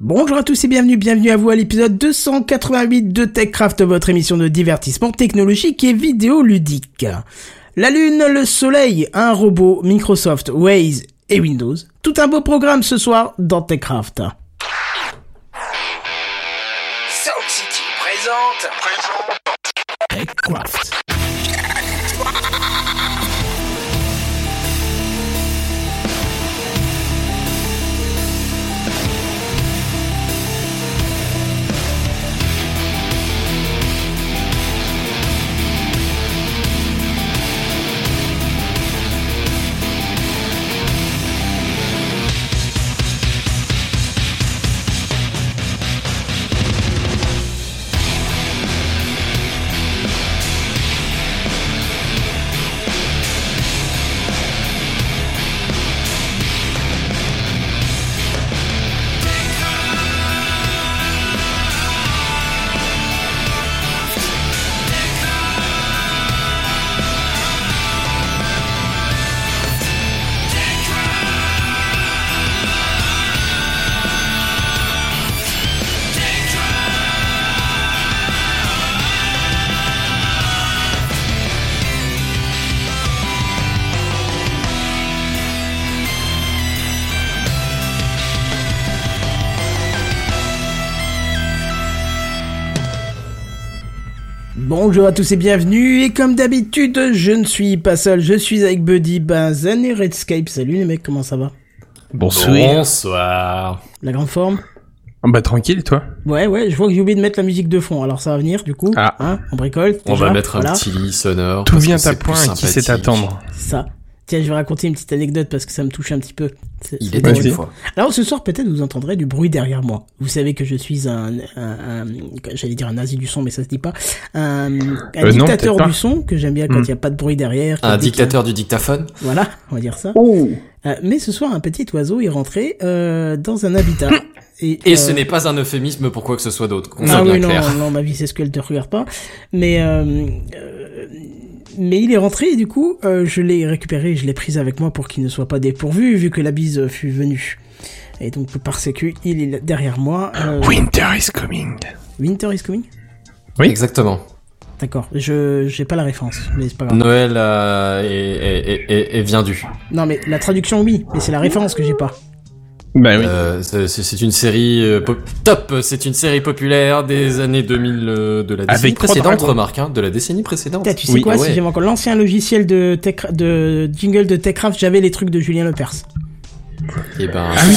Bonjour à tous et bienvenue, bienvenue à vous à l'épisode 288 de TechCraft, votre émission de divertissement technologique et vidéoludique. La Lune, le Soleil, un robot, Microsoft, Waze et Windows. Tout un beau programme ce soir dans TechCraft. Sound City présente. TechCraft. Bonjour à tous et bienvenue, et comme d'habitude, je ne suis pas seul, je suis avec Buddy, Benzen et Redscape. Salut les mecs, comment ça va? Bonsoir. Bonsoir. La grande forme? Ah bah tranquille, toi Ouais, ouais, je vois que j'ai oublié de mettre la musique de fond, alors ça va venir du coup? Ah. Hein, on bricole On déjà, va mettre voilà. un petit lit sonore. Tout vient à c'est point qui sait attendre Ça. Tiens, je vais raconter une petite anecdote parce que ça me touche un petit peu. Il drôle. une fois. Alors ce soir, peut-être vous entendrez du bruit derrière moi. Vous savez que je suis un, un, un- j'allais dire un nazi du son, mais ça se dit pas. Un, un Euh, dictateur du son que j'aime bien quand il Hmm. n'y a pas de bruit derrière. Un dictateur du dictaphone. Voilà, on va dire ça. Euh, mais ce soir, un petit oiseau est rentré euh, dans un habitat. Et, Et euh, ce n'est pas un euphémisme pour quoi que ce soit d'autre. Ah oui, non, clair. non, ma vie, c'est ce qu'elle te regarde pas. Mais, euh, euh, mais il est rentré et du coup, euh, je l'ai récupéré, je l'ai pris avec moi pour qu'il ne soit pas dépourvu, vu que la bise fut venue. Et donc, parce que il est derrière moi. euh, Winter is coming. Winter is coming? Oui. Exactement. D'accord, je j'ai pas la référence, mais c'est pas grave. Noël euh, est, est, est, est-. Non, mais la traduction, oui, mais c'est la référence que j'ai pas. Bah oui. Euh, c'est une série euh, top. C'est une série populaire des années 2000 euh, de la décennie Avec précédente. Remarque, hein, de la décennie précédente. Putain, tu sais Oui, quoi, ah si ouais. j'avais encore l'ancien logiciel de, tech, de jingle de Techcraft, j'avais les trucs de Julien Lepers. Eh ben, Ah oui,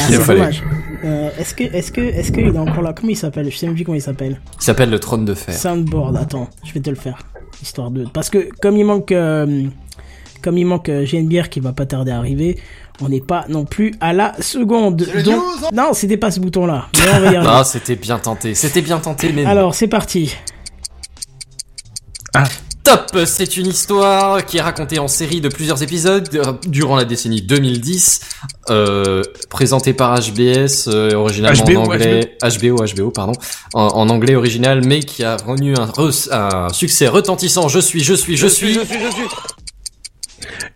est-ce que, est-ce que, est-ce qu'il est encore là? Comment il s'appelle? Je sais même plus comment il s'appelle. il s'appelle le trône de fer. Soundboard. Attends, je vais te le faire, histoire de. Parce que comme il manque, euh, comme il manque euh, GNBR qui va pas tarder à arriver, on n'est pas non plus à la seconde. Donc, non, c'était pas ce bouton-là. Mais on va y arriver. Ah, c'était bien tenté. C'était bien tenté, mais non. Alors, c'est parti. Top C'est une histoire qui est racontée en série de plusieurs épisodes euh, durant la décennie 2010, euh, présentée par HBS, euh, originalement HBO, en anglais, HBO, HBO, pardon, en, en anglais original, mais qui a connu un, succès retentissant. Je suis, je suis, je, suis.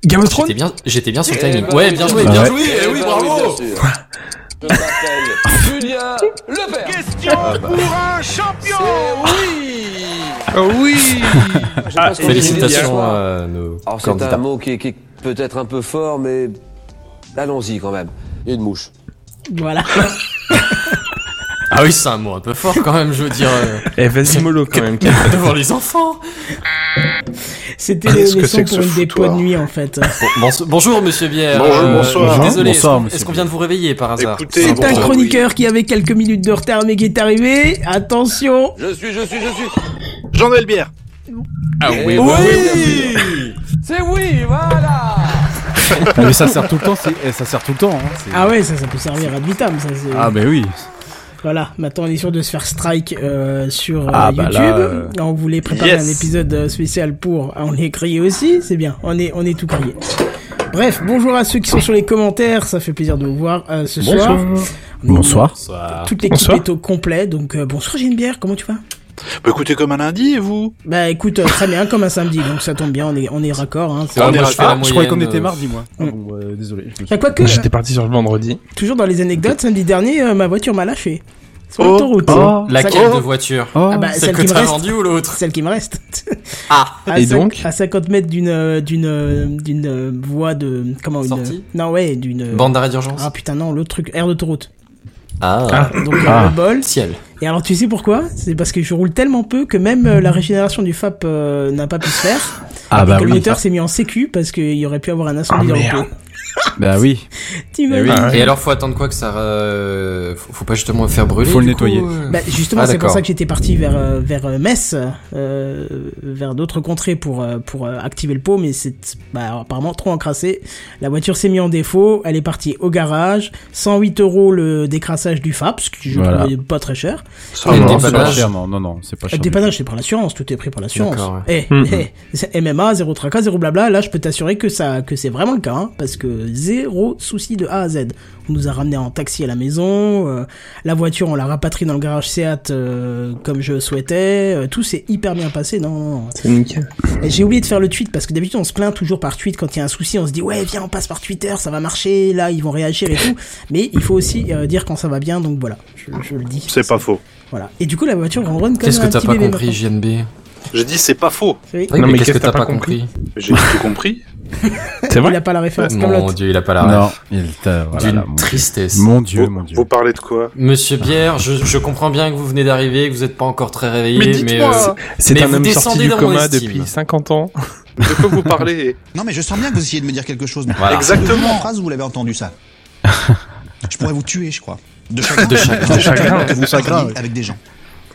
Game of Thrones J'étais bien, j'étais bien sur le Eh timing. ben, Ouais, bien joué, bah bien joué. Eh oui, bravo. Je m'appelle Julien Lepers. Question pour un champion. Oh oui qu'on est Félicitations à nos Alors c'est un mot qui est, qui est peut-être un peu fort, mais allons-y quand même. Une mouche. Voilà. Ah oui, c'est un mot un peu fort quand même, je veux dire, euh, Eh vas-y mollo quand même. devant les enfants. C'était Qu'est-ce le que son c'est que pour une dépôt de foutoir nuit en fait. Bon, bonjour, monsieur Bière. Bonjour, Euh, bonsoir. Désolé, est-ce Bonsoir, qu'on- monsieur est-ce qu'on vient de vous réveiller par hasard C'est un chroniqueur qui avait quelques minutes de retard mais qui est arrivé. Attention. Je suis, je suis, je suis. Jean Delbière. Ah oui, Oui C'est oui, voilà. Ah, mais ça sert tout le temps, c'est- eh, ça sert tout le temps. Hein, c'est- Ah ouais, ça, ça peut servir à vitam. Ça, c'est- Ah, mais oui. Voilà, maintenant on est sûr de se faire strike euh, sur euh, Ah, bah YouTube. là, euh, On voulait préparer Yes. un épisode spécial pour. Ah, on est crié aussi, c'est bien. On est, on est tout crié. Bref, bonjour à ceux qui sont sur les commentaires. Ça fait plaisir de vous voir ce soir. On est- Bonsoir. Bonsoir. Toute l'équipe Bonsoir. est au complet. Donc bonsoir, bière. Comment tu vas? Bah écoutez comme un lundi et vous Bah écoute, euh, très bien, comme un samedi, donc ça tombe bien, on est, on est raccord. Hein. Ah, moi, je Ah, croyais qu'on moyenne, était euh, mardi, moi. Ah Mm. bon, euh, désolé. suis- Bah, quoique, J'étais parti sur le vendredi. toujours dans les anecdotes, samedi dernier, euh, ma voiture m'a lâché. Sur Oh. l'autoroute. Oh. Laquelle Ça- de voiture Oh. Ah bah, Celle celle que qui me t'as reste. vendue ou l'autre Celle qui me reste. Ah À Et donc À 50 mètres d'une, euh, d'une, euh, d'une euh, voie de, comment, une, Sortie non, ouais, d'une, Bande d'arrêt d'urgence ah putain, non, l'autre truc, air d'autoroute. Ah, Donc, euh, Ah. le bol. Ciel. Et alors, tu sais pourquoi? C'est parce que je roule tellement peu que même euh, la régénération du FAP euh, n'a pas pu se faire. Ah et bah que le oui. moteur s'est mis en sécu parce qu'il y aurait pu avoir un incendie Ah, dans le pot. Bah oui. T'imagines Ah ouais. Et alors, faut attendre quoi que ça... euh, Faut, faut pas justement faire brûler Faut le nettoyer. coup, euh Bah, justement, Ah, c'est pour ça que j'étais parti vers euh, vers euh, Metz, euh, vers d'autres contrées pour pour activer le pot, mais c'est bah, apparemment trop encrassé. La voiture s'est mise en défaut, elle est partie au garage, 108 euros le décrassage du FAP, ce que je Voilà. trouvais pas très cher. Ça Et le. Non, c'est pas dépannage. cher, non, non, non, c'est pas Le cher. dépannage, c'est par l'assurance, tout est pris par l'assurance. D'accord, Eh, Mhm. eh, c'est MMA, zéro tracas, zéro blabla. Là, je peux t'assurer que ça, que c'est vraiment le cas, hein, parce que zéro souci de A à Z. On nous a ramené en taxi à la maison, euh, la voiture, on l'a rapatriée dans le garage Seat euh, comme je souhaitais. euh, tout s'est hyper bien passé. Non, non, non. C'est nickel. J'ai oublié de faire le tweet parce que d'habitude on se plaint toujours par tweet quand il y a un souci. On se dit ouais viens on passe par Twitter, ça va marcher. Là ils vont réagir et tout. Mais il faut aussi euh, dire quand ça va bien. Donc voilà, je, je le dis. C'est pas faux. Voilà. Et du coup la voiture on run comme Qu'est-ce un que t'as pas compris, JNB Je dis c'est pas faux. Oui. Non, mais mais qu'est-ce que t'as pas compris J'ai tout compris. C'est Il vrai a pas la référence. Mon dieu, il a pas la Non, ref. il t'a, voilà, D'une mon- tristesse. Mon dieu, vous, mon dieu. vous parlez de quoi Monsieur Bière, je, je comprends bien que vous venez d'arriver, que vous êtes pas encore très réveillé, Mais euh, C'est un homme sorti du coma depuis 50 ans. de quoi vous parlez Non, mais je sens bien que vous essayez de me dire quelque chose. Voilà. Exactement. La phrase, vous l'avez entendu ça. je pourrais vous tuer, je crois. De chagrin. De chagrin. De chagrin. Avec des gens.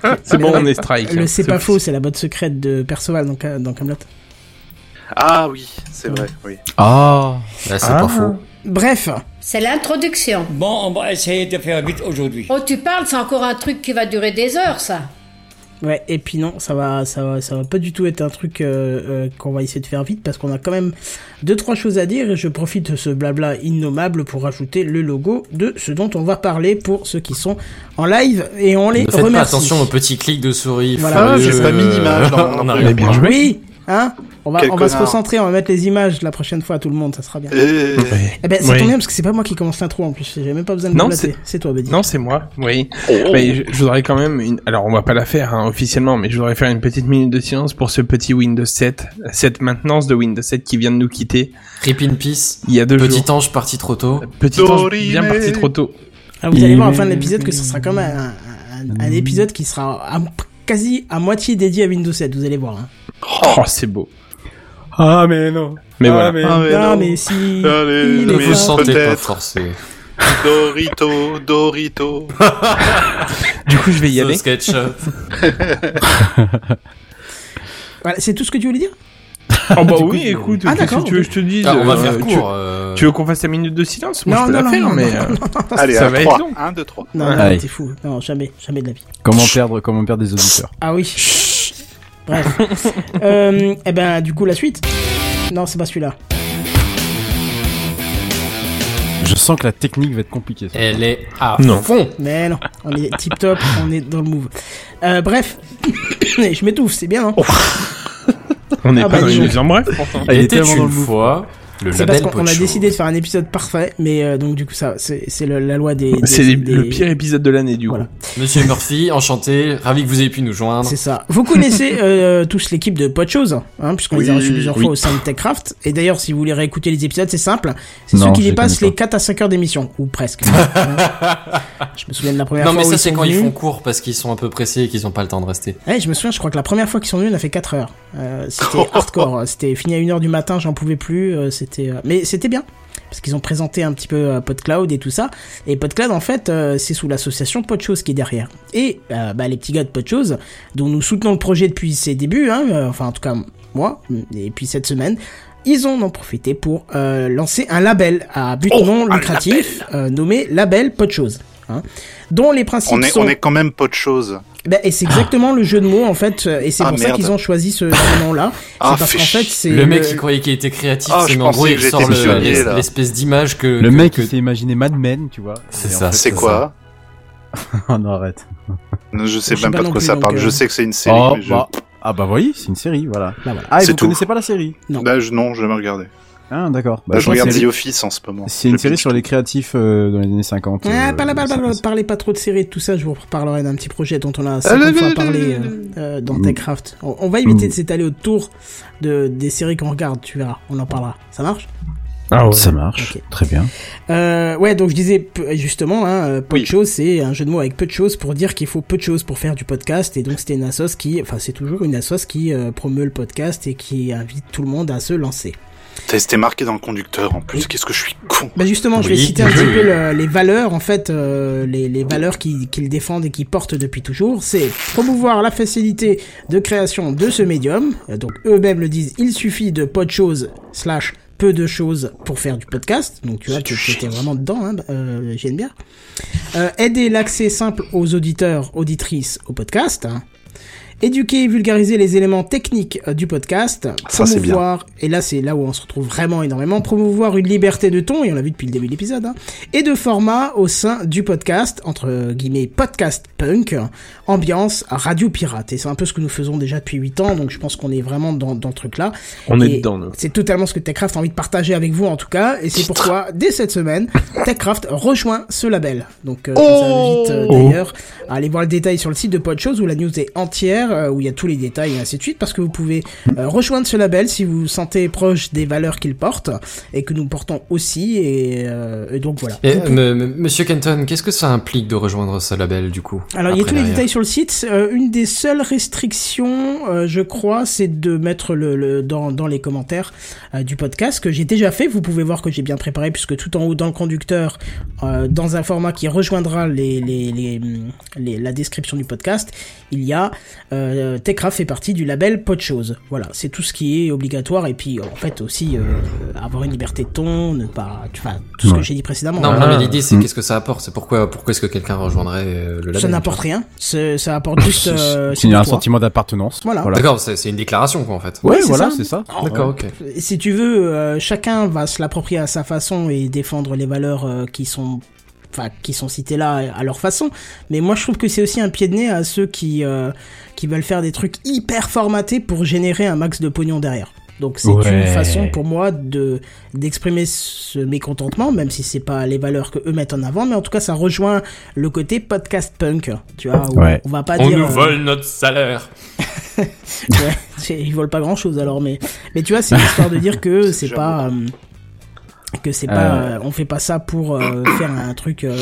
C'est bon, on est strike. Le hein. c'est pas faux, c'est la botte secrète de Perceval dans, Ka- dans Camelot. Ah oui, c'est vrai, oui. Ah. Là, c'est Ah. pas faux. Bref, C'est l'introduction. Bon, on va essayer de faire vite aujourd'hui. Oh, tu parles, c'est encore un truc qui va durer des heures, ça. Ouais. Et puis non, ça va, ça va, ça va pas du tout être un truc euh, euh, qu'on va essayer de faire vite parce qu'on a quand même deux trois choses à dire et je profite de ce blabla innommable pour rajouter le logo de ce dont on va parler pour ceux qui sont en live et on les Ne faites pas remercie. attention aux petits clics de souris. Voilà. Ah, j'ai pas mis d'image dans- On Mais bien pas. joué. Oui, hein. On va, Quel on va se recentrer, on va mettre les images la prochaine fois à tout le monde, ça sera bien. Et... Eh ben, ça Oui. tombe bien parce que c'est pas moi qui commence l'intro en plus. J'ai même pas besoin de Non. C'est toi, Buddy. Non, c'est moi, oui. Oh. Mais je, je voudrais quand même une... Alors, on va pas la faire hein, officiellement, mais je voudrais faire une petite minute de silence pour ce petit Windows 7, cette maintenance de Windows 7 qui vient de nous quitter Rip in peace. il y a deux Petit jours. ange parti trop tôt. Petit ange bien parti trop tôt. Alors, vous allez voir à la fin de l'épisode que ce sera quand même un, un- un épisode qui sera à- quasi à moitié dédié à Windows 7. Vous allez voir. Hein. Oh, c'est beau. Ah, mais non. Mais Ah, voilà. mais- Ah, mais non, non. mais si. Allez, il Ne est vous sentez pas peut-être. forcé. Dorito, Dorito. Du coup, je vais y aller. sketch. Voilà, c'est tout ce que tu voulais dire? Oh bah oui, écoute, Ah, qu'est-ce d'accord, que tu veux que je te dise? Ah, on va euh, faire tu- court. euh. Tu veux qu'on fasse la minute de silence? Moi, Non, je peux non, la non, faire, non, mais... euh, Allez, Ça va être 3. long. 1, 2, 3. Non, non, t'es fou. Non, jamais, jamais de la vie. Comment perdre, comment perdre des auditeurs Ah oui. Bref. euh, eh ben, du coup, la suite. Non, c'est pas celui-là. Je sens que la technique va être compliquée. ça. Elle est à Non. fond. Mais non, on est tip top, on est dans le move. Euh, bref. je m'étouffe, c'est bien, hein On n'est Ah, pas bah, dans dis une donc. bref, pourtant. Il était tellement dans une le fois le C'est parce qu'on a décidé de faire un épisode parfait, mais euh, donc du coup ça, c'est c'est le- la loi des. des- C'est les- des- le pire épisode de l'année, du coup. Voilà. Monsieur Murphy, enchanté, ravi que vous ayez pu nous joindre. C'est ça. Vous connaissez euh, tous l'équipe de Podchose, hein, puisqu'on les a Oui, reçus plusieurs oui. fois au sein de TechCraft. Et d'ailleurs, si vous voulez réécouter les épisodes, c'est simple. C'est Non, ceux qui dépassent les 4 à 5 heures d'émission, ou presque. je me souviens de la première Non fois mais où ça ils c'est quand ils venus. font court parce qu'ils sont un peu pressés et qu'ils ont pas le temps de rester. Ouais, je me souviens, je crois que la première fois qu'ils sont venus, on a fait 4 heures. Euh, c'était hardcore. C'était fini à 1 heure du matin, j'en pouvais plus. euh, c'était, euh, mais c'était bien. Parce qu'ils ont présenté un petit peu euh, PodCloud et tout ça. Et PodCloud, en fait, euh, c'est sous l'association Podchose qui est derrière. Et euh, bah, les petits gars de Podchose, dont nous soutenons le projet depuis ses débuts, hein, euh, enfin en tout cas moi, et puis cette semaine, ils en ont profité pour lancer un label à but Oh, non lucratif nommé Label Podchose. Hein, dont les principes On est, sont... on est quand même choses. Bah, et c'est exactement le jeu de mots en fait, euh, et c'est Ah, pour ça qu'ils ont choisi ce, ce nom-là. Ah, c'est parce qu'en fait c'est Le mec qui croyait qu'il était créatif, Ah, c'est en gros il sort l'espèce d'image que Le que- mec, que- s'est imaginé Mad Men, tu vois. C'est en ça. fait, C'est euh, quoi Oh non, arrête. Je sais Je sais même pas pas de quoi ça parle. euh, Je sais que c'est une série, Oh, mais je... bah. Ah bah oui, c'est une série, voilà. Bah voilà. Ah, et C'est vous tout. connaissez pas la série? Non. Bah, je... non, je jamais regardé. Ah, d'accord. Bah, je c'est une regarde The Office en ce moment. C'est une Je série sur les créatifs euh, dans les années 50. Ah, euh, parlez, pas trop de séries et de tout ça, je vous reparlerai d'un petit projet dont on a 50 fois parlé euh, euh, dans TechCraft. On, on va éviter de s'étaler autour de, des séries qu'on regarde, tu verras, on en parlera. Ça marche? Ah ouais. Ça marche, très bien. euh, Ouais, donc je disais justement, hein, peu Oui. de choses, c'est un jeu de mots avec peu de choses pour dire qu'il faut peu de choses pour faire du podcast. Et donc c'était une assos qui, enfin c'est toujours une assos qui euh, promeut le podcast et qui invite tout le monde à se lancer. T'as- C'était marqué dans le conducteur en plus. Qu'est-ce que je suis con. Bah justement, je vais citer un petit peu le- les valeurs, en fait, euh, les, les valeurs qui- qu'ils défendent et qu'ils portent depuis toujours. C'est promouvoir la facilité de création de ce médium. Euh, Donc eux-mêmes le disent, il suffit de peu de choses slash peu de choses pour faire du podcast. Donc tu vois, tu étais vraiment dedans, hein, euh, j'aime bien. Euh, aider l'accès simple aux auditeurs, auditrices au podcast. hein. Éduquer et vulgariser les éléments techniques euh, du podcast. Ça, c'est bien. Promouvoir, et là c'est là où on se retrouve vraiment énormément, promouvoir une liberté de ton, et on l'a vu depuis le début de l'épisode, hein, et de format au sein du podcast, entre guillemets podcast punk, ambiance radio pirate. Et c'est un peu ce que nous faisons déjà depuis 8 ans, donc je pense qu'on est vraiment dans, dans le truc là. On est dedans, nous. C'est totalement ce que TechCraft a envie de partager avec vous en tout cas, et c'est pourquoi dès cette semaine, TechCraft rejoint ce label. Donc euh, je vous invite euh, d'ailleurs à aller voir le détail sur le site de Podchose où la news est entière, euh, où il y a tous les détails et ainsi de suite, parce que vous pouvez euh, rejoindre ce label si vous vous sentez proche des valeurs qu'il porte et que nous portons aussi, et, euh, et donc voilà. Et, pouvez- Monsieur Kenton, qu'est-ce que ça implique de rejoindre ce label du coup Alors, il y a tous les détails sur le site. Une des seules restrictions, je crois, c'est de mettre le, le dans, dans les commentaires du podcast que j'ai déjà fait. Vous pouvez voir que j'ai bien préparé puisque tout en haut dans le conducteur, dans un format qui rejoindra les, les, les, les- la description du podcast, il y a euh, Techcraft fait partie du label Podchose. Voilà, c'est tout ce qui est obligatoire et puis en fait aussi euh, avoir une liberté de ton, ne pas, enfin tout ce que j'ai dit précédemment. Non, Voilà. non, mais l'idée c'est Mm. qu'est-ce que ça apporte? C'est pourquoi, pourquoi est-ce que quelqu'un rejoindrait euh, le label ça n'apporte rien. Ça apporte juste. euh, C'est un sentiment d'appartenance. Voilà. D'accord, c'est une déclaration quoi en fait. Ouais, Ouais, voilà, c'est ça. D'accord, ok. Si tu veux, euh, chacun va se l'approprier à sa façon et défendre les valeurs euh, qui sont enfin qui sont citées là à leur façon. Mais moi je trouve que c'est aussi un pied de nez à ceux qui euh, qui veulent faire des trucs hyper formatés pour générer un max de pognon derrière. Donc c'est une façon pour moi de d'exprimer ce mécontentement même si c'est pas les valeurs que eux mettent en avant. Mais en tout cas ça rejoint le côté podcast punk tu vois où Ouais. on va pas On dire nous euh, vole notre salaire. Ouais, ils volent pas grand chose alors, mais mais tu vois, c'est histoire de dire que c'est pas euh, que c'est pas, euh, on fait pas ça pour euh, faire un truc. euh,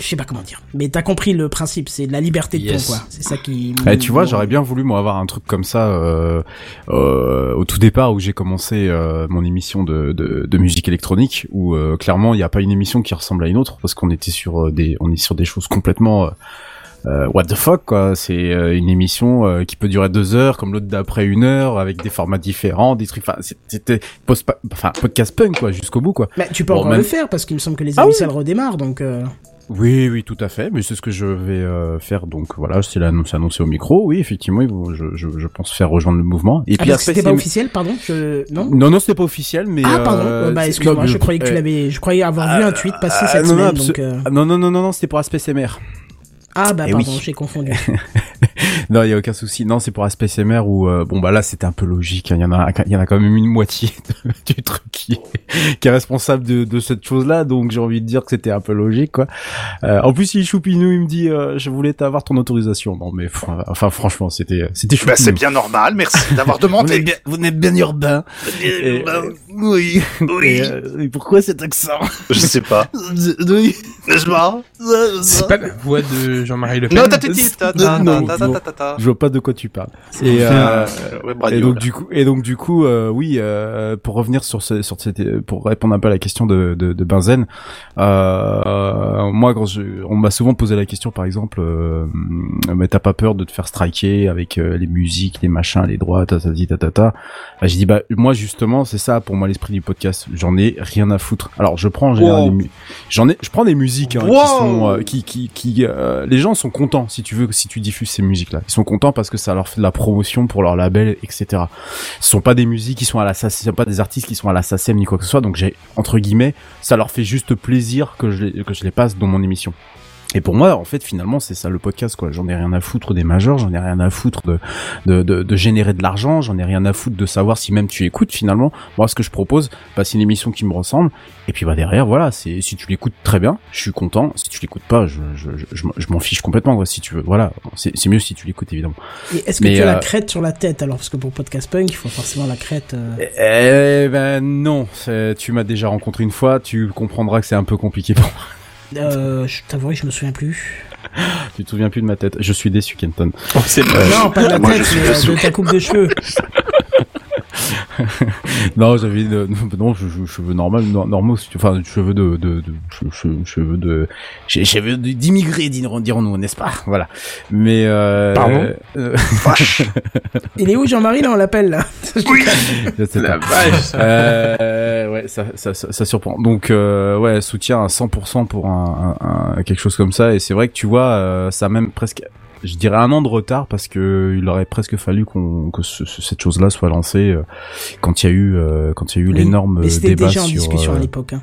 je sais pas comment dire, mais t'as compris le principe, c'est de la liberté de Yes. ton quoi. C'est ça qui. Eh, tu vois, j'aurais bien voulu moi avoir un truc comme ça euh, euh, au tout départ où j'ai commencé euh, mon émission de, de, de musique électronique où euh, clairement il n'y a pas une émission qui ressemble à une autre parce qu'on était sur euh, des on est sur des choses complètement euh, what the fuck quoi. C'est euh, une émission euh, qui peut durer deux heures comme l'autre d'après une heure avec des formats différents, des trucs. Enfin c'était post enfin podcast punk quoi jusqu'au bout quoi. Mais tu peux Bon, encore même- le faire parce qu'il me semble que les Ah oui. émissions redémarrent donc. euh, Oui, oui, tout à fait. Mais c'est ce que je vais euh, faire. Donc voilà, c'est l'annonce annoncé au micro. Oui, effectivement, je, je, je pense faire rejoindre le mouvement. Et Ah, puis c'était pas officiel, pardon. Je... Non? Non, non, c'était pas officiel, mais. Ah pardon. euh, bah excuse-moi, non, je croyais que tu l'avais, je croyais avoir vu un tweet passer ah, cette non, non, semaine abso- donc. euh, ah, non, non, non, non, non, c'était pour Aspect. Ah bah Eh pardon, oui. j'ai confondu. Non, il y a aucun souci. Non, c'est pour Aspect MR où euh, bon bah là c'était un peu logique. hein. Il y en a, il y en a quand même une moitié de- du truc qui est, qui est responsable de, de cette chose-là. Donc j'ai envie de dire que c'était un peu logique quoi. Euh, en plus, il choupinou, il me dit, euh, je voulais t'avoir ton autorisation. Non mais enfin franchement, c'était, c'était choupinou. Bah, c'est bien normal, merci d'avoir Vous demandé. êtes bien, vous êtes bien urbain. Et, euh, oui. Oui. Et, euh, et pourquoi cet accent Je sais pas. Oui. N'est-ce pas C'est pas la voix de Jean-Marie Le Pen Non, Je vois pas de quoi tu parles. Et, euh, Euh, ouais, et donc là. du coup, et donc du coup, euh, oui, euh, pour revenir sur ce, sur cette, pour répondre un peu à la question de de, de Benzen, euh, moi quand je, on m'a souvent posé la question, par exemple, euh, mais t'as pas peur de te faire striker avec euh, les musiques, les machins, les droits, ta ta ta ta ta. ta. Bah, j'ai dit bah moi justement c'est ça pour moi l'esprit du podcast. J'en ai rien à foutre. Alors je prends en général Wow. j'en ai, je prends des musiques hein, Wow. qui sont, euh, qui qui qui, euh, les gens sont contents si tu veux si tu diffuses ces musiques là. Ils sont contents parce que ça leur fait de la promotion pour leur label, etc. Ce sont pas des musiques qui sont à la SACEM, pas des artistes qui sont à la ni quoi que ce soit. Donc j'ai entre guillemets, ça leur fait juste plaisir que je que je les passe dans mon émission. Et pour moi, en fait, finalement, c'est ça le podcast, quoi. J'en ai rien à foutre des majors, j'en ai rien à foutre de, de, de, de générer de l'argent, j'en ai rien à foutre de savoir si même tu écoutes, finalement. Moi, ce que je propose, bah, c'est une émission qui me ressemble. Et puis, bah, derrière, voilà, c'est, si tu l'écoutes très bien, je suis content. Si tu l'écoutes pas, je, je, je, je m'en- fiche complètement, quoi. Si tu veux, voilà. C'est, c'est mieux si tu l'écoutes, évidemment. Et est-ce que Mais, tu as la euh, crête sur la tête alors? Parce que pour Podcast Punk, il faut forcément la crête. euh, Eh ben, non. Tu m'as déjà rencontré une fois, tu comprendras que c'est un peu compliqué pour moi. Euh, je t'avoue, je me souviens plus. Tu te souviens plus de ma tête. Je suis déçu, Kenton. c'est non, pas de la tête, mais euh, de ta coupe de cheveux. non, j'avais de- non, je- je- cheveux normaux, tu- enfin cheveux de, de, de che- che- cheveux de, che- cheveux de- d'immigrés, dirons- dirons-nous, n'est-ce pas? Voilà. Mais euh, Pardon? euh, Il est où Jean-Marie là On l'appelle là? sais La vache. Euh, ouais, ça, ça, ça, ça surprend. Donc, euh, ouais, soutien à 100% pour un, un- un- quelque chose comme ça. Et c'est vrai que tu vois, euh, ça a même presque, je dirais un an de retard parce que il aurait presque fallu qu'on que ce- ce- cette chose-là soit lancée euh, quand il y a eu euh, quand il y a eu Oui, l'énorme c'était débat déjà en sur. discussion euh, à l'époque. Hein.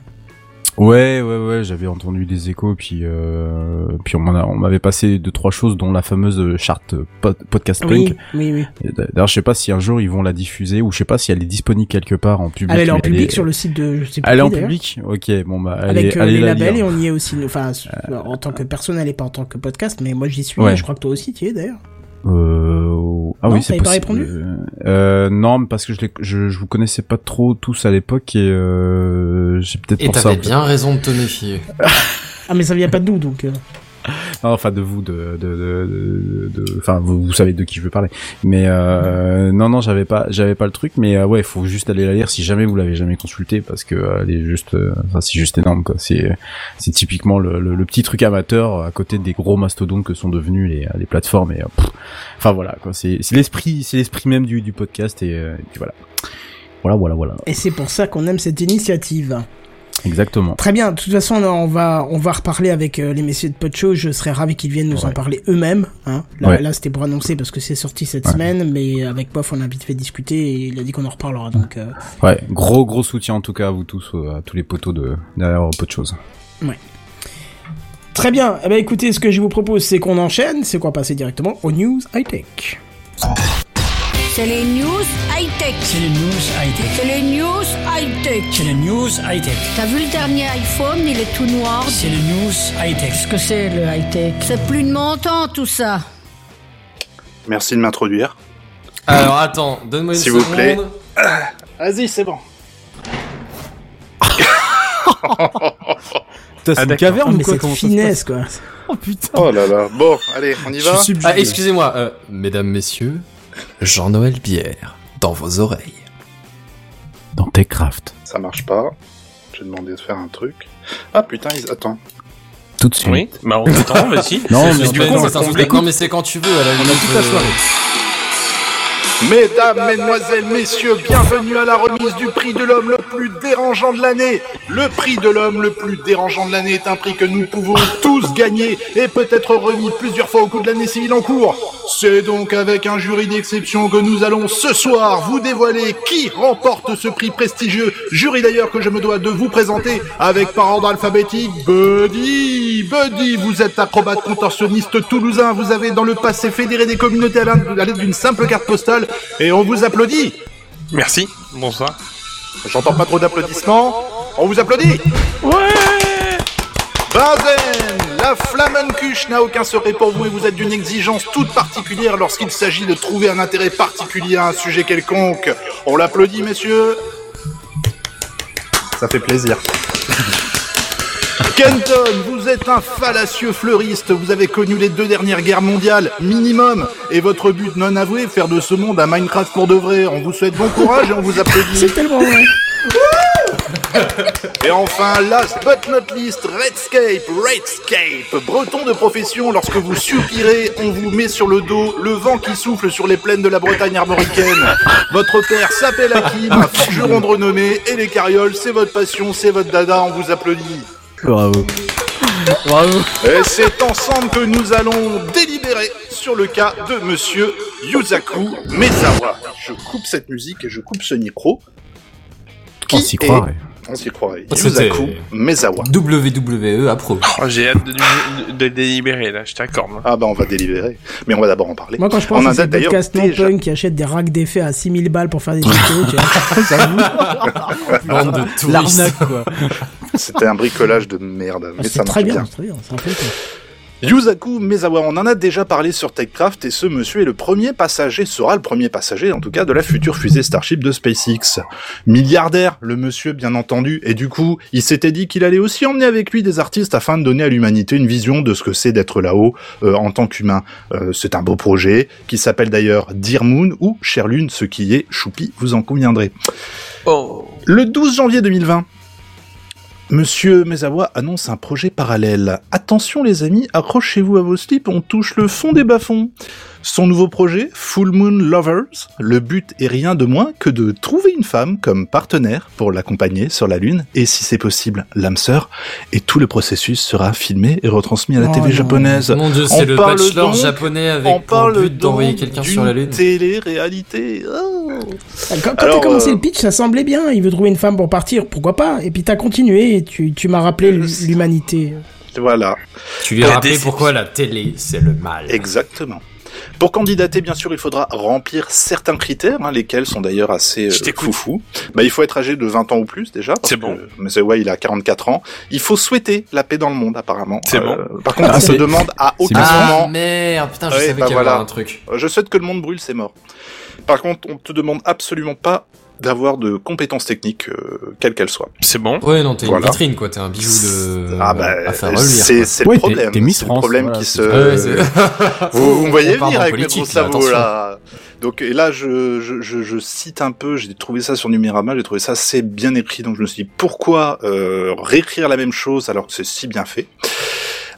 Ouais, ouais, ouais, j'avais entendu des échos, puis euh, puis on m'avait passé deux trois choses, dont la fameuse charte pod- podcast Oui, punk. oui, oui. Et D'ailleurs, je sais pas si un jour ils vont la diffuser ou je sais pas si elle est disponible quelque part en public. Elle est en public est- sur le site de. Je sais plus Elle est en public Ok, bon bah allez, Avec euh, allez les la labels lire. et on y est aussi. Enfin, en tant que personne, elle est pas en tant que podcast, mais moi j'y suis. Ouais. Je crois que toi aussi, tu y es d'ailleurs. Euh... Ah Non, oui, c'est pas possible. répondu euh, non, parce que je, je je vous connaissais pas trop tous à l'époque et euh, j'ai peut-être Et t'avais bien raison de te méfier. Ah, mais ça vient pas de nous donc. Euh. Non, enfin de vous, de, de, de, enfin vous, vous savez de qui je veux parler. Mais euh, non, non, j'avais pas, j'avais pas le truc. Mais euh, ouais, il faut juste aller la lire si jamais vous l'avez jamais consulté parce que euh, elle est juste, euh, enfin c'est juste énorme quoi. C'est, c'est typiquement le, le, le petit truc amateur à côté des gros mastodontes que sont devenus les, les plateformes. Et euh, pff, enfin voilà quoi. C'est, c'est l'esprit, c'est l'esprit même du, du podcast et, euh, et puis voilà. Voilà, voilà, voilà. Et c'est pour ça qu'on aime cette initiative. Exactement. Très bien. De toute façon, on va, on va reparler avec euh, les messieurs de Podshow. Je serais ravi qu'ils viennent nous en Ouais. parler eux-mêmes. Hein. Là, Ouais. là c'était pour annoncer parce que c'est sorti cette Ouais. semaine, mais avec Bof, on a vite fait discuter et il a dit qu'on en reparlera. Donc, euh, Ouais, gros, gros soutien en tout cas à vous tous, euh, à tous les poteaux de derrière de choses. Très bien. Eh ben, écoutez, ce que je vous propose, c'est qu'on enchaîne. C'est qu'on va passer directement aux news high-tech. C'est les news high-tech. C'est les news high-tech. C'est les news high-tech. C'est les news high-tech. T'as vu le dernier iPhone, il est tout noir. C'est les news high-tech. Qu'est-ce que c'est le high-tech? C'est plus de mon temps tout ça. Merci de m'introduire. Alors attends, donne-moi une S'il vous seconde. plaît. Vas-y, c'est bon. Putain, c'est une d'accord. caverne Ah, ou mais quoi? cette Comment ça se finesse, quoi. passe Oh putain. Oh là là. Bon, allez, on y Je va. suis subjugué. Ah, excusez-moi, euh, mesdames, messieurs, Jean-Noël Bière, dans vos oreilles. Dans Techcraft. Ça marche pas. J'ai demandé de faire un truc. Ah putain, ils... attends. Tout de suite. Oui, bah on t'attend, vas-y. Non, mais du du coup, coup, on c'est. Non, mais quand tu veux, à la On a limite, toute la euh, soirée. Mesdames, Mesdemoiselles, Messieurs, bienvenue à la remise du prix de l'homme le plus dérangeant de l'année. Le prix de l'homme le plus dérangeant de l'année est un prix que nous pouvons tous gagner et peut être remis plusieurs fois au cours de l'année civile en cours. C'est donc avec un jury d'exception que nous allons ce soir vous dévoiler qui remporte ce prix prestigieux. Jury d'ailleurs que je me dois de vous présenter avec par ordre alphabétique Buddy. Buddy, vous êtes acrobate contorsionniste toulousain. Vous avez dans le passé fédéré des communautés à l'aide d'une simple carte postale et on vous applaudit. Merci, bonsoir. J'entends pas trop d'applaudissements. On vous applaudit Ouais Benzen La flamencuche n'a aucun secret pour vous et vous êtes d'une exigence toute particulière lorsqu'il s'agit de trouver un intérêt particulier à un sujet quelconque. On l'applaudit, messieurs Ça fait plaisir. Kenton, vous êtes un fallacieux fleuriste. Vous avez connu les deux dernières guerres mondiales, minimum. Et votre but non avoué, faire de ce monde un Minecraft pour de vrai. On vous souhaite bon courage et on vous applaudit. C'est tellement vrai. Et enfin, last but not least, Redscape, Redscape, breton de profession, lorsque vous soupirez, on vous met sur le dos le vent qui souffle sur les plaines de la Bretagne armoricaine. Votre père s'appelle Hakim, un forgeron de renommée, et les carrioles, c'est votre passion, c'est votre dada, on vous applaudit. Bravo. Bravo. Et c'est ensemble que nous allons délibérer sur le cas de monsieur Yuzaku Mezawa. Je coupe cette musique et je coupe ce micro. On s'y est croirait. On s'y croirait. C'était- Yusaku Mezawa. WWE approuve. Oh, j'ai hâte de, de, de délibérer là, je t'accorde. hein. Ah bah on va délibérer. Mais on va d'abord en parler. Moi, quand je pense en à a ces podcasts déjà- punk qui achètent des racks d'effets à 6000 balles pour faire des vidéos, tu vois, de. L'arnaque, quoi. C'était un bricolage de merde. Mais ça marche très bien, bien. c'est très bien, c'est Yusaku Mezawa, on en a déjà parlé sur TechCraft et ce monsieur est le premier passager, sera le premier passager en tout cas de la future fusée Starship de SpaceX. Milliardaire, le monsieur bien entendu, et du coup, il s'était dit qu'il allait aussi emmener avec lui des artistes afin de donner à l'humanité une vision de ce que c'est d'être là-haut euh, en tant qu'humain. Euh, c'est un beau projet qui s'appelle d'ailleurs Dear Moon ou Cher Lune, ce qui est choupi, vous en conviendrez. Oh. Le 12 janvier 2020, Monsieur Mezawa annonce un projet parallèle. Attention les amis, accrochez-vous à vos slips, on touche le fond des bas-fonds. Son nouveau projet, Full Moon Lovers, le but est rien de moins que de trouver une femme comme partenaire pour l'accompagner sur la Lune, et si c'est possible, l'âme sœur, et tout le processus sera filmé et retransmis à la Oh TV non. japonaise. Mon dieu, On c'est le parle bachelor donc- japonais On avec parle but d'envoyer quelqu'un sur la lune. télé-réalité. Oh. Quand, quand t'as commencé euh, le pitch, ça semblait bien. Il veut trouver une femme pour partir, pourquoi pas Et puis t'as continué et tu, tu m'as rappelé Euh, l'hu- l'humanité. Voilà. Tu lui as rappelé pourquoi la télé, c'est le mal. Exactement. Pour candidater, bien sûr, il faudra remplir certains critères, hein, lesquels sont d'ailleurs assez euh, foufou. Bah, il faut être âgé de 20 ans ou plus déjà. C'est bon. Mezawa, il a 44 ans. Il faut souhaiter la paix dans le monde, apparemment. C'est bon. Par contre, Ah, on se demande à aucun. Ah moment. merde, putain, je Ouais, savais bah qu'il y avait voilà. un truc. Euh, Je souhaite que le monde brûle, c'est mort. Par contre, on te demande absolument pas d'avoir de compétences techniques, euh, quelles qu'elles soient. C'est bon. Ouais, non, t'es Voilà. une vitrine, quoi. T'es un bijou de. ah bah, c'est c'est le Ouais, problème. t'es Miss C'est le problème voilà, qui se. Ouais, Vous, vous me voyez venir en avec mes gros là, sabots là. Donc et là, je, je, je, je cite un peu, j'ai trouvé ça sur Numérama, j'ai trouvé ça assez bien écrit, donc je me suis dit pourquoi euh, réécrire la même chose alors que c'est si bien fait?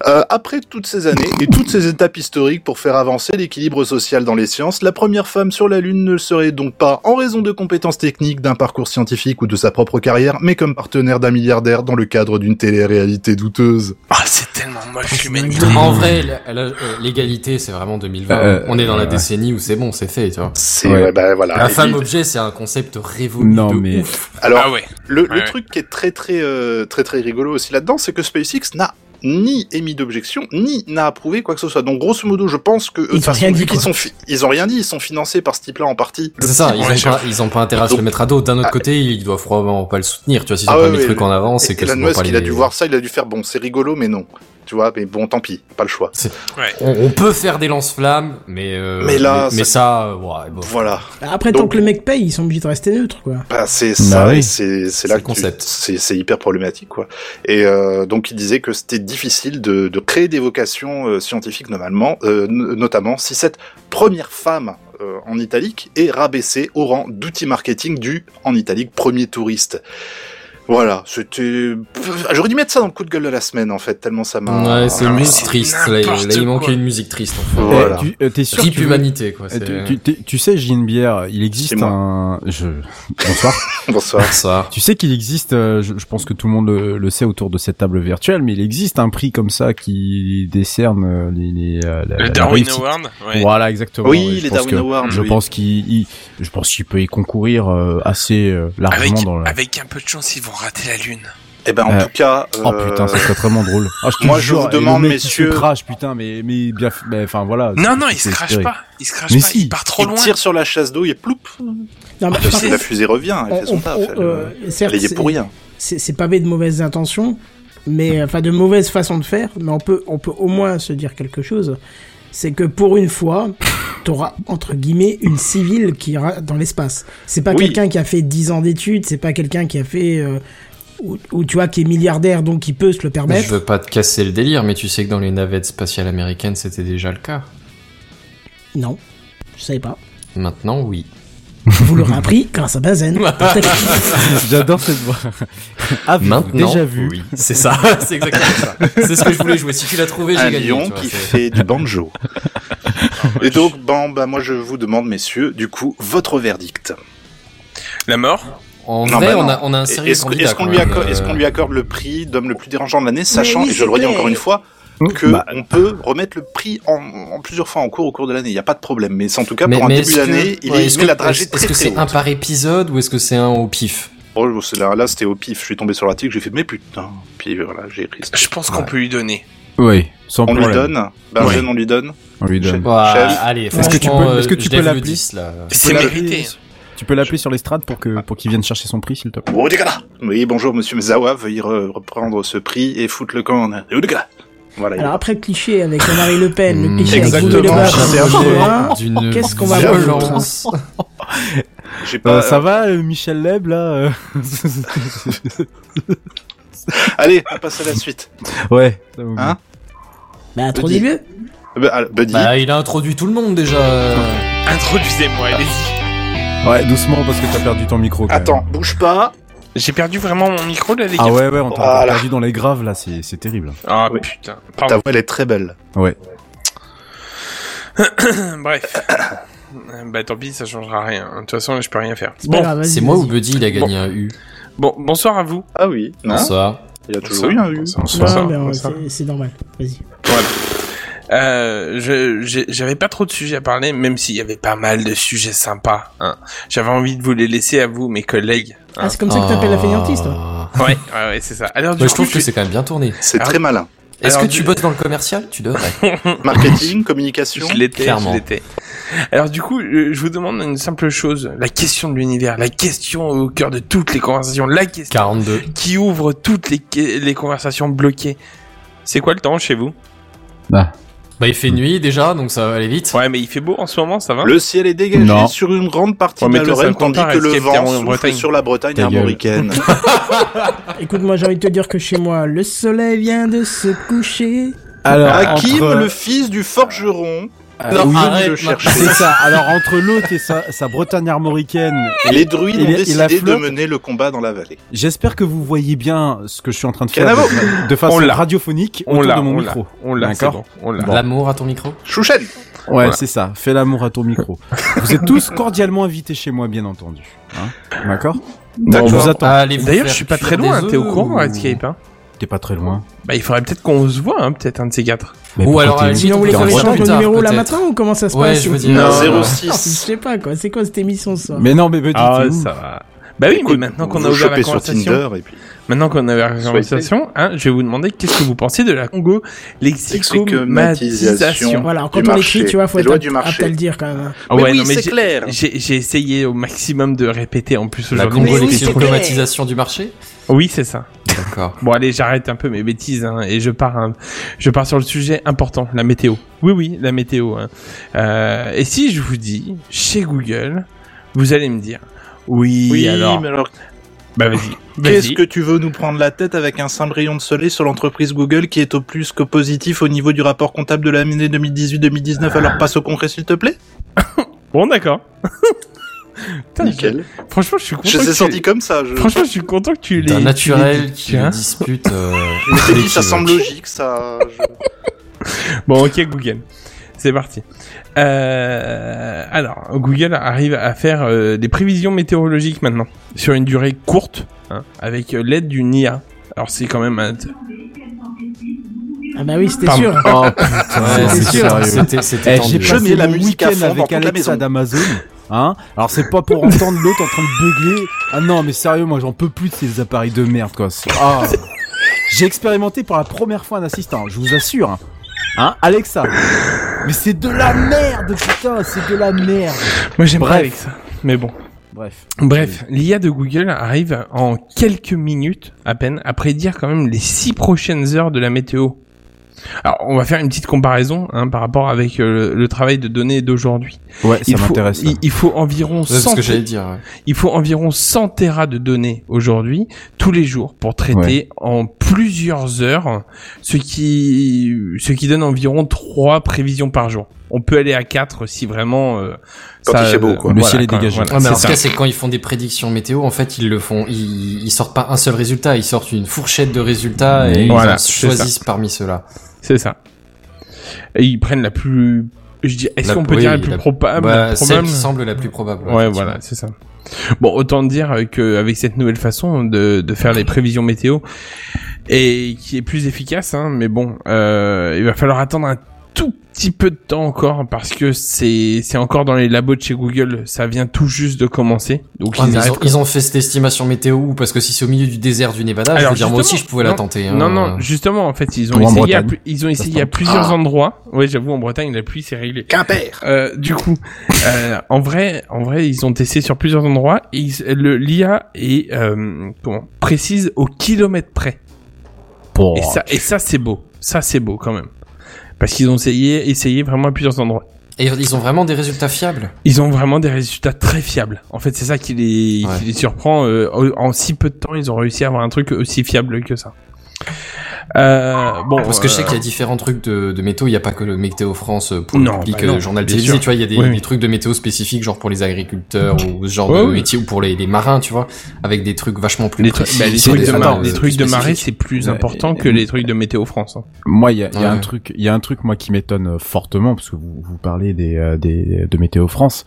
Euh, après toutes ces années et toutes ces étapes historiques pour faire avancer l'équilibre social dans les sciences, la première femme sur la Lune ne le serait donc pas en raison de compétences techniques, d'un parcours scientifique ou de sa propre carrière, mais comme partenaire d'un milliardaire dans le cadre d'une télé-réalité douteuse. Ah, c'est tellement moche l'humanité. En vrai, euh, l'égalité, c'est vraiment 2020. Euh, On est dans la ouais. décennie où c'est bon, c'est fait, tu vois. C'est Ouais. ouais, bah, voilà. La femme objet, c'est un concept révolu Non, de mais- ouf. Alors, Ah ouais. Le, Ouais, le ouais. truc qui est très très euh, très très rigolo aussi là-dedans, c'est que SpaceX n'a ni émis d'objection, ni n'a approuvé quoi que ce soit. Donc grosso modo, je pense que eux, de Ils ont rien vu dit, qu'ils quoi. sont fi- ils ont rien dit, ils sont financés par ce type-là en partie. C'est ça, ils ont, pas, ils ont pas intérêt à se le mettre à dos. D'un autre Ah. côté, ils doivent probablement pas le soutenir, tu vois, s'ils ont Ah pas ouais, mis le truc en avant, c'est que Elon Musk, pas il a dû voir ça, il a dû faire bon, c'est rigolo, mais non. Tu vois, mais bon, tant pis, pas le choix. Ouais. On, on peut faire des lance-flammes, mais euh, Mais là, mais, mais ça- ça, euh, ouais, bon. Voilà. Après, tant que le mec paye, ils sont obligés de rester neutres, quoi. Bah, c'est ça, oui. et c'est c'est là le concept. c'est hyper problématique quoi. Et euh, donc il disait que c'était difficile de, de créer des vocations euh, scientifiques normalement, euh, notamment si cette première femme euh, en italique est rabaissée au rang d'outil marketing du en italique premier touriste. Voilà, c'était. J'aurais dû mettre ça dans le coup de gueule de la semaine en fait, tellement ça m'a. Ouais, c'est Ah, une mais musique triste. Là, il- là, il manquait une musique triste, en fait. Voilà. Eh, tu euh, sûr tu humanité, quoi. Eh, c'est- tu, tu, t'es- tu sais, une bière. Il existe C'est moi. un. Je... Bonsoir. Bonsoir. Ça. tu sais qu'il existe. euh, je, je pense que tout le monde le, le sait autour de cette table virtuelle, mais il existe un prix comme ça qui décerne euh, les. les euh, la- Le la Darwin. Award. Ouais. Voilà, exactement. Oui, ouais, les pense Darwin que- Awards. Je oui. pense qu'il, il- je pense qu'il peut y concourir assez largement Avec, dans la. avec un peu de chance, ils vont rater la lune. Eh ben en Euh, tout cas. Oh euh, putain, ça serait vraiment drôle. Ah, moi, je vous le demande, mec messieurs- se crache, putain, mais mais bien, mais, enfin voilà. Non, non, il se c'est crache pas. Il se crache Mais pas. si. Il part trop il loin. tire sur la chasse d'eau et ploup. Non, mais Parce par que la fusée revient, elle on- fait son on- taf. on- elle, euh, certes, elle y est c'est- pour rien. c'est c'est pavé de mauvaises intentions, mais enfin de mauvaises façons de faire, mais on peut on peut au moins se dire quelque chose, c'est que pour une fois, t'auras entre guillemets une civile qui ira dans l'espace. C'est pas Oui. quelqu'un qui a fait 10 ans d'études, c'est pas quelqu'un qui a fait euh, ou, ou tu vois qui est milliardaire donc qui peut se le Je permettre. veux pas te casser le délire, mais tu sais que dans les navettes spatiales américaines, c'était déjà le cas. Non, je savais pas. Maintenant, oui. Vous l'aurez appris grâce à Bazen. J'adore cette voix. Ah, vous- Maintenant, déjà vu. oui. C'est ça, c'est exactement ça. C'est ce que je voulais jouer. Si tu l'as trouvé, Un j'ai gagné. lion tu vois, qui fait du banjo. Et donc, bon, bah, moi, je vous demande, messieurs, du coup, votre verdict. La mort En Non, vrai, bah on, a, on a un sérieux Est-ce qu'on lui, accorde- est-ce qu'on lui accorde le prix d'homme le plus dérangeant de l'année, sachant, oui, et je le redis encore une fois, que Bah. on peut remettre le prix en, en plusieurs fois en cours au cours de l'année. Il n'y a pas de problème. Mais c'est en tout cas, mais- pour un mais début d'année, il, ouais, est- que- la dragée est-ce- très que très c'est un par épisode ou est-ce que c'est un au pif Oh, là, là c'était au pif. Je suis tombé sur l'article, j'ai fait mais putain. Puis voilà, j'ai pris. Je pense qu'on Ouais. peut lui donner. Oui, sans On lui donne. Benjen, on lui donne. On lui donne. Ouais, Chef. allez, Est-ce que tu peux- est-ce que euh, tu peux l'appeler 10, là. C'est mérité. Tu peux l'appeler sur l'estrade pour que pour qu'il vienne chercher son prix, s'il te plaît. Oui, bonjour, monsieur Mzawa, veuillez re- reprendre ce prix et foutre le camp Voilà. Alors après le cliché avec Marie Le Pen, le cliché avec Qu'est-ce qu'on va violence. J'ai pas... Euh, ça va, euh, Michel Leb, là euh Allez, on passe à la suite. Ouais. ça va, Hein Bah introduis-le. Bah, Buddy. Bah, il a introduit tout le monde déjà. Introduisez-moi, allez-y. Ouais, doucement parce que t'as perdu ton micro. quand même. Attends, bouge pas. J'ai perdu vraiment mon micro là, les gars. Ah ouais, ouais, on t'a Voilà. perdu dans les graves là, c'est c'est terrible. Ah Oui. putain. Ta Pardon. voix, elle est très belle. Ouais. Bref. Euh, Bah tant pis, ça changera rien. De toute façon, je peux rien faire. Bon, C'est moi ou. Buddy, il a gagné un U. bon, bonsoir à vous. Ah oui. Bonsoir. il y a toujours eu un U. Bonsoir. Bonsoir. mais, Bonsoir. c'est- c'est normal. Vas-y. Voilà. Euh, j'avais pas trop de sujets à parler, même s'il y avait pas mal de sujets sympas. Hein. J'avais envie de vous les laisser à vous, mes collègues. Ah, c'est comme ça que t'appelles la fainéantiste, toi Ah. Ouais, ouais, ouais, c'est ça. Alors du Ouais, coup, je trouve que c'est quand même bien tourné. C'est très malin. Est-ce que tu bosses dans le commercial? Tu devrais. Marketing, communication? Je l'étais, je l'étais. Alors du coup, euh, je vous demande une simple chose, la question de l'univers, la question au cœur de toutes les conversations, la question 42. qui ouvre toutes les, les conversations bloquées. C'est quoi le temps chez vous? Ah. Bah, il fait nuit déjà, donc ça va aller vite. Ouais, mais il fait beau en ce moment, ça va Le ciel est dégagé Non. sur une grande partie Ouais, de mais la toi, ça Lorraine, tandis que le vent en souffle Bretagne. sur la Bretagne Ta gueule. armoricaine. Écoute, moi j'ai envie de te dire que chez moi, le soleil vient de se coucher. Alors, Hakim, entre- le fils du forgeron, Non, oui, arrête, le maintenant. chercher. c'est ça. Alors entre l'autre et sa, sa Bretagne armoricaine, les druides Il ont décidé de mener le combat dans la vallée. j'espère que vous voyez bien ce que je suis en train de faire de, de façon On radiophonique On autour l'a, de mon on l'a, micro. on l'a, D'accord. bon, on l'a. L'amour à ton micro Chouchen Ouais, Voilà. c'est ça. Fais l'amour à ton micro. vous êtes tous cordialement invités chez moi, bien entendu. Hein D'accord? D'accord. Je vous attends. Allez, vous D'ailleurs, je suis pas très loin, t'es au courant, ou- Redscape, hein? T'es pas très loin. Bah, il faudrait peut-être qu'on se voit, hein, peut-être un de ces quatre. Mais Ou alors, t'es- à la limite, Sinon, vous voulez T'es qu'on en échange retard, le numéro là maintenant ou comment ça se Ouais, passe je veux dire. Non, euh, Je 06. sais pas quoi, c'est quoi cette émission ça Mais non, mais Buddy, Ah, ça va. Bah oui, mais Écoute, maintenant qu'on a ouvert la conversation, Tinder et puis. maintenant qu'on a ouvert la conversation, hein, je vais vous demander qu'est-ce que vous pensez de la Congo lexicomatisation. Voilà, quand on écrit, tu vois, faut être apte à le dire quand même. Ah Mais ouais, oui, mais c'est clair. J'ai essayé au maximum de répéter en plus La aujourd'hui. Mais oui, Congo c'est automatisation du marché Oui, c'est ça. D'accord. Bon allez, j'arrête un peu mes bêtises hein, et je pars, hein, je pars sur le sujet important, la météo. Oui, oui, la météo. hein. Euh, et si je vous dis chez Google, vous allez me dire oui, Oui, alors. mais alors, Bah vas-y. qu'est-ce que tu veux nous prendre la tête avec un simple rayon de soleil sur l'entreprise Google qui est au plus que positif au niveau du rapport comptable de l'année 2018-2019 Alors passe au concret, s'il te plaît. Bon d'accord. Nickel. Franchement, je suis content. Je que tu- comme ça. Je... Franchement, je suis content que tu l'aies. Naturel qui hein. dispute. euh, Je dit, ça semble logique, ça. je- Bon, ok, Google. C'est parti. Euh, alors, Google arrive à faire euh, des prévisions météorologiques maintenant, sur une durée courte, hein, avec euh, l'aide d'une IA. Alors, c'est quand même un... Ah bah oui, c'était Pardon. sûr. Oh putain, c'est sûr. C'était, c'était Eh, j'ai passé la musique à week-end fond avec Alexa d'Amazon. Hein Alors c'est pas pour entendre l'autre en train de beugler. Ah non, mais sérieux, moi j'en peux plus de ces appareils de merde quoi. Ah. J'ai expérimenté pour la première fois un assistant, je vous assure. Hein, Alexa? Mais c'est de la merde, putain, c'est de la merde. Moi, j'aimerais Bref. avec ça. Mais bon. Bref. Bref, l'IA de Google arrive en quelques minutes à peine à prédire quand même les six prochaines heures de la météo. Alors, on va faire une petite comparaison hein, par rapport avec euh, le, travail de données d'aujourd'hui. Ouais, ça m'intéresse. il, il faut environ Ouais, c'est 100 ce que j'allais dire. ouais. il faut environ 100 terras de données aujourd'hui, tous les jours, pour traiter en plusieurs heures, ce qui, ce qui donne environ trois prévisions par jour. On peut aller à 4 si vraiment euh, Quand ça, il fait beau, quoi. Le ciel est dégagé. voilà, mais c'est en tout ça. cas, c'est que quand ils font des prédictions météo, en fait, ils le font, ils, ils sortent pas un seul résultat, ils sortent une fourchette de résultats et Voilà, ils en choisissent parmi ceux-là. C'est ça. Et ils prennent la plus, je dis, est-ce qu'on peut oui, dire la plus la- probable, Bah, la celle probable qui semble la plus probable. Ouais, voilà, c'est ça. Bon, autant dire que avec cette nouvelle façon de, de faire les prévisions météo et qui est plus efficace, hein, mais bon, euh, il va falloir attendre un tout petit peu de temps encore parce que c'est c'est encore dans les labos de chez Google. Ça vient tout juste de commencer. Donc ils, ont, ils ont fait cette estimation météo où Parce que si c'est au milieu du désert du Nevada, je Alors, veux dire, moi aussi, je pouvais la non, tenter. hein. Non, non, justement, en fait, ils ont Ou essayé, à, ils ont essayé à plusieurs Ah. endroits. Ouais, j'avoue, en Bretagne, la pluie, c'est réglé. Quimper. Euh, du coup, euh, en vrai, en vrai, ils ont testé sur plusieurs endroits et ils- le l'IA est euh, comment précise au kilomètre près. Et ça, et ça c'est beau. Ça c'est beau quand même. Parce qu'ils ont essayé, essayé vraiment à plusieurs endroits. Et ils ont vraiment des résultats fiables. Ils ont vraiment des résultats très fiables. En fait, c'est ça qui les, Ouais. qui les surprend. euh, en si peu de temps, ils ont réussi à avoir un truc aussi fiable que ça. Euh, bon, Parce que je sais euh, qu'il y a différents trucs de, de météo. Il n'y a pas que le Météo France euh, pour Non, le public bah non, euh, journal télévisé. sûr. Tu vois, il y a des, Oui, des oui. trucs de météo spécifiques, genre pour les agriculteurs ou ce genre de oui. métier ou pour les, les marins, tu vois, avec des trucs vachement plus les, précis. bah, les sur trucs des de, zones, mar- les plus trucs de marée, c'est plus Ouais, important et- que les trucs de météo France. hein. Moi, il y a, il y a un truc, il y a un truc moi qui m'étonne fortement parce que vous, vous parlez des, des de météo France.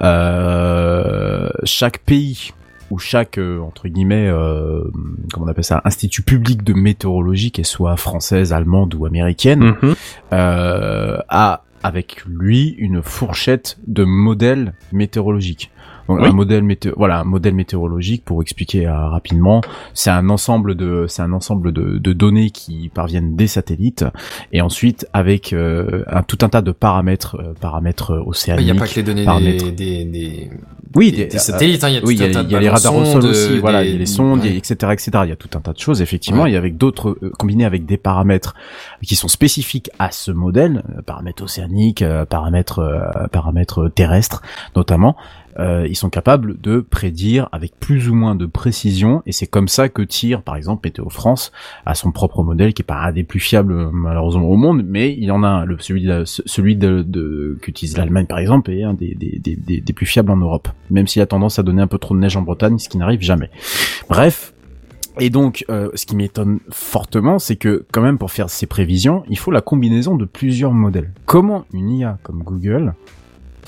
Euh, chaque pays ou chaque euh, entre guillemets, euh, comment on appelle ça, institut public de météorologie, qu'elle soit française, allemande ou américaine, Mhm. euh, a avec lui une fourchette de modèles météorologiques. Donc Oui. un modèle météo, voilà, un modèle météorologique pour expliquer euh, rapidement, c'est un ensemble de, c'est un ensemble de, de données qui parviennent des satellites et ensuite avec euh, un tout un tas de paramètres, euh, paramètres Il océaniques. n'y a pas que les données paramètres. des, des, des, oui, des- des satellites, hein, il y a oui, tout il y un a, tas de il y a les radars au sol aussi, voilà, il y a les sondes, il ouais. etc., etc. Il y a tout un tas de choses, effectivement, Ouais. et avec d'autres, euh, combinés avec des paramètres qui sont spécifiques à ce modèle, euh, paramètres océaniques, euh, paramètres, euh, paramètres terrestres, notamment, euh, ils sont capables de prédire avec plus ou moins de précision, et c'est comme ça que tire, par exemple, Météo France à son propre modèle, qui est pas un des plus fiables, euh, malheureusement, au monde, mais il en a le, celui de, celui de, de qu'utilise l'Allemagne, par exemple, est un des, des, des, des, des plus fiables en Europe, même s'il a tendance à donner un peu trop de neige en Bretagne, ce qui n'arrive jamais. Bref. Et donc, euh, ce qui m'étonne fortement, c'est que quand même pour faire ces prévisions, il faut la combinaison de plusieurs modèles. Comment une IA comme Google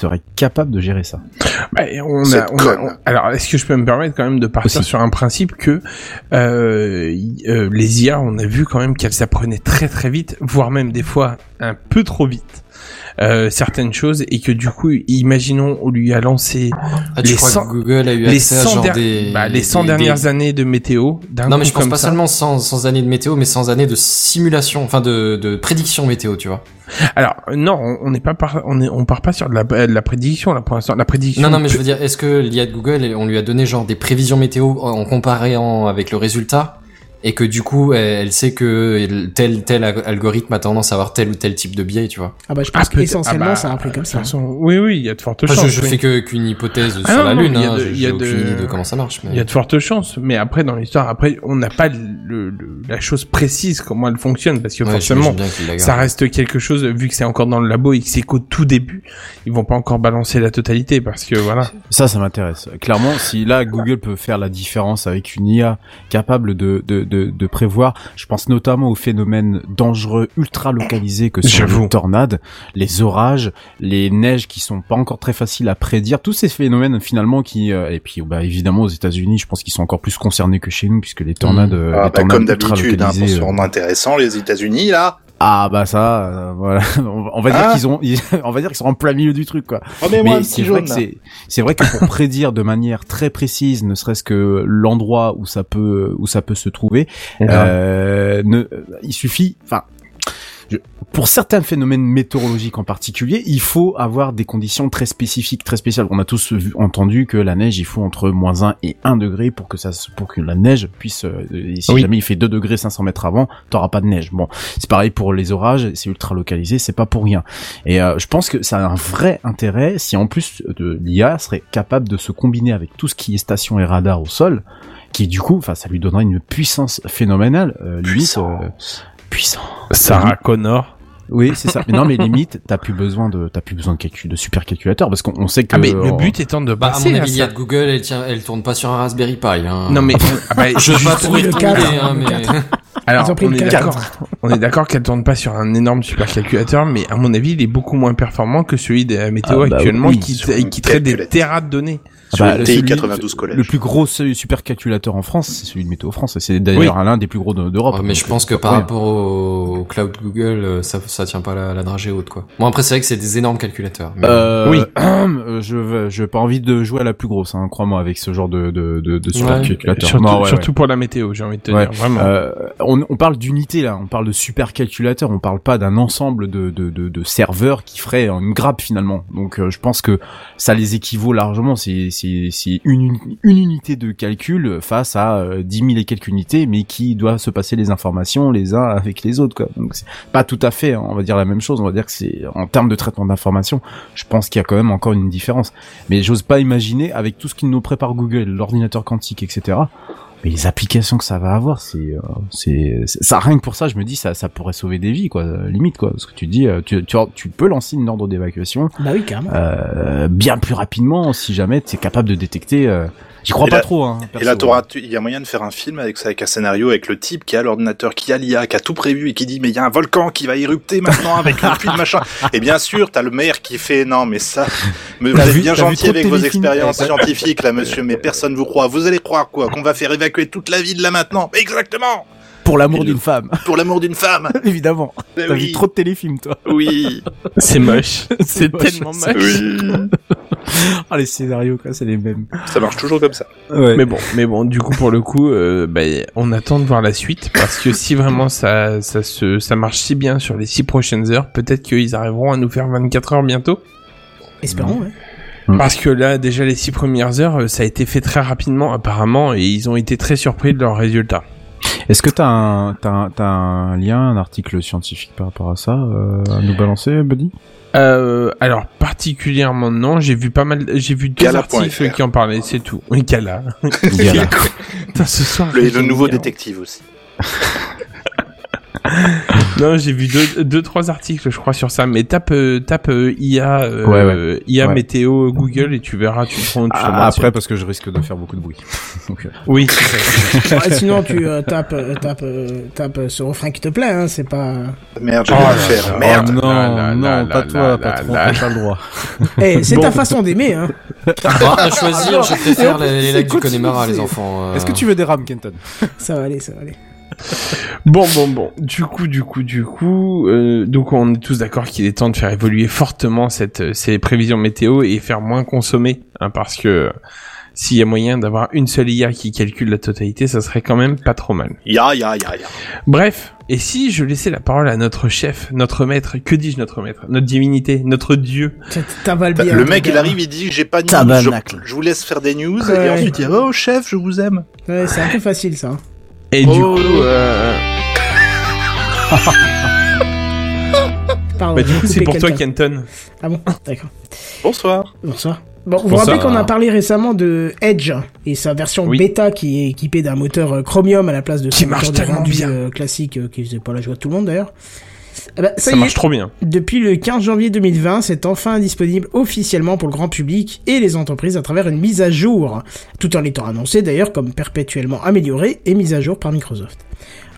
serait capable de gérer ça Bah, on a, on a- on- alors, est-ce que je peux me permettre quand même de partir Aussi. sur un principe que euh, y- euh, les IA, on a vu quand même qu'elles s'apprenaient très très vite, voire même des fois un peu trop vite. Euh, certaines choses et que du coup imaginons on lui a lancé Ah, les crois cent- que Google a eu les 100, der- des, bah, les 100 des- dernières des- années de météo Non, mais je pense pas ça. seulement sans, sans années de météo, mais sans années de simulation, enfin de, de prédiction météo, tu vois. alors non on- n'est pas par, on est on part pas sur de la, de la prédiction là pour l'instant la prédiction Non, non, mais je veux dire, est-ce que l'IA de Google, on lui a donné genre des prévisions météo en comparant avec le résultat? Et que du coup, elle, elle sait que tel tel algorithme a tendance à avoir tel ou tel type de biais, tu vois. Ah bah je pense Ah, qu'essentiellement ah bah, c'est un comme ça. toute façon, oui oui il y a de fortes Enfin, chances je, je oui. fais que qu'une hypothèse Ah sur non, la lune, il y a hein, de- y a aucune de- idée de comment ça marche. Mais... Il y a de fortes chances, mais après dans l'histoire, après on n'a pas le, le- la chose précise comment elle fonctionne parce que Ouais, forcément ça reste quelque chose vu que c'est encore dans le labo et que c'est qu'au tout début, ils vont pas encore balancer la totalité parce que voilà. Ça, ça m'intéresse. Clairement, si là Google peut faire la différence avec une IA capable de, de, de, de prévoir, je pense notamment aux phénomènes dangereux ultra localisés que sont les tornades, les orages, les neiges qui sont pas encore très faciles à prédire, tous ces phénomènes finalement qui euh, et puis bah évidemment aux États-Unis, je pense qu'ils sont encore plus concernés que chez nous puisque les tornades, Mmh. euh, Ah, les bah, tornades comme d'habitude, hein, pour se euh, rendre intéressant, les États-Unis, là. Ah bah ça, euh, voilà, on va dire Ah. qu'ils ont, on va dire qu'ils sont en plein milieu du truc quoi. Un Mais petit c'est vrai jaune, que là. c'est c'est vrai que pour prédire de manière très précise, ne serait-ce que l'endroit où ça peut où ça peut se trouver, euh, ne, euh, il suffit, enfin. Je- Pour certains phénomènes météorologiques en particulier, il faut avoir des conditions très spécifiques, très spéciales. On a tous vu- entendu que la neige, il faut entre moins 1 et 1 degré pour que ça, pour que la neige puisse, euh, si Oui. jamais il fait 2 degrés 500 mètres avant, t'auras pas de neige. Bon, c'est pareil pour les orages, c'est ultra localisé, c'est pas pour rien. Et euh, je pense que ça a un vrai intérêt si en plus de l'IA serait capable de se combiner avec tout ce qui est station et radar au sol, qui du coup, enfin, ça lui donnerait une puissance phénoménale, euh, limite euh, puissant. Sarah Connor. Oui, c'est ça. Mais non, mais limite, t'as plus besoin de, t'as plus besoin de calcul, de super calculateur, parce qu'on on sait que. Ah mais le but étant de Bah, à passer mon à avis, l'IA ça. de Google, elle, tient, elle tourne pas sur un Raspberry Pi. Hein. Non mais ah bah, je veux pas trop le hein, mais... Alors, on est d'accord. On est d'accord qu'elle tourne pas sur un énorme supercalculateur, mais à mon avis, il est beaucoup moins performant que celui de la météo Ah, bah actuellement oui, qui, qui traite des terras de données. Ah Sur bah, le TI 92 collège. Le plus gros supercalculateur en France, c'est celui de Météo France. et C'est d'ailleurs l'un des plus gros de- d'Europe. Ouais, mais je pense que par rapport au, cloud Google, euh, ça, ça tient pas la, la dragée haute, quoi. Bon, après, c'est vrai que c'est des énormes calculateurs. mais- Euh, Oui. euh, je veux, je pas envie de jouer à la plus grosse, hein, crois-moi, avec ce genre de de de, de supercalculateur. Surtout, Non, ouais, surtout pour la météo, j'ai envie de te Ouais. dire, vraiment. Euh, on, on parle d'unité là, on parle de supercalculateur, on parle pas d'un ensemble de, de, de, de serveurs qui ferait une grappe finalement. Donc euh, je pense que ça les équivaut largement. C'est c'est une, uni- une unité de calcul face à euh, 10 000 et quelques unités, mais qui doit se passer les informations les uns avec les autres quoi. Donc pas tout à fait, hein, on va dire la même chose. On va dire que c'est en termes de traitement d'informations, je pense qu'il y a quand même encore une différence. Mais j'ose pas imaginer avec tout ce qu'il nous prépare Google, l'ordinateur quantique, etc. Mais les applications que ça va avoir, c'est, euh, c'est, c'est- ça rien que pour ça, je me dis ça, ça pourrait sauver des vies, quoi, euh, limite, quoi. Parce que tu dis, euh, tu, tu, tu peux lancer une ordre d'évacuation Bah oui, carrément. euh, bien plus rapidement si jamais tu es capable de détecter. euh, J'y crois Et pas là- trop. Hein, Et là, perso. t'auras- tu- il y a moyen de faire un film avec ça, avec un scénario, avec le type qui a l'ordinateur, qui a l'IA, qui a tout prévu et qui dit mais il y a un volcan qui va érupter maintenant avec le puits de machin. Et bien sûr, t'as le maire qui fait non mais ça, mais vous êtes bien gentil avec vos expériences scientifiques là, monsieur, mais personne vous croit. Vous allez croire quoi? Qu'on va faire évacuer toute la ville là maintenant Exactement. Pour l'amour d'une le- femme, Pour l'amour d'une femme. évidemment. Eh T'as oui. vu trop de téléfilms, toi. Oui. C'est moche. c'est tellement moche. Oui. Ah, les scénarios, quoi, c'est les mêmes. Ça marche toujours comme ça. Ouais. Mais bon, mais bon, du coup pour le coup, euh, bah, on attend de voir la suite parce que si vraiment ça, ça se, ça marche si bien sur les six prochaines heures, peut-être qu'ils arriveront à nous faire 24 heures bientôt. Espérons, ouais. Mm. Parce que là, déjà les six premières heures, euh, ça a été fait très rapidement apparemment et ils ont été très surpris de leurs résultats. Est-ce que t'as un, t'as un, t'as un lien, un article scientifique par rapport à ça euh, à nous balancer, Buddy? Euh, alors particulièrement non, j'ai vu pas mal, j'ai vu deux articles qui en parlaient, c'est tout. Gala. Gala. Putain, ce soir. Le, le nouveau mis- détective aussi. Non, j'ai vu deux, deux, trois articles, je crois, sur ça. Mais tape, euh, tape euh, IA, euh, Ouais, ouais. IA Ouais. météo Google et tu verras, tu prends. tu Ah, Après, parce que je risque de faire beaucoup de bruit. Donc, euh, Oui. sinon, tu euh, tapes, euh, tapes, euh, tapes ce refrain qui te plaît, hein, c'est pas... Merde, j'ai Oh là le faire. Merde. Oh non, là, là, non, là, pas là, toi, là, patron, t'as pas le droit. Eh, c'est Bon. ta façon d'aimer, hein. Bon, à choisir, je préfère les, les lacs du Connemara, les enfants. euh. Est-ce que tu veux des rames, Kenton? Ça va aller, ça va aller. Bon, bon, bon. Du coup, du coup, du coup, euh, donc on est tous d'accord qu'il est temps de faire évoluer fortement cette, euh, ces prévisions météo et faire moins consommer, hein, parce que euh, s'il y a moyen d'avoir une seule IA qui calcule la totalité, ça serait quand même pas trop mal. Ya, ya, ya, ya. Bref, et si je laissais la parole à notre chef, notre maître, que dis-je notre maître, notre divinité, notre dieu? Bien. Le mec, il arrive, il dit j'ai pas de news, je, je vous laisse faire des news, Ouais. et ensuite il dit oh chef, je vous aime. Ouais, c'est un peu facile, ça. Et du Oh. coup, euh, Pardon, bah, du coup, c'est pour toi. Kenton. Ah bon, d'accord. Bonsoir. Bonsoir. Bon, vous vous rappelez qu'on a parlé récemment de Edge et sa version Oui. bêta qui est équipée d'un moteur euh, Chromium à la place de Qui son marche moteur de rendu bien. euh, classique euh, qui faisait pas la joie de tout le monde d'ailleurs. Eh ben, ça, marche est, trop bien. depuis le 15 janvier 2020, c'est enfin disponible officiellement pour le grand public et les entreprises à travers une mise à jour, tout en étant annoncé d'ailleurs comme perpétuellement amélioré et mise à jour par Microsoft.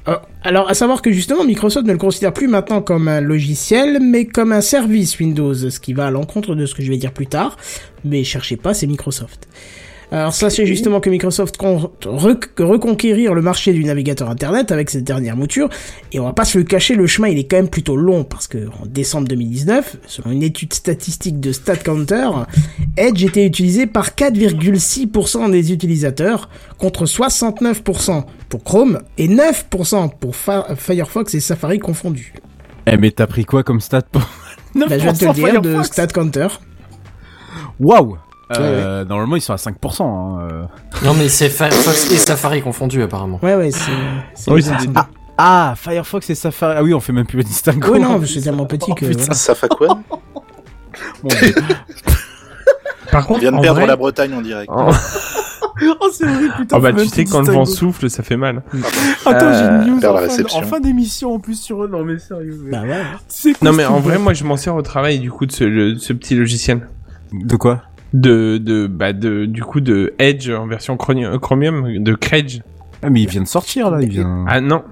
Euh, alors, à savoir que justement, Microsoft ne le considère plus maintenant comme un logiciel, mais comme un service Windows, ce qui va à l'encontre de ce que je vais dire plus tard. Mais cherchez pas, c'est Microsoft. Alors, sachez justement que Microsoft compte rec- reconquérir le marché du navigateur Internet avec cette dernière mouture. Et on va pas se le cacher, le chemin il est quand même plutôt long parce que en décembre 2019, selon une étude statistique de StatCounter, Edge était utilisé par 4,6% des utilisateurs contre 69% pour Chrome et 9% pour Fa- Firefox et Safari confondus. Eh, mais t'as pris quoi comme stat pour Bah, je de te le dire, de StatCounter. Waouh euh, Normalement, ils sont à 5%. Hein, euh. Non, mais c'est Firefox et Safari confondus, apparemment. Ouais, ouais, c'est... Oui, ça. Ah, Firefox et Safari. Ah oui, on fait même plus le distinguo. Oui, non, c'est tellement petit que... Oh, putain. voilà. Ça fait quoi Mon Dieu. Par On contre, vient de perdre vrai- la Bretagne en direct. Oh, oh, c'est horrible, putain. oh bah on tu sais quand le vent souffle, ça fait mal. Attends, j'ai Euh, une news faire la en fin, réception. en fin d'émission en plus sur eux. Non, mais sérieux. mais- Bah ouais. Non mais en vrai, moi je m'en sers au travail du coup de ce, le- de ce petit logiciel. De quoi? De, de, bah de, du coup de Edge en version Chromi- Chromium, de Credge. Ah, mais il vient de sortir là, il vient. Ah non.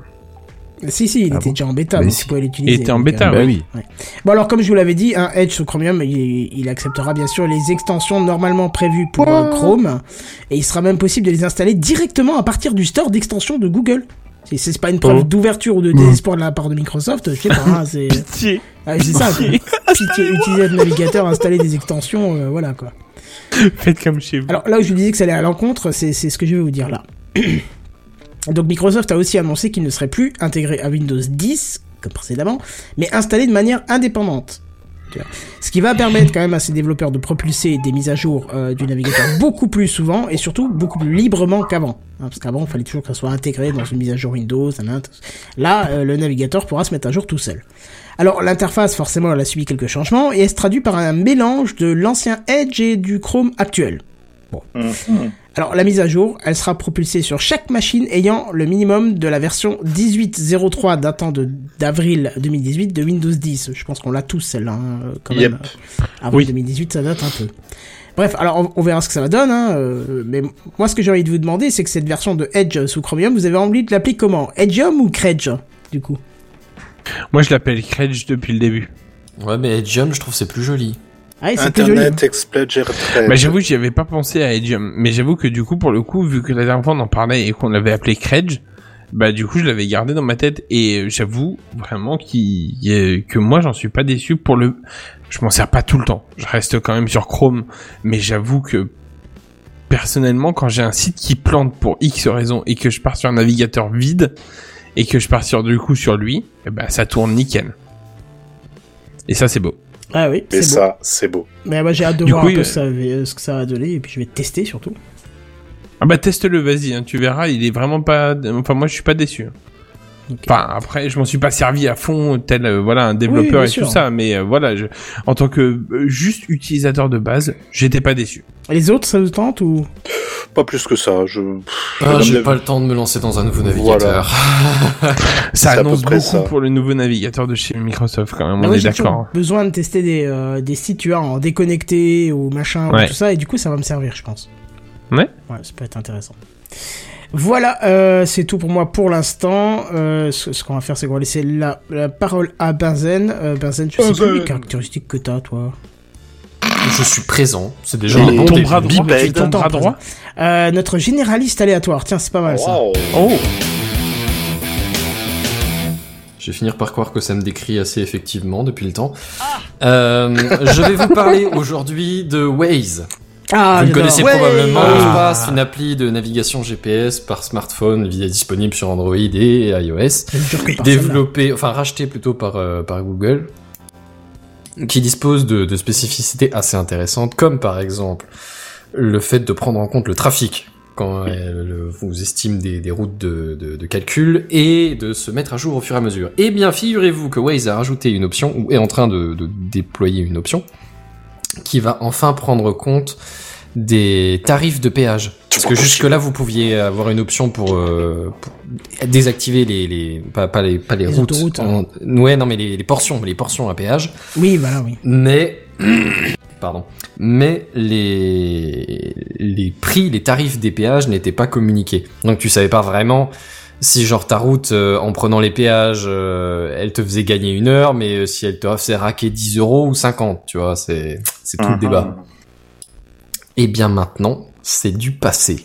Si, si, il Ah était bon déjà en bêta, Mais donc si. tu pouvais l'utiliser. Il était en bêta, euh, bah oui. Bon alors comme je vous l'avais dit, un Edge sous Chromium, il, il acceptera bien sûr les extensions normalement prévues pour euh, Chrome, et il sera même possible de les installer directement à partir du store d'extensions de Google. Si c'est pas une preuve Oh. d'ouverture ou de désespoir de la part de Microsoft, je sais pas, hein, c'est Pitié. ah, c'est ça. quoi. Pitié, utiliser le navigateur, installer des extensions, euh, voilà quoi. Faites comme chez vous. Alors là où je disais que ça allait à l'encontre, c'est ce que je vais vous dire là. Donc Microsoft a aussi annoncé qu'il ne serait plus intégré à Windows 10, comme précédemment, mais installé de manière indépendante. Ce qui va permettre quand même à ces développeurs de propulser des mises à jour euh, du navigateur beaucoup plus souvent et surtout beaucoup plus librement qu'avant. Hein, parce qu'avant, il fallait toujours que ça soit intégré dans une mise à jour Windows. Là, euh, le navigateur pourra se mettre à jour tout seul. Alors l'interface, forcément, elle a subi quelques changements et elle se traduit par un mélange de l'ancien Edge et du Chrome actuel. Alors la mise à jour, elle sera propulsée sur chaque machine ayant le minimum de la version 18.03 datant de d'avril 2018 de Windows 10. Je pense qu'on l'a tous celle-là hein, quand Yep. même. Avril Oui. 2018, ça date un peu. Bref, alors on, on verra ce que ça donne. Hein, euh, mais moi, ce que j'ai envie de vous demander, c'est que cette version de Edge sous Chromium, vous avez envie de l'appeler comment? Edgeum ou Credge du coup? Moi, je l'appelle Credge depuis le début. Ouais, mais Edgeum, je trouve c'est plus joli. Ah, oui, c'est plus joli. Internet Explorer 13. Bah, j'avoue, j'y avais pas pensé à Edium. Mais j'avoue que du coup, pour le coup, vu que la dernière fois on en parlait et qu'on l'avait appelé Credge, bah, du coup, je l'avais gardé dans ma tête. Et euh, j'avoue vraiment qu'il, y a- que moi, j'en suis pas déçu pour le, je m'en sers pas tout le temps. Je reste quand même sur Chrome. Mais j'avoue que, personnellement, quand j'ai un site qui plante pour X raison et que je pars sur un navigateur vide et que je pars sur, du coup, sur lui, ben, ça tourne nickel. Et ça, c'est beau. Ah oui, Et c'est beau. ça, c'est beau. Mais moi j'ai hâte de Du voir coup, un peu ça, ce que ça va donner et puis je vais tester surtout. Ah bah teste-le, vas-y, hein, tu verras, il est vraiment pas... Enfin moi je suis pas déçu. Enfin après je m'en suis pas servi à fond tel euh, voilà un développeur et sûr. tout ça, mais euh, voilà, je... en tant que euh, juste utilisateur de base, j'étais pas déçu. Les autres, ça vous tente ou? Pas plus que ça. Je... Ah, j'ai pas le temps de me lancer dans un nouveau Voilà. navigateur. Ça annonce beaucoup ça. pour le nouveau navigateur de chez Microsoft quand même, Bah, on moi, est d'accord. besoin de tester des, euh, des sites, tu vois, en déconnecté ou machin, ou tout ça, et du coup, ça va me servir, je pense. Ouais. Ouais, ça peut être intéressant. Voilà, euh, c'est tout pour moi pour l'instant. Euh, ce ce qu'on va faire, c'est qu'on va laisser la, la parole à Benzen. Euh, Benzen, je sais plus les caractéristiques que t'as, toi? Je suis présent, c'est déjà un bon bras droit, tu ton bras droit Euh, notre généraliste aléatoire, tiens, c'est pas mal ça. Oh Je vais finir par croire que ça me décrit assez effectivement depuis le temps. Euh, je vais vous parler aujourd'hui de Waze. Ah, vous connaissez Ouais. probablement, Ah. une appli de navigation GPS par smartphone, via- disponible sur Android et iOS. Je ne jure que par celle-là. développé, enfin racheté plutôt par, euh, par Google, qui dispose de, de spécificités assez intéressantes, comme par exemple le fait de prendre en compte le trafic quand elle vous estime des, des routes de, de, de calcul et de se mettre à jour au fur et à mesure. Eh bien, figurez-vous que Waze a rajouté une option, ou est en train de, de déployer une option, qui va enfin prendre compte des tarifs de péage. Parce que jusque-là, vous pouviez avoir une option pour, euh, pour désactiver les, les pas, pas les pas les, Les routes. autoroutes. en- ouais, non, mais les, les portions, les portions à péage. Oui, voilà, oui. Mais pardon. Mais les les prix, les tarifs des péages n'étaient pas communiqués. Donc tu savais pas vraiment si genre ta route euh, en prenant les péages, euh, elle te faisait gagner une heure, mais euh, si elle te faisait raquer 10 euros ou 50, tu vois, c'est c'est tout le Mhm. débat. Et bien maintenant, c'est du passé.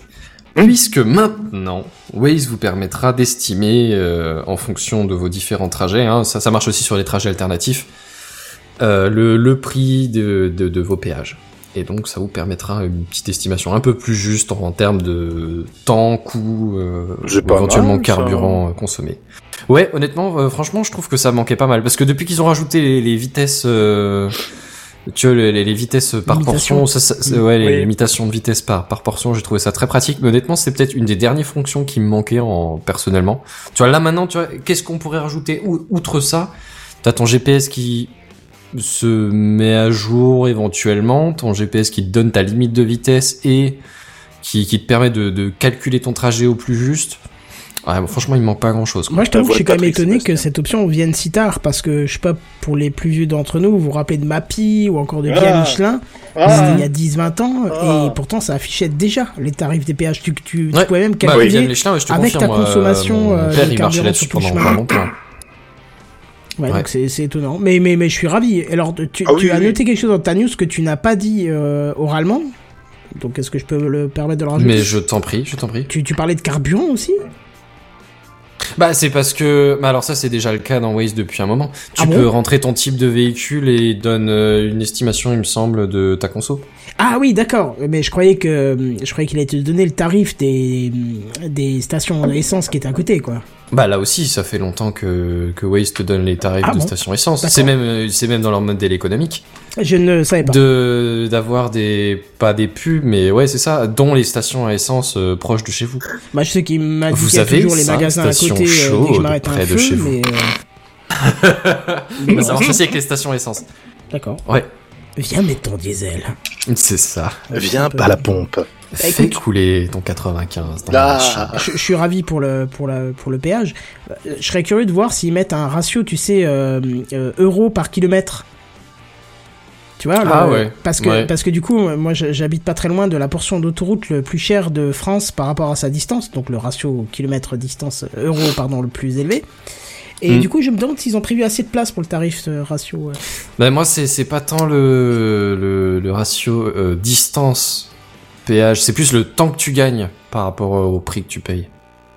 Puisque maintenant, Waze vous permettra d'estimer, euh, en fonction de vos différents trajets, hein, ça, ça marche aussi sur les trajets alternatifs, euh, le, le prix de, de, de vos péages. Et donc ça vous permettra une petite estimation un peu plus juste en, en termes de temps, coût, euh, ou éventuellement mal, carburant euh, consommé. Ouais, honnêtement, euh, franchement, je trouve que ça manquait pas mal. Parce que depuis qu'ils ont rajouté les, les vitesses... tu vois, les, les- les vitesses par Limitation. portion, ça, ça- c'est- ouais, les Oui. limitations de vitesse par, par portion, j'ai trouvé ça très pratique. Mais honnêtement, c'est peut-être une des dernières fonctions qui me manquait en, personnellement. Tu vois, là maintenant, tu vois, qu'est-ce qu'on pourrait rajouter Ou- outre ça? T'as ton GPS qui se met à jour éventuellement, ton GPS qui te donne ta limite de vitesse et qui, qui te permet de, de calculer ton trajet au plus juste. Ouais, bon, franchement, il manque pas grand chose. Moi, je t'avoue que je suis quand même étonné que Sébastien. cette option vienne si tard, parce que je sais pas, pour les plus vieux d'entre nous, vous vous rappelez de Mappy ou encore de Via Ah. Michelin, Ah. c'était il y a 10-20 ans, Ah. et pourtant ça affichait déjà les tarifs des péages. Tu, tu, tu Ouais. pouvais même Bah, calculer Michelin, je avec ta confirme, consommation mon euh, père, de il marchait carburant là-dessus pendant longtemps. Ouais, Ouais. donc c'est c'est étonnant. Mais, mais, mais je suis ravi. Alors, tu, Ah oui, tu as oui. noté quelque chose dans ta news que tu n'as pas dit euh, oralement? Donc, est-ce que je peux le permettre de le rajouter? Mais je t'en prie, je t'en prie. tu, tu parlais de carburant aussi? Bah, c'est parce que, bah alors ça c'est déjà le cas dans Waze depuis un moment. Tu Ah bon peux rentrer ton type de véhicule et il donne euh, une estimation, il me semble, de ta conso. Ah oui, d'accord. Mais je croyais que je croyais qu'il allait te donner le tarif des, des stations d'essence qui étaient à côté, quoi. Bah là aussi, ça fait longtemps que, que Waze te donne les tarifs Ah de bon station essence. C'est même, c'est même dans leur modèle économique. Je ne savais pas. De, d'avoir des, pas des pubs, mais ouais, c'est ça, dont les stations à essence euh, proches de chez vous. Bah, je sais qu'il m'a dit Vous qu'il y a avez toujours les magasins à côté euh, dès que je m'arrête à un près de feu, chez vous. mais euh, Bah, ça marche aussi avec les stations essence. d'accord. Ouais, Viens mettre ton diesel. c'est ça. Viens pas la pompe. Fais écoute- couler ton 95 dans la machine. Ah, Je, je suis ravi pour le pour la pour le péage. Euh, Je serais curieux de voir s'ils mettent un ratio, tu sais, euh, euh, euros par kilomètre. Tu vois le- Ah ouais, Parce que ouais. parce que du coup, moi, j'habite pas très loin de la portion d'autoroute le plus cher de France par rapport à sa distance, donc le ratio kilomètre distance euh, euro pardon le plus élevé. Et Mm. du coup, je me demande s'ils ont prévu assez de place pour le tarif ce ratio. Bah moi c'est c'est pas tant le le, le ratio euh, distance péage, c'est plus le temps que tu gagnes par rapport euh, au prix que tu payes.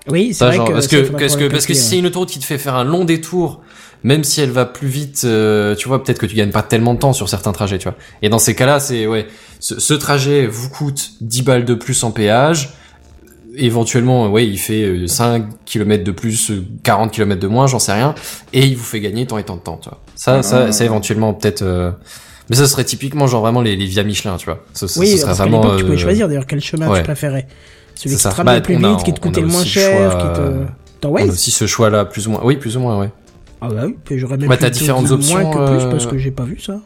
Oui, c'est vrai genre, que parce que parce que parce que si c'est une autoroute qui te fait faire un long détour, même si elle va plus vite, euh, tu vois, peut-être que tu gagnes pas tellement de temps sur certains trajets, tu vois. Et dans ces cas-là, c'est ouais, ce, ce trajet vous coûte 10 balles de plus en péage. Éventuellement, ouais, il fait euh, 5 km de plus, euh, 40 km de moins, j'en sais rien, et il vous fait gagner tant et tant de temps, tu vois. Ça, ça, ça éventuellement peut-être. euh, Mais ça serait typiquement genre vraiment les, les via Michelin, tu vois. Ce, ce- Oui, ce serait parce vraiment. tu pouvais euh, choisir d'ailleurs quel chemin ouais. tu préférais. Celui C'est qui ça. te ramenait Bah, le plus a- vite, qui te coûtait le moins cher, choix, qui te... euh, On a aussi ce choix-là, plus ou moins. Oui, plus ou moins, ouais. Ah bah oui, puis j'aurais même Bah, t'as différentes options, moins que plus, euh, parce que j'ai pas vu ça.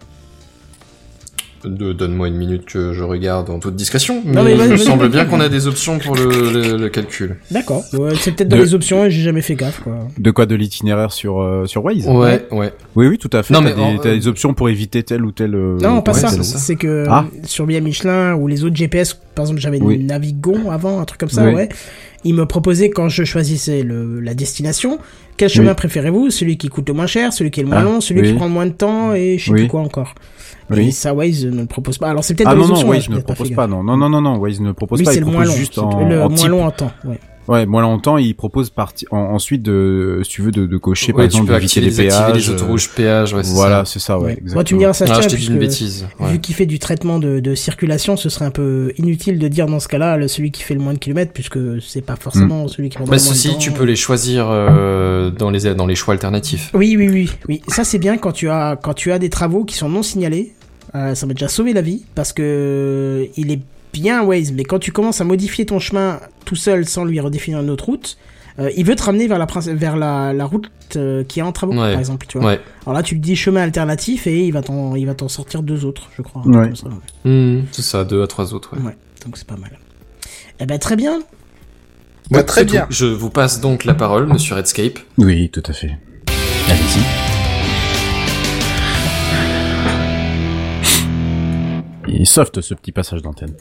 De- Donne-moi une minute que je regarde en toute discrétion. Non, mais il me semble bien qu'on a des options pour le, le, le calcul. D'accord. Ouais, c'est peut-être dans De- les options et j'ai jamais fait gaffe, quoi. De quoi de l'itinéraire sur euh, sur Waze Ouais, ouais. Oui, oui, tout à fait. Non, t'as mais des, en- t'as des options pour éviter tel ou tel. euh, Non, pas ouais, ça. c'est ça. C'est que Ah. euh, sur Via Michelin ou les autres GPS, par exemple, j'avais Oui. Navigon avant, un truc comme ça, Oui. ouais. Ils me proposaient quand je choisissais le, la destination, quel chemin Oui. préférez-vous? Celui qui coûte le moins cher, celui qui est le moins Ah, long, celui oui. qui prend le moins de temps et je sais Oui. plus quoi encore? Et Oui. ça, Waze ne le propose pas. Alors c'est peut-être Ah non, non, hein, Waze ne peut-être propose pas, non. Non, non, non, Waze ne propose pas. c'est il le moins propose long. juste c'est en, le en moins type. long en temps. Ouais. Ouais, moins longtemps, il propose parti en- ensuite de, si tu veux, de, de cocher, par Ouais, exemple, d'éviter activer, les péages. les autoroutes péages, ouais, Voilà, c'est ça, ouais. Moi, tu me diras ça, Ah, tient, je dit une puisque bêtise. ouais. Vu qu'il fait du traitement de, de circulation, ce serait un peu inutile de dire dans ce cas-là celui qui fait le moins de kilomètres, puisque c'est pas forcément celui qui Mais le moins de ceci, temps. tu peux les choisir euh, dans les dans les choix alternatifs. Oui, oui, oui, oui. Ça c'est bien quand tu as quand tu as des travaux qui sont non signalés. Euh, ça m'a déjà sauvé la vie parce que il est bien Waze, mais quand tu commences à modifier ton chemin tout seul sans lui redéfinir une autre route, euh, il veut te ramener vers la princi- vers la, la route euh, qui est en travaux, Ouais. par exemple. Tu vois. Ouais. Alors là, tu lui dis chemin alternatif et il va t'en il va t'en sortir deux autres, je crois. Ouais. Comme ça, ouais. Hmm, c'est ça, deux à trois autres. Ouais. Ouais, donc c'est pas mal. Eh ben très bien. Bah, très bien. tout. Je vous passe donc la parole, Monsieur Redscape. Oui, tout à fait. Allez-y. Il est soft ce petit passage d'antenne.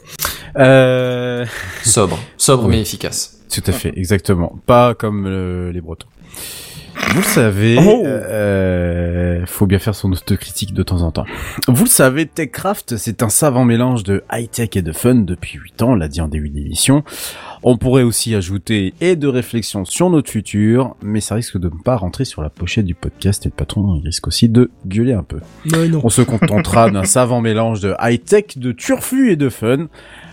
Euh... Sobre, sobre Oui. mais efficace. Tout à fait, exactement. Pas comme les Bretons. Vous le savez, Oh. euh, faut bien faire son autocritique de temps en temps. Vous le savez, TechCraft, c'est un savant mélange de high-tech et de fun depuis 8 ans, on l'a dit en début d'émission. On pourrait aussi ajouter et de réflexion sur notre futur, mais ça risque de ne pas rentrer sur la pochette du podcast et le patron il risque aussi de gueuler un peu. Non, non. On se contentera d'un savant mélange de high-tech, de turfu et de fun.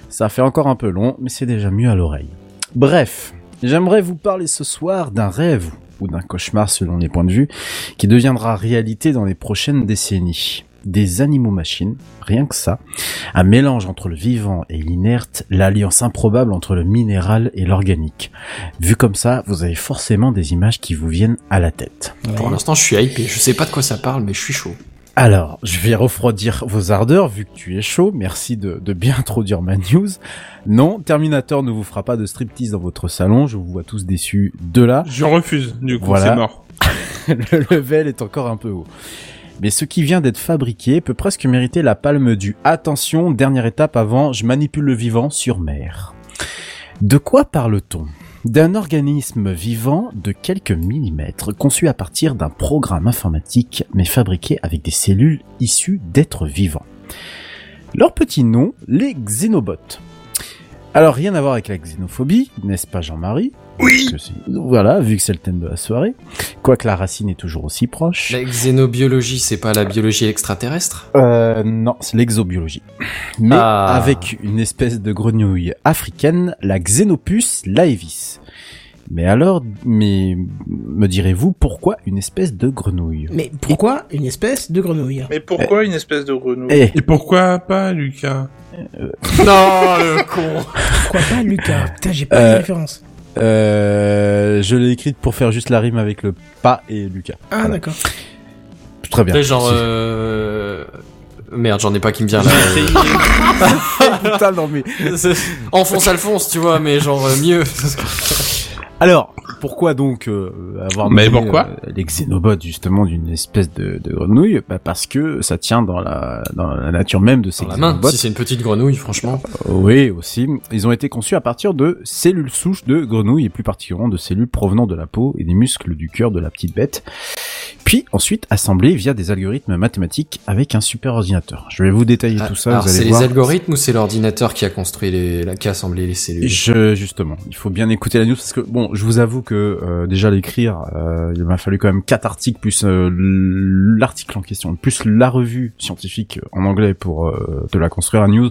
Ça fait encore un peu long, mais c'est déjà mieux à l'oreille. Bref, j'aimerais vous parler ce soir d'un rêve ou d'un cauchemar selon les points de vue qui deviendra réalité dans les prochaines décennies. Des animaux-machines, rien que ça. Un mélange entre le vivant et l'inerte, l'alliance improbable entre le minéral et l'organique. Vu comme ça, vous avez forcément des images qui vous viennent à la tête. Pour l'instant, je suis hypé. Je sais pas de quoi ça parle, mais je suis chaud. Alors, je vais refroidir vos ardeurs vu que tu es chaud. Merci de, de bien introduire ma news. Non, Terminator ne vous fera pas de striptease dans votre salon. Je vous vois tous déçus de là. Je refuse, du coup, Voilà. c'est mort. le level est encore un peu haut. Mais ce qui vient d'être fabriqué peut presque mériter la palme du attention, dernière étape avant je manipule le vivant sur mer. De quoi parle-t-on? D'un organisme vivant de quelques millimètres conçu à partir d'un programme informatique mais fabriqué avec des cellules issues d'êtres vivants. Leur petit nom, les xénobots. Alors rien à voir avec la xénophobie, n'est-ce pas Jean-Marie? Oui. Voilà, vu que c'est le thème de la soirée. Quoique la racine est toujours aussi proche. La xénobiologie, c'est pas la biologie extraterrestre? Euh, non, c'est l'exobiologie. Mais Ah. avec une espèce de grenouille africaine, la Xenopus laevis. Mais alors, mais me direz-vous pourquoi une espèce de grenouille? Mais pourquoi une espèce de grenouille? Mais pourquoi une espèce de grenouille? Eh, Et pourquoi pas, Lucas? Non, le con Pourquoi pas Lucas? Putain, j'ai pas Euh, de référence. euh, je l'ai écrite pour faire juste la rime avec le pas et Lucas. Ah, Voilà. d'accord. Très bien. Genre... Euh... Merde, j'en ai pas qui me vient là. Putain, non, mais- Enfonce Alphonse, tu vois, mais genre euh, mieux. Alors, pourquoi donc euh, avoir Mais nommé, pourquoi euh, les xénobots justement d'une espèce de, de grenouille? Bah Parce que ça tient dans la, dans la nature même de ces Dans la main, si c'est une petite grenouille, franchement. Oui, aussi. Ils ont été conçus à partir de cellules souches de grenouilles et plus particulièrement de cellules provenant de la peau et des muscles du cœur de la petite bête. Puis ensuite assemblés via des algorithmes mathématiques avec un super ordinateur. Je vais vous détailler Ah, tout ça. Alors, c'est les algorithmes ou c'est l'ordinateur qui a construit les, qui a assemblé les cellules? Je, justement, il faut bien écouter la news parce que bon, je vous avoue que euh, déjà l'écrire, euh, il m'a fallu quand même quatre articles plus euh, l'article en question, plus la revue scientifique en anglais pour euh, te la construire la news.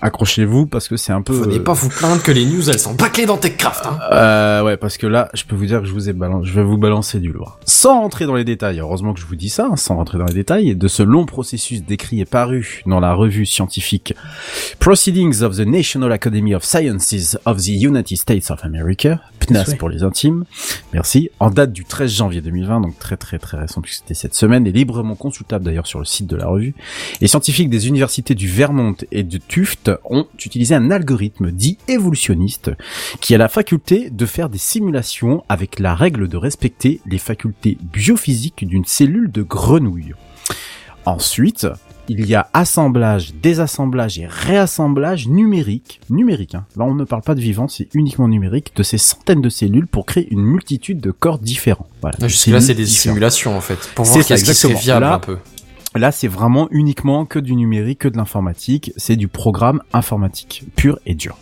Accrochez-vous parce que c'est un peu. Venez euh, pas vous plaindre que les news elles sont bâclées dans TechCraft. Hein. Euh, ouais, parce que là, je peux vous dire que je vous ai balancé, je vais vous balancer du lourd. Sans rentrer dans les détails, heureusement que je vous dis ça, hein, sans rentrer dans les détails, de ce long processus décrit et paru dans la revue scientifique Proceedings of the National Academy of Sciences of the United States of America, PNAS pour les intimes, merci, en date du 13 janvier 2020, donc très très très récent puisque c'était cette semaine, et librement consultable d'ailleurs sur le site de la revue, les scientifiques des universités du Vermont et de Ont utilisé un algorithme dit évolutionniste qui a la faculté de faire des simulations avec la règle de respecter les facultés biophysiques d'une cellule de grenouille. Ensuite, il y a assemblage, désassemblage et réassemblage numérique, numérique, hein. là on ne parle pas de vivant, c'est uniquement numérique, de ces centaines de cellules pour créer une multitude de corps différents. Voilà. Jusque-là, c'est des simulations en fait. Pour voir qu'est-ce qui serait viable Là- un peu. Là, c'est vraiment uniquement que du numérique, que de l'informatique. C'est du programme informatique, pur et dur.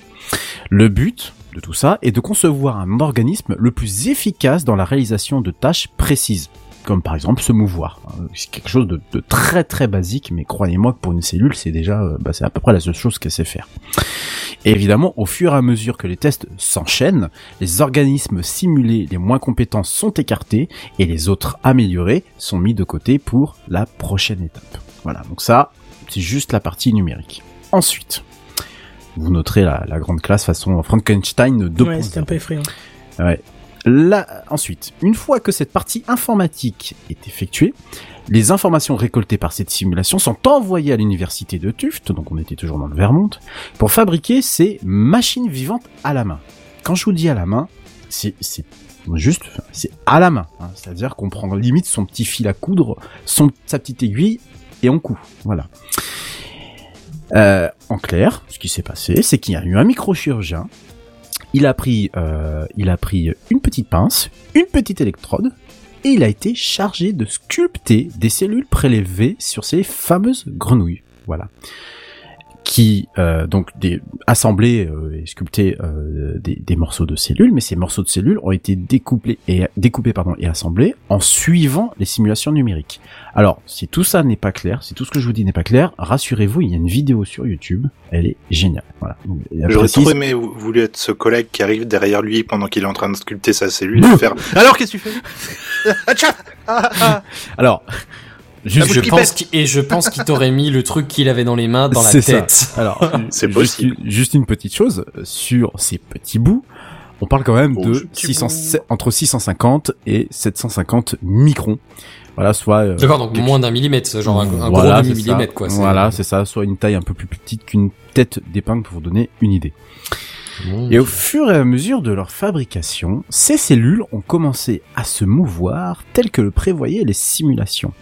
Le but de tout ça est de concevoir un organisme le plus efficace dans la réalisation de tâches précises. Comme par exemple se mouvoir. C'est quelque chose de, de très très basique, mais croyez-moi que pour une cellule, c'est déjà, euh, bah, c'est à peu près la seule chose qu'elle sait faire. Et évidemment, au fur et à mesure que les tests s'enchaînent, les organismes simulés les moins compétents sont écartés et les autres améliorés sont mis de côté pour la prochaine étape. Voilà, donc ça, c'est juste la partie numérique. Ensuite, vous noterez la, la grande classe façon Frankenstein 2.0. Ouais, c'était un peu effrayant. Ouais. Ensuite, une fois que cette partie informatique est effectuée, les informations récoltées par cette simulation sont envoyées à l'université de Tufts, donc on était toujours dans le Vermont, pour fabriquer ces machines vivantes à la main. Quand je vous dis à la main, c'est c'est juste, c'est à la main. hein. C'est-à-dire qu'on prend limite son petit fil à coudre, son, sa petite aiguille, et on coud. Voilà. Euh, en clair, ce qui s'est passé, c'est qu'il y a eu un microchirurgien. Il a pris, euh, il a pris une petite pince, une petite électrode, et il a été chargé de sculpter des cellules prélevées sur ces fameuses grenouilles. Voilà. Qui euh, donc des assemblés euh, et sculptés euh, des, des morceaux de cellules, mais ces morceaux de cellules ont été découpés et découpés pardon et assemblés en suivant les simulations numériques. Alors, si tout ça n'est pas clair, si tout ce que je vous dis n'est pas clair, rassurez-vous, il y a une vidéo sur YouTube, elle est géniale. Voilà. J'aurais trop aimé vou- voulu être ce collègue qui arrive derrière lui pendant qu'il est en train de sculpter sa cellule et faire Alors qu'est-ce que tu fais. Alors, juste, Je bouche pense qu'il- et je pense qu'il t'aurait mis le truc qu'il avait dans les mains dans la ça. tête. Alors, C'est juste, possible. juste une petite chose euh, sur ces petits bouts. On parle quand même Oh, de ce petit 600, bout. entre 650 et 750 microns. Voilà, soit euh, D'accord, donc quelque- moins d'un millimètre, genre un, un Voilà, gros c'est demi-millimètre, ça. quoi. Voilà, c'est ça, soit une taille un peu plus petite qu'une tête d'épingle pour vous donner une idée. Mmh. Et au fur et à mesure de leur fabrication, ces cellules ont commencé à se mouvoir telles que le prévoyaient les simulations.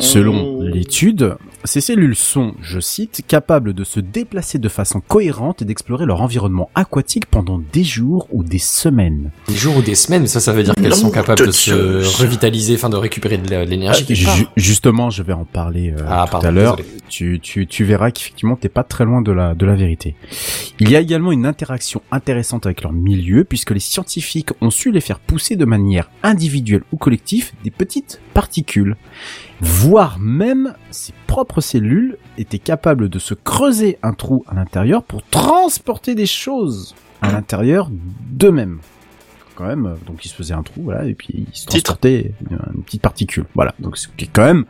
Selon l'étude, ces cellules sont, je cite, capables de se déplacer de façon cohérente et d'explorer leur environnement aquatique pendant des jours ou des semaines. Des jours ou des semaines, ça, ça veut dire qu'elles sont capables de de se revitaliser, enfin de récupérer de l'énergie. part. justement, je vais en parler euh, Ah, tout pardon, à l'heure. Tu, tu, tu verras qu'effectivement, t'es pas très loin de la, de la vérité. Il y a également une interaction intéressante avec leur milieu, puisque les scientifiques ont su les faire pousser de manière individuelle ou collective des petites particules. Voire même, ces propres cellules étaient capables de se creuser un trou à l'intérieur pour transporter des choses à l'intérieur d'eux-mêmes. Quand même, euh, donc ils se faisaient un trou, voilà, et puis ils se transportaient une, une petite particule. Voilà, donc c'est quand même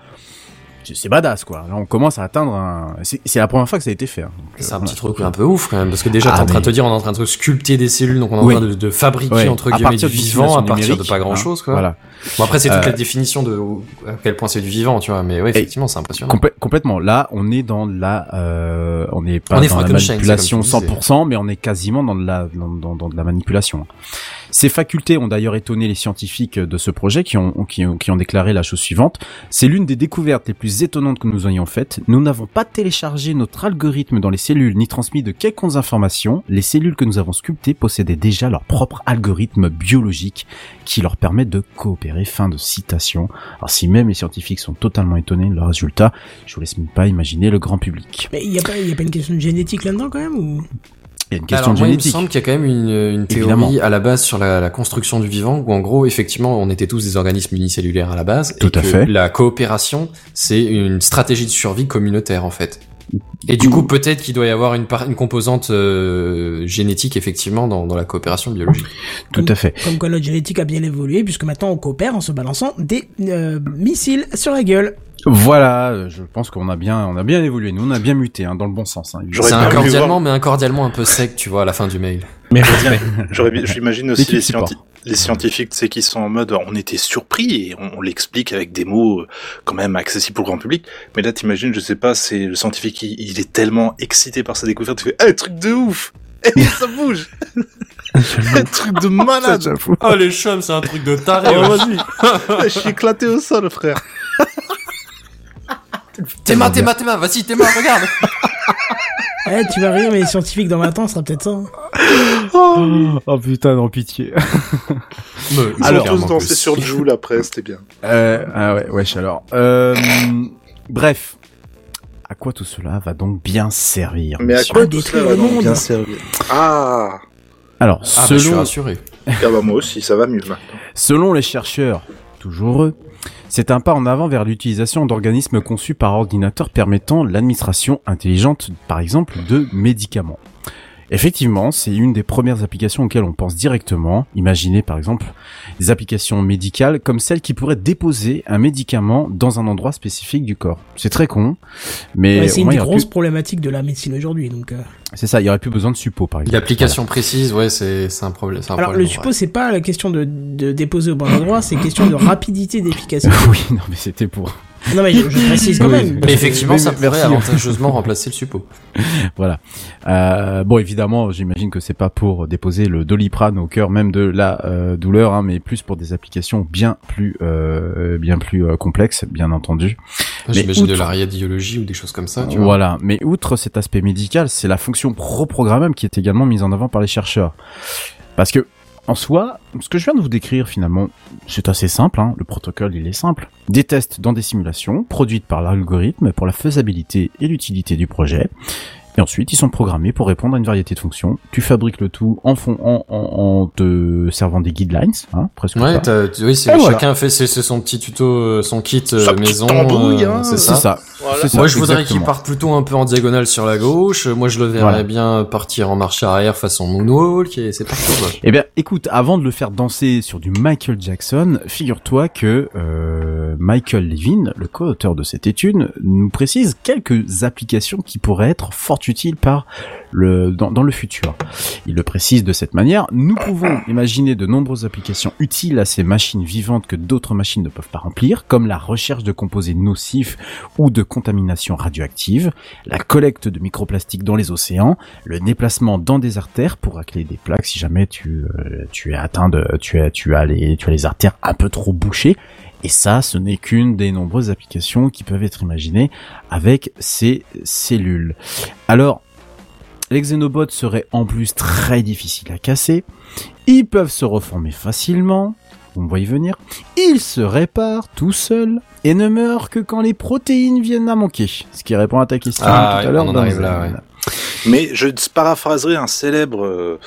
c'est badass quoi. Là on commence à atteindre un. C'est la première fois que ça a été fait. hein. C'est euh, un voilà. petit truc un peu ouf quand même, parce que déjà Ah, t'es en train mais- de te dire on est en train de sculpter des cellules, donc on est en Oui. train de, de fabriquer Ouais, entre guillemets du vivant à partir de pas grand hein. chose quoi. Voilà. Bon après c'est toute Euh, la définition de à quel point c'est du vivant, tu vois, mais ouais effectivement c'est impressionnant. Complè- complètement. Là, on est dans la, euh, on n'est pas On est dans la manipulation c'est comme tu disais. 100%, mais on est quasiment dans de la, dans, dans- dans de la manipulation. Ces facultés ont d'ailleurs étonné les scientifiques de ce projet qui ont, qui ont, qui ont déclaré la chose suivante. C'est l'une des découvertes les plus étonnantes que nous ayons faites. Nous n'avons pas téléchargé notre algorithme dans les cellules ni transmis de quelconques informations. Les cellules que nous avons sculptées possédaient déjà leur propre algorithme biologique qui leur permet de coopérer. Fin de citation. Alors si même les scientifiques sont totalement étonnés de leur résultat, je vous laisse même pas imaginer le grand public. Mais il y a a pas une question de génétique là-dedans quand même ou? Il y a une question Alors moi il me semble qu'il y a quand même une, une théorie Évidemment. à la base sur la, la construction du vivant, où en gros effectivement on était tous des organismes unicellulaires à la base, Tout et à que fait. la coopération c'est une stratégie de survie communautaire en fait. Et du coup, peut-être qu'il doit y avoir une, par- une composante euh, génétique effectivement dans, dans la coopération biologique. Tout à fait. Comme quoi notre génétique a bien évolué, puisque maintenant on coopère en se balançant des euh, missiles sur la gueule. Voilà, euh, je pense qu'on a bien, on a bien évolué. Nous, on a bien muté, hein, dans le bon sens. Hein, C'est bien un cordialement, voir- mais un cordialement un peu sec, tu vois, à la fin du mail. Mais respect. J'aurais bien- J'imagine aussi les, scienti- les scientifiques, tu sais, qui sont en mode, on était surpris et on, on l'explique avec des mots euh, quand même accessibles pour le grand public. Mais là, t'imagines, je sais pas, c'est le scientifique, il, il est tellement excité par sa découverte, il fait, eh, truc de ouf! Eh, ça bouge! Eh, truc de malade! Oh les chums, c'est un truc de taré. Oh, vas-y! Je suis éclaté au sol, frère! Théma, théma, théma, vas-y, théma, regarde. Eh, tu vas rire, mais les scientifiques dans 20 ans, ce sera peut-être ça. hein. Oh putain, non pitié. Ils Alors, ont tous dansé sur Joule après, c'était bien. Euh, ah ouais, wesh alors. Euh, bref. À quoi tout cela va donc bien servir Mais à monsieur quoi tout détruire cela va le donc monde. bien servir? Ah! Alors, Ah, bah, je suis selon, rassuré. Ah bah moi aussi, ça va mieux maintenant. selon les chercheurs, toujours eux, c'est un pas en avant vers l'utilisation d'organismes conçus par ordinateur permettant l'administration intelligente, par exemple, de médicaments. Effectivement, c'est une des premières applications auxquelles on pense directement. Imaginez par exemple des applications médicales comme celle qui pourrait déposer un médicament dans un endroit spécifique du corps. C'est très con, mais Ouais, c'est une moins, des grosses plus- problématiques de la médecine aujourd'hui. Donc, euh. c'est ça, il y aurait plus besoin de suppos par exemple. L'application précise, ouais, c'est un problème. un Alors, le suppos, c'est pas la question de, de déposer au bon endroit, c'est question de rapidité d'efficacité. oui, non mais c'était pour. Non, mais je, je précise quand Oui, même. oui. Mais effectivement, Oui, ça merci. avantageusement remplacer le suppôt. Voilà. Euh, bon, évidemment, j'imagine que c'est pas pour déposer le doliprane au cœur même de la euh, douleur, hein, mais plus pour des applications bien plus, euh, bien plus euh, complexes, bien entendu. Mais J'imagine de la radiologie ou des choses comme ça, tu vois. Voilà. Mais outre cet aspect médical, c'est la fonction reprogrammable qui est également mise en avant par les chercheurs. Parce que, en soi, ce que je viens de vous décrire finalement, c'est assez simple. Hein. Le protocole, il est simple. Des tests dans des simulations produites par l'algorithme pour la faisabilité et l'utilité du projet. Et ensuite, ils sont programmés pour répondre à une variété de fonctions. Tu fabriques le tout en fond, en, en, en te servant des guidelines, hein, presque. Ouais, pas. t'as- tu- oui, c'est Et voilà. chacun fait ses- ses- son petit tuto, euh, son kit euh, maison. euh, hein, c'est c'est ça. ça. Voilà. C'est ça, Moi, je voudrais qu'il parte plutôt un peu en diagonale sur la gauche. Moi, je le verrais Voilà. bien partir en marche arrière façon moonwalk et c'est parti. Eh bien, écoute, avant de le faire danser sur du Michael Jackson, figure-toi que euh, Michael Levin, le co-auteur de cette étude, nous précise quelques applications qui pourraient être fort utiles par le dans, dans le futur. Il le précise de cette manière. Nous pouvons imaginer de nombreuses applications utiles à ces machines vivantes que d'autres machines ne peuvent pas remplir, comme la recherche de composés nocifs ou de contamination radioactive, la collecte de microplastiques dans les océans, le déplacement dans des artères pour racler des plaques si jamais tu euh, tu es atteint de tu as tu as les tu as les artères un peu trop bouchées. Et ça, ce n'est qu'une des nombreuses applications qui peuvent être imaginées avec ces cellules. Alors, les xénobots seraient en plus très difficiles à casser. Ils peuvent se reformer facilement. On va y venir. Ils se réparent tout seuls et ne meurent que quand les protéines viennent à manquer. Ce qui répond à ta question Ah, tout à l'heure. on en dans- arrive là, ouais. Mais je paraphraserai un célèbre euh,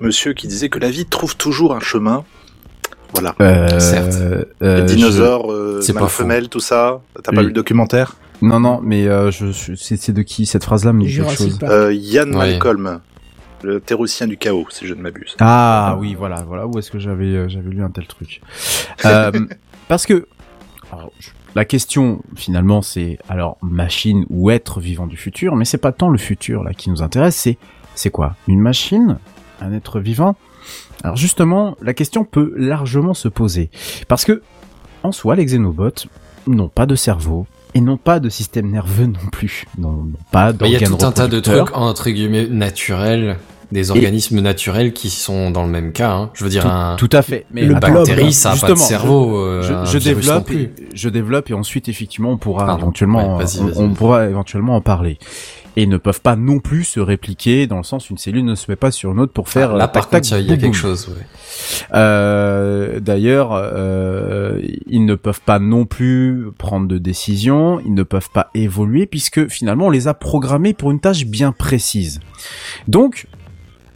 monsieur qui disait que la vie trouve toujours un chemin. Voilà. Euh, Certes. euh, dinosaures, euh, c'est mâle femelle, tout ça. T'as pas vu le documentaire? Je- Non, non, mais euh, je, je- c'est de qui cette phrase-là quelque Jurassic chose. Euh, Yann Ouais. Malcolm, le théoricien du chaos, si je ne m'abuse. Ah oui, voilà, voilà où est-ce que j'avais euh, j'avais lu un tel truc. Euh, parce que alors, je- la question finalement c'est alors machine ou être vivant du futur, mais c'est pas tant le futur là qui nous intéresse, c'est c'est quoi? Une machine? Un être vivant? Alors justement, la question peut largement se poser parce que en soi les xénobots n'ont pas de cerveau et n'ont pas de système nerveux non plus, n'ont pas Mais il y a tout un tas de trucs entre guillemets naturels, des organismes naturels qui sont dans le même cas. Hein. Je veux dire, Tout- un, tout à fait. Mais Le blob, bactérie, ça a pas de cerveau. euh, je, un non développe, et, je développe et ensuite effectivement on pourra Pardon. éventuellement, Ouais, on, pourra éventuellement en parler. Et ne peuvent pas non plus se répliquer dans le sens une cellule ne se met pas sur une autre pour faire. Ah, là, euh, par contre, il y a- quelque chose. Ouais. Euh, D'ailleurs, euh, ils ne peuvent pas non plus prendre de décisions, ils ne peuvent pas évoluer puisque finalement on les a programmés pour une tâche bien précise. Donc,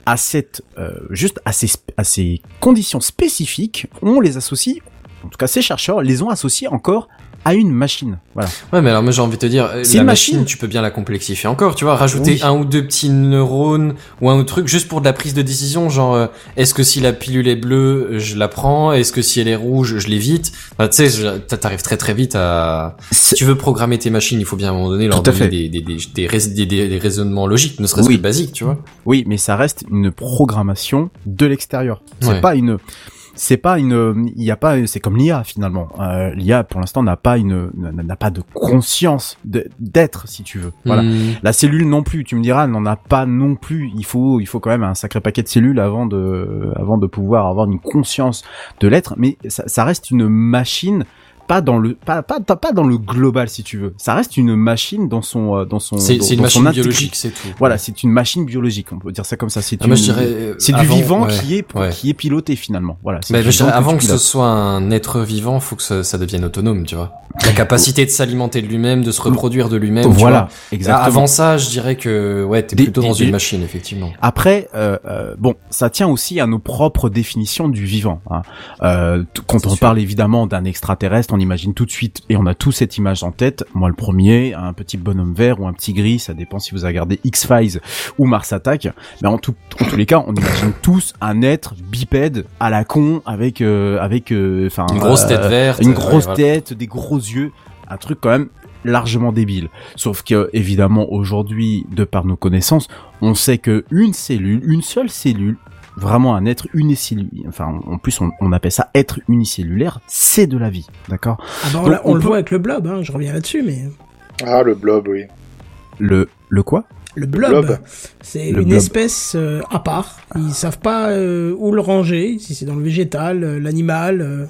à cette, euh, juste à ces, à ces conditions spécifiques, on les associe, en tout cas ces chercheurs les ont associés encore à une machine. Voilà. Ouais, mais alors moi j'ai envie de te dire, euh, la une machine, machine. tu peux bien la complexifier encore, tu vois, rajouter Oui. un ou deux petits neurones ou un autre truc juste pour de la prise de décision, genre euh, est-ce que si la pilule est bleue, euh, je la prends, est-ce que si elle est rouge, je l'évite? Enfin, tu sais, t'arrives très très vite à. Si tu veux programmer tes machines, il faut bien à un moment donné leur donner des, des, des, des, rais- des- des- des raisonnements logiques, ne serait-ce Oui. que basiques, tu vois. Oui, mais ça reste une programmation de l'extérieur. C'est Ouais. pas une, c'est pas une, il y a pas, c'est comme l'IA finalement. Euh, L'IA pour l'instant n'a pas une, n'a pas de conscience d'être si tu veux. Voilà. Hmm. La cellule non plus, tu me diras, n'en a pas non plus. Il faut, il faut quand même un sacré paquet de cellules avant de, avant de pouvoir avoir une conscience de l'être. Mais ça, ça reste une machine, pas dans le, pas, pas, pas dans le global si tu veux. Ça reste une machine dans son, euh, dans son, C'est une dans machine biologique, c'est tout. Voilà, c'est une machine biologique, on peut dire ça comme ça. C'est Ah, euh, c'est du vivant ouais, qui est ouais. qui est piloté finalement. Voilà. Mais je dirais, avant que ce soit un être vivant, faut que ça, ça devienne autonome, tu vois. La capacité de s'alimenter de lui-même, de se reproduire de lui-même. Voilà, exactement. Avant ça, je dirais que ouais, t'es Des- plutôt dans des- une machine, effectivement. Après, euh, euh, bon, ça tient aussi à nos propres définitions du vivant. hein. Euh, quand on sûr. parle évidemment d'un extraterrestre, on imagine tout de suite, et on a tous cette image en tête. Moi, le premier, un petit bonhomme vert ou un petit gris, ça dépend si vous avez regardé X-Files ou Mars Attack. Mais en, tout, en tous les cas, on imagine tous un être bipède à la con avec, euh, avec, euh, Une grosse euh, tête verte. une ouais, grosse voilà. tête, des gros yeux, un truc quand même largement débile. Sauf que évidemment aujourd'hui, de par nos connaissances, on sait que une cellule, une seule cellule, vraiment un être unicellulaire, enfin en plus on, on appelle ça être unicellulaire, c'est de la vie, d'accord? Ah bah, on, le peut- voit avec le blob, hein, je reviens là-dessus, mais Ah, le blob, oui. Le le quoi? Le blob, blob. c'est Le une blob. espèce euh, à part. Ils savent pas euh, où le ranger, si c'est dans le végétal, euh, l'animal, euh,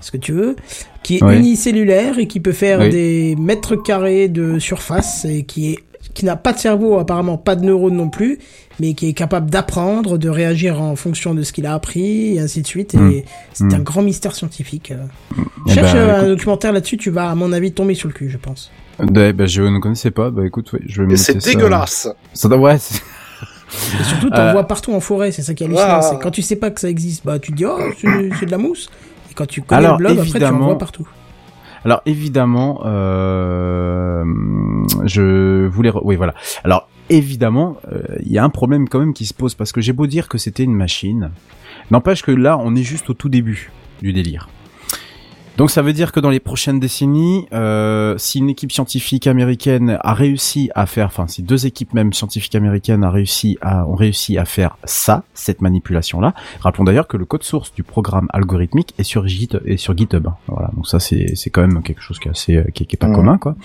ce que tu veux, qui est unicellulaire et qui peut faire Oui. des mètres carrés de surface et qui est qui n'a pas de cerveau, apparemment pas de neurones non plus, mais qui est capable d'apprendre, de réagir en fonction de ce qu'il a appris, et ainsi de suite. Et Mm. c'est un grand mystère scientifique. euh. Eh Cherche ben, euh, un écoute- documentaire là-dessus, tu vas, à mon avis, tomber sur le cul, je pense. Eh ben, je ne connaissais pas, bah écoute, ouais, je vais me Et c'est dégueulasse. Ça doit, ouais, c'est- Et surtout, t'en Euh. vois partout en forêt, c'est ça qui est hallucinant. Ah. C'est quand tu sais pas que ça existe, bah tu te dis, oh, c'est c'est de la mousse. Et quand tu connais Alors, le blob, après tu en évidemment, vois partout. Alors évidemment, euh, je voulais, re- oui voilà. Alors évidemment, euh, il y a un problème quand même qui se pose parce que j'ai beau dire que c'était une machine, n'empêche que là on est juste au tout début du délire. Donc ça veut dire que dans les prochaines décennies, euh, si une équipe scientifique américaine a réussi à faire, enfin si deux équipes même scientifiques américaines a réussi à, ont réussi à faire ça, cette manipulation-là. Rappelons d'ailleurs que le code source du programme algorithmique est sur Git est sur GitHub. Voilà, donc ça c'est c'est quand même quelque chose qui est assez qui est, qui est pas Ouais. commun quoi.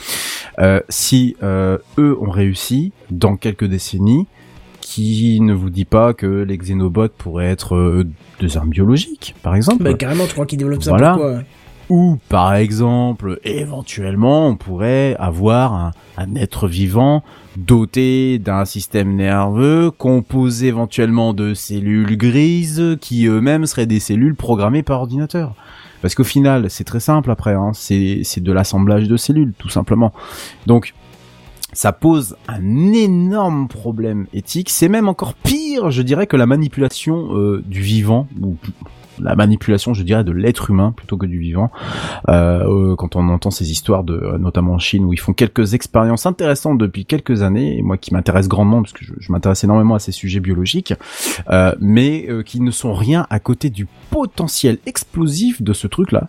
Euh, si euh, eux ont réussi dans quelques décennies, qui ne vous dit pas que les xénobots pourraient être euh, des armes biologiques, par exemple Bah, carrément, tu crois qu'ils développent ça Voilà. pourquoi ou par exemple, éventuellement, on pourrait avoir un, être vivant doté d'un système nerveux composé éventuellement de cellules grises qui eux-mêmes seraient des cellules programmées par ordinateur. Parce qu'au final, c'est très simple après, hein, c'est de l'assemblage de cellules, tout simplement. Donc, ça pose un énorme problème éthique. C'est même encore pire, je dirais, que la manipulation euh, du vivant, la manipulation, je dirais, de l'être humain plutôt que du vivant. Euh, euh, quand on entend ces histoires de, euh, notamment en Chine, où ils font quelques expériences intéressantes depuis quelques années, et moi qui m'intéresse grandement, parce que je, m'intéresse énormément à ces sujets biologiques, euh, mais qui ne sont rien à côté du potentiel explosif de ce truc-là.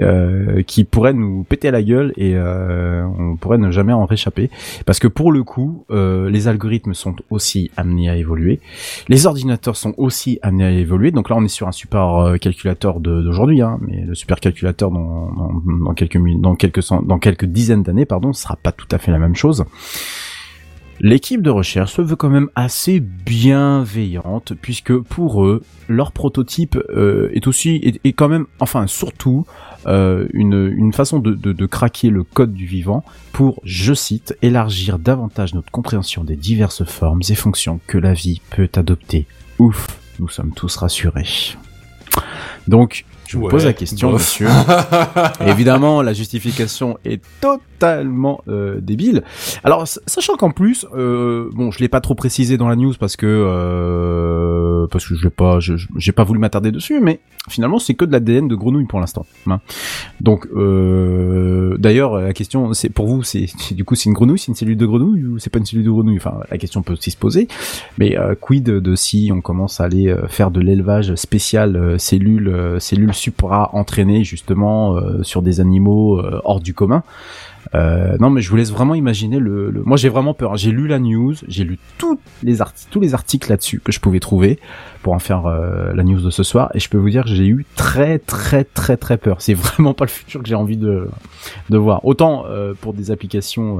Euh, qui pourrait nous péter à la gueule et euh, on pourrait ne jamais en réchapper. Parce que pour le coup euh, les algorithmes sont aussi amenés à évoluer. Les ordinateurs sont aussi amenés à évoluer. Donc là on est sur un super euh, calculateur d'aujourd'hui hein, mais le super calculateur dans, dans, dans quelques dans quelques dans quelques dizaines d'années pardon sera pas tout à fait la même chose L'équipe de recherche se veut quand même assez bienveillante puisque pour eux, leur prototype euh, est aussi est, quand même, enfin surtout, euh, une, une façon de, de, de craquer le code du vivant pour, je cite, élargir davantage notre compréhension des diverses formes et fonctions que la vie peut adopter. Ouf, nous sommes tous rassurés. Donc, je vous Ouais, pose la question, bof. monsieur. Évidemment, la justification est totalement euh, débile. Alors, sachant qu'en plus, euh, bon, je l'ai pas trop précisé dans la news parce que euh, parce que je pas, j'ai pas voulu m'attarder dessus, mais finalement, c'est que de l'ADN de grenouille pour l'instant. hein. Donc, euh, d'ailleurs, la question, c'est pour vous, c'est du coup, c'est une grenouille, c'est une cellule de grenouille ou c'est pas une cellule de grenouille? Enfin, la question peut aussi se poser. Mais euh, quid de si on commence à aller euh, faire de l'élevage spécial cellules euh, cellules supra entraînées justement euh, sur des animaux euh, hors du commun. Euh, non mais je vous laisse vraiment imaginer le, moi j'ai vraiment peur. J'ai lu la news j'ai lu toutes les articles tous les articles là-dessus que je pouvais trouver pour en faire la news de ce soir. Et je peux vous dire que j'ai eu très très très très peur. C'est vraiment pas le futur que j'ai envie de de voir. Autant pour des applications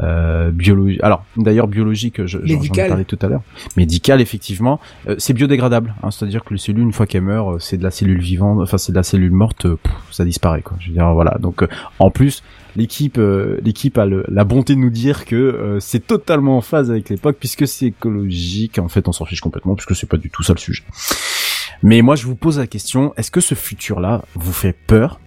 euh, biologiques. Alors, d'ailleurs, biologique, je, j'en- j'en ai parlé tout à l'heure. Médical, effectivement, euh, c'est biodégradable. Hein, C'est-à-dire que le cellule, une fois qu'elle meurt, euh, c'est de la cellule vivante, enfin c'est de la cellule morte, euh, pff, ça disparaît. Quoi. Je veux dire, voilà. Donc, euh, en plus, l'équipe, euh, l'équipe a le- la bonté de nous dire que euh, c'est totalement en phase avec l'époque, puisque c'est écologique. En fait, on s'en fiche complètement, puisque c'est pas du tout ça le sujet. Mais moi, je vous pose la question est-ce que ce futur-là vous fait peur?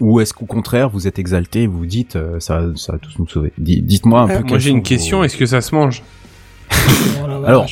Ou est-ce qu'au contraire vous êtes exalté et vous vous dites euh, ça, va- ça va tous nous sauver? Di- Dites-moi un Euh, peu. Moi j'ai une vos- question, est-ce que ça se mange? Oh Alors.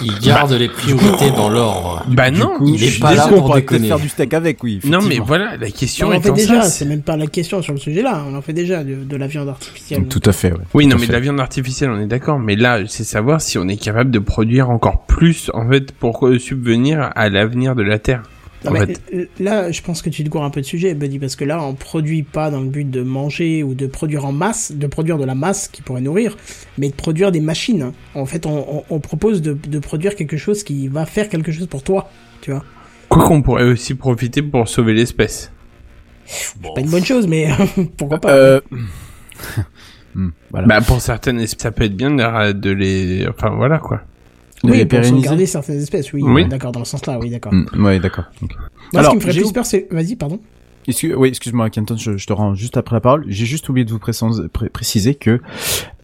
Il garde les priorités dans l'ordre. Bah non coup, il je est suis pas là désolé, on pour pourrait peut-être déconner. faire du steak avec, oui. Non mais effectivement. voilà, la question on en fait déjà, ça, c'est même pas la question sur le sujet-là, on en fait déjà de, de la viande artificielle. Tout à fait, ouais. Oui, Tout non, à mais de fait. la viande artificielle, on est d'accord. Mais là, c'est savoir si on est capable de produire encore plus, en fait, pour euh, subvenir à l'avenir de la Terre. Non, en mais, fait. euh, là, je pense que tu te cours un peu de sujet, Buddy, parce que là, on produit pas dans le but de manger ou de produire en masse, de produire de la masse qui pourrait nourrir, mais de produire des machines. En fait, on, on- on propose de, de produire quelque chose qui va faire quelque chose pour toi, tu vois. Quoi qu'on pourrait aussi profiter pour sauver l'espèce. Pas une bonne chose, mais pourquoi pas. Euh... hmm, voilà. Bah, pour certaines espèces, ça peut être bien de les... Enfin, voilà, quoi. De oui, les pour pérenniser sauvegarder certaines espèces, oui. Oui. D'accord, dans le sens là, oui, d'accord. Hmm, ouais, d'accord. Moi, Alors, ce qui me ferait j'ai- plus peur, c'est... Vas-y, pardon. Excuse- oui, excuse-moi, Kenton, je, je te rends juste après la parole. J'ai juste oublié de vous précise- pré- préciser que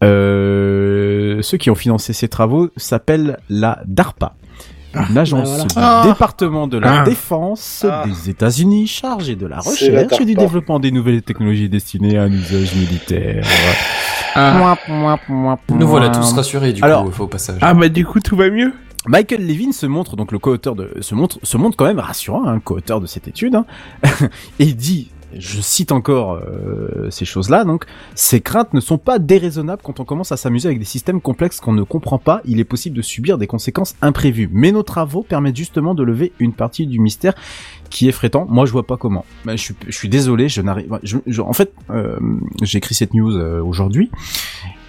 euh, ceux qui ont financé ces travaux s'appellent la DARPA, une agence voilà. du Ah. département de la Ah. défense des États-Unis chargée de la recherche et du développement des nouvelles technologies destinées à un usage militaire. Ah, Nous voilà tous rassurés du Alors- coup, au passage. ah bah, du coup, tout va mieux. Michael Levin se montre donc le co-auteur de se montre se montre quand même rassurant, hein, co-auteur de cette étude, hein, et il dit je cite encore euh, ces choses-là, donc ces craintes ne sont pas déraisonnables quand on commence à s'amuser avec des systèmes complexes qu'on ne comprend pas. Il est possible de subir des conséquences imprévues. Mais nos travaux permettent justement de lever une partie du mystère qui est frétant. Moi, je vois pas comment. Mais je suis, je suis désolé, je n'arrive. je- je- en fait, euh, j'ai écrit cette news euh, aujourd'hui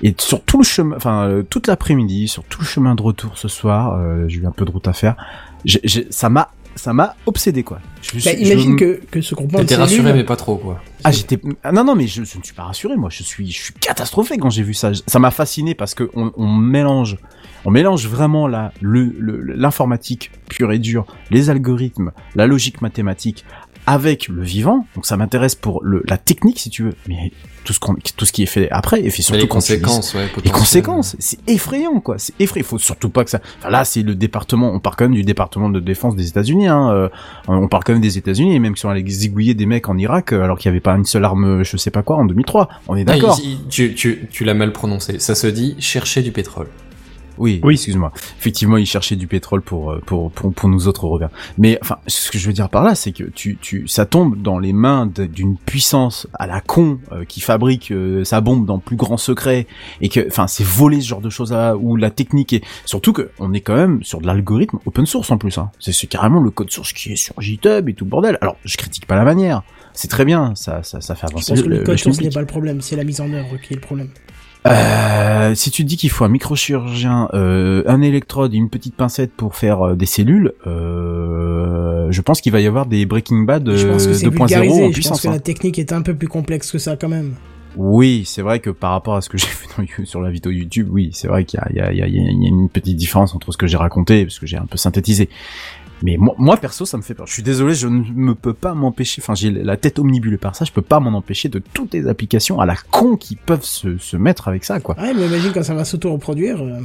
et sur tout le chemin, enfin euh, toute l'après-midi, sur tout le chemin de retour ce soir, euh, j'ai eu un peu de route à faire. j'ai- j'ai- ça m'a, ça m'a obsédé quoi. Je Bah, suis- je imagine que, que ce groupement de T'étais rassuré, cellules- mais pas trop, quoi. ah j'étais ah, non non mais je, je ne suis pas rassuré moi je suis je suis catastrophé quand j'ai vu ça ça m'a fasciné parce que on, on mélange on mélange vraiment la le le- l'informatique pure et dure les algorithmes la logique mathématique avec le vivant donc ça m'intéresse pour le la technique si tu veux mais tout ce qu'on tout ce qui est fait après et Mais surtout les conséquences, ouais, les conséquences, c'est effrayant quoi, c'est effrayant. Faut surtout pas que ça. Enfin là, c'est le département. On parle quand même du département de défense des États-Unis. Hein. euh, on parle quand même des États-Unis et même qui sont allés zigouiller des mecs en Irak euh, alors qu'il y avait pas une seule arme, je sais pas quoi, en 2003. On est d'accord. tu tu, tu l'as mal prononcé. Ça se dit chercher du pétrole. Oui, Oui. excuse-moi. Effectivement, ils cherchaient du pétrole pour euh, pour pour, pour nous autres Européens. Mais enfin, ce que je veux dire par là, c'est que tu tu ça tombe dans les mains d'une puissance à la con euh, qui fabrique euh, sa bombe dans le plus grand secret et que enfin c'est voler ce genre de choses là où la technique est surtout que on est quand même sur de l'algorithme open source en plus. Hein. C'est carrément le code source qui est sur GitHub et tout le bordel. Alors je critique pas la manière. C'est très bien, ça, ça, ça fait Je avancer pense que le code source n'est pas le problème, c'est la mise en œuvre qui est le problème. Euh, si tu dis qu'il faut un microchirurgien, euh, un électrode, et une petite pincette pour faire euh, des cellules, euh, je pense qu'il va y avoir des Breaking Bad je pense que euh, c'est 2.0 vulgarisé, en je pense puissance. que hein. la technique est un peu plus complexe que ça quand même. Oui, c'est vrai que par rapport à ce que j'ai fait dans sur la vidéo YouTube, oui, c'est vrai qu'il y y, a, y, y une petite différence entre ce que j'ai raconté, parce que j'ai un peu synthétisé. Mais moi, moi, perso, ça me fait peur. Je suis désolé, je ne me peux pas m'empêcher. Enfin, j'ai la tête omnibulée par ça. Je peux pas m'en empêcher de toutes les applications à la con qui peuvent se, se mettre avec ça, quoi. Ouais, mais imagine quand ça va s'auto-reproduire. euh,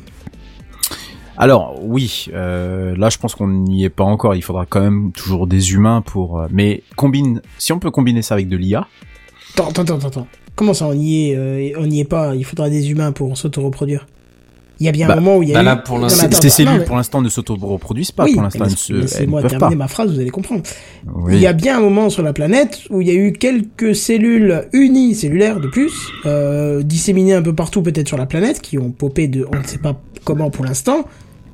Alors oui, euh, là je pense qu'on n'y est pas encore. Il faudra quand même toujours des humains pour. euh, mais combine, si on peut combiner ça avec de l'IA, Attends, attends, attends, attends. Comment ça, on y est, on n'y est pas, il faudra des humains pour s'auto-reproduire. Il y a bien Bah, un moment où il y a bah eu... là, pour l'instant, ces cellules mais- pour l'instant ne s'auto-reproduisent pas. Oui, pour l'instant, laissez-moi terminer ma phrase, vous allez comprendre. Oui. Il y a bien un moment sur la planète où il y a eu quelques cellules unicellulaires de plus, euh, disséminées un peu partout peut-être sur la planète, qui ont popé de on ne sait pas comment pour l'instant,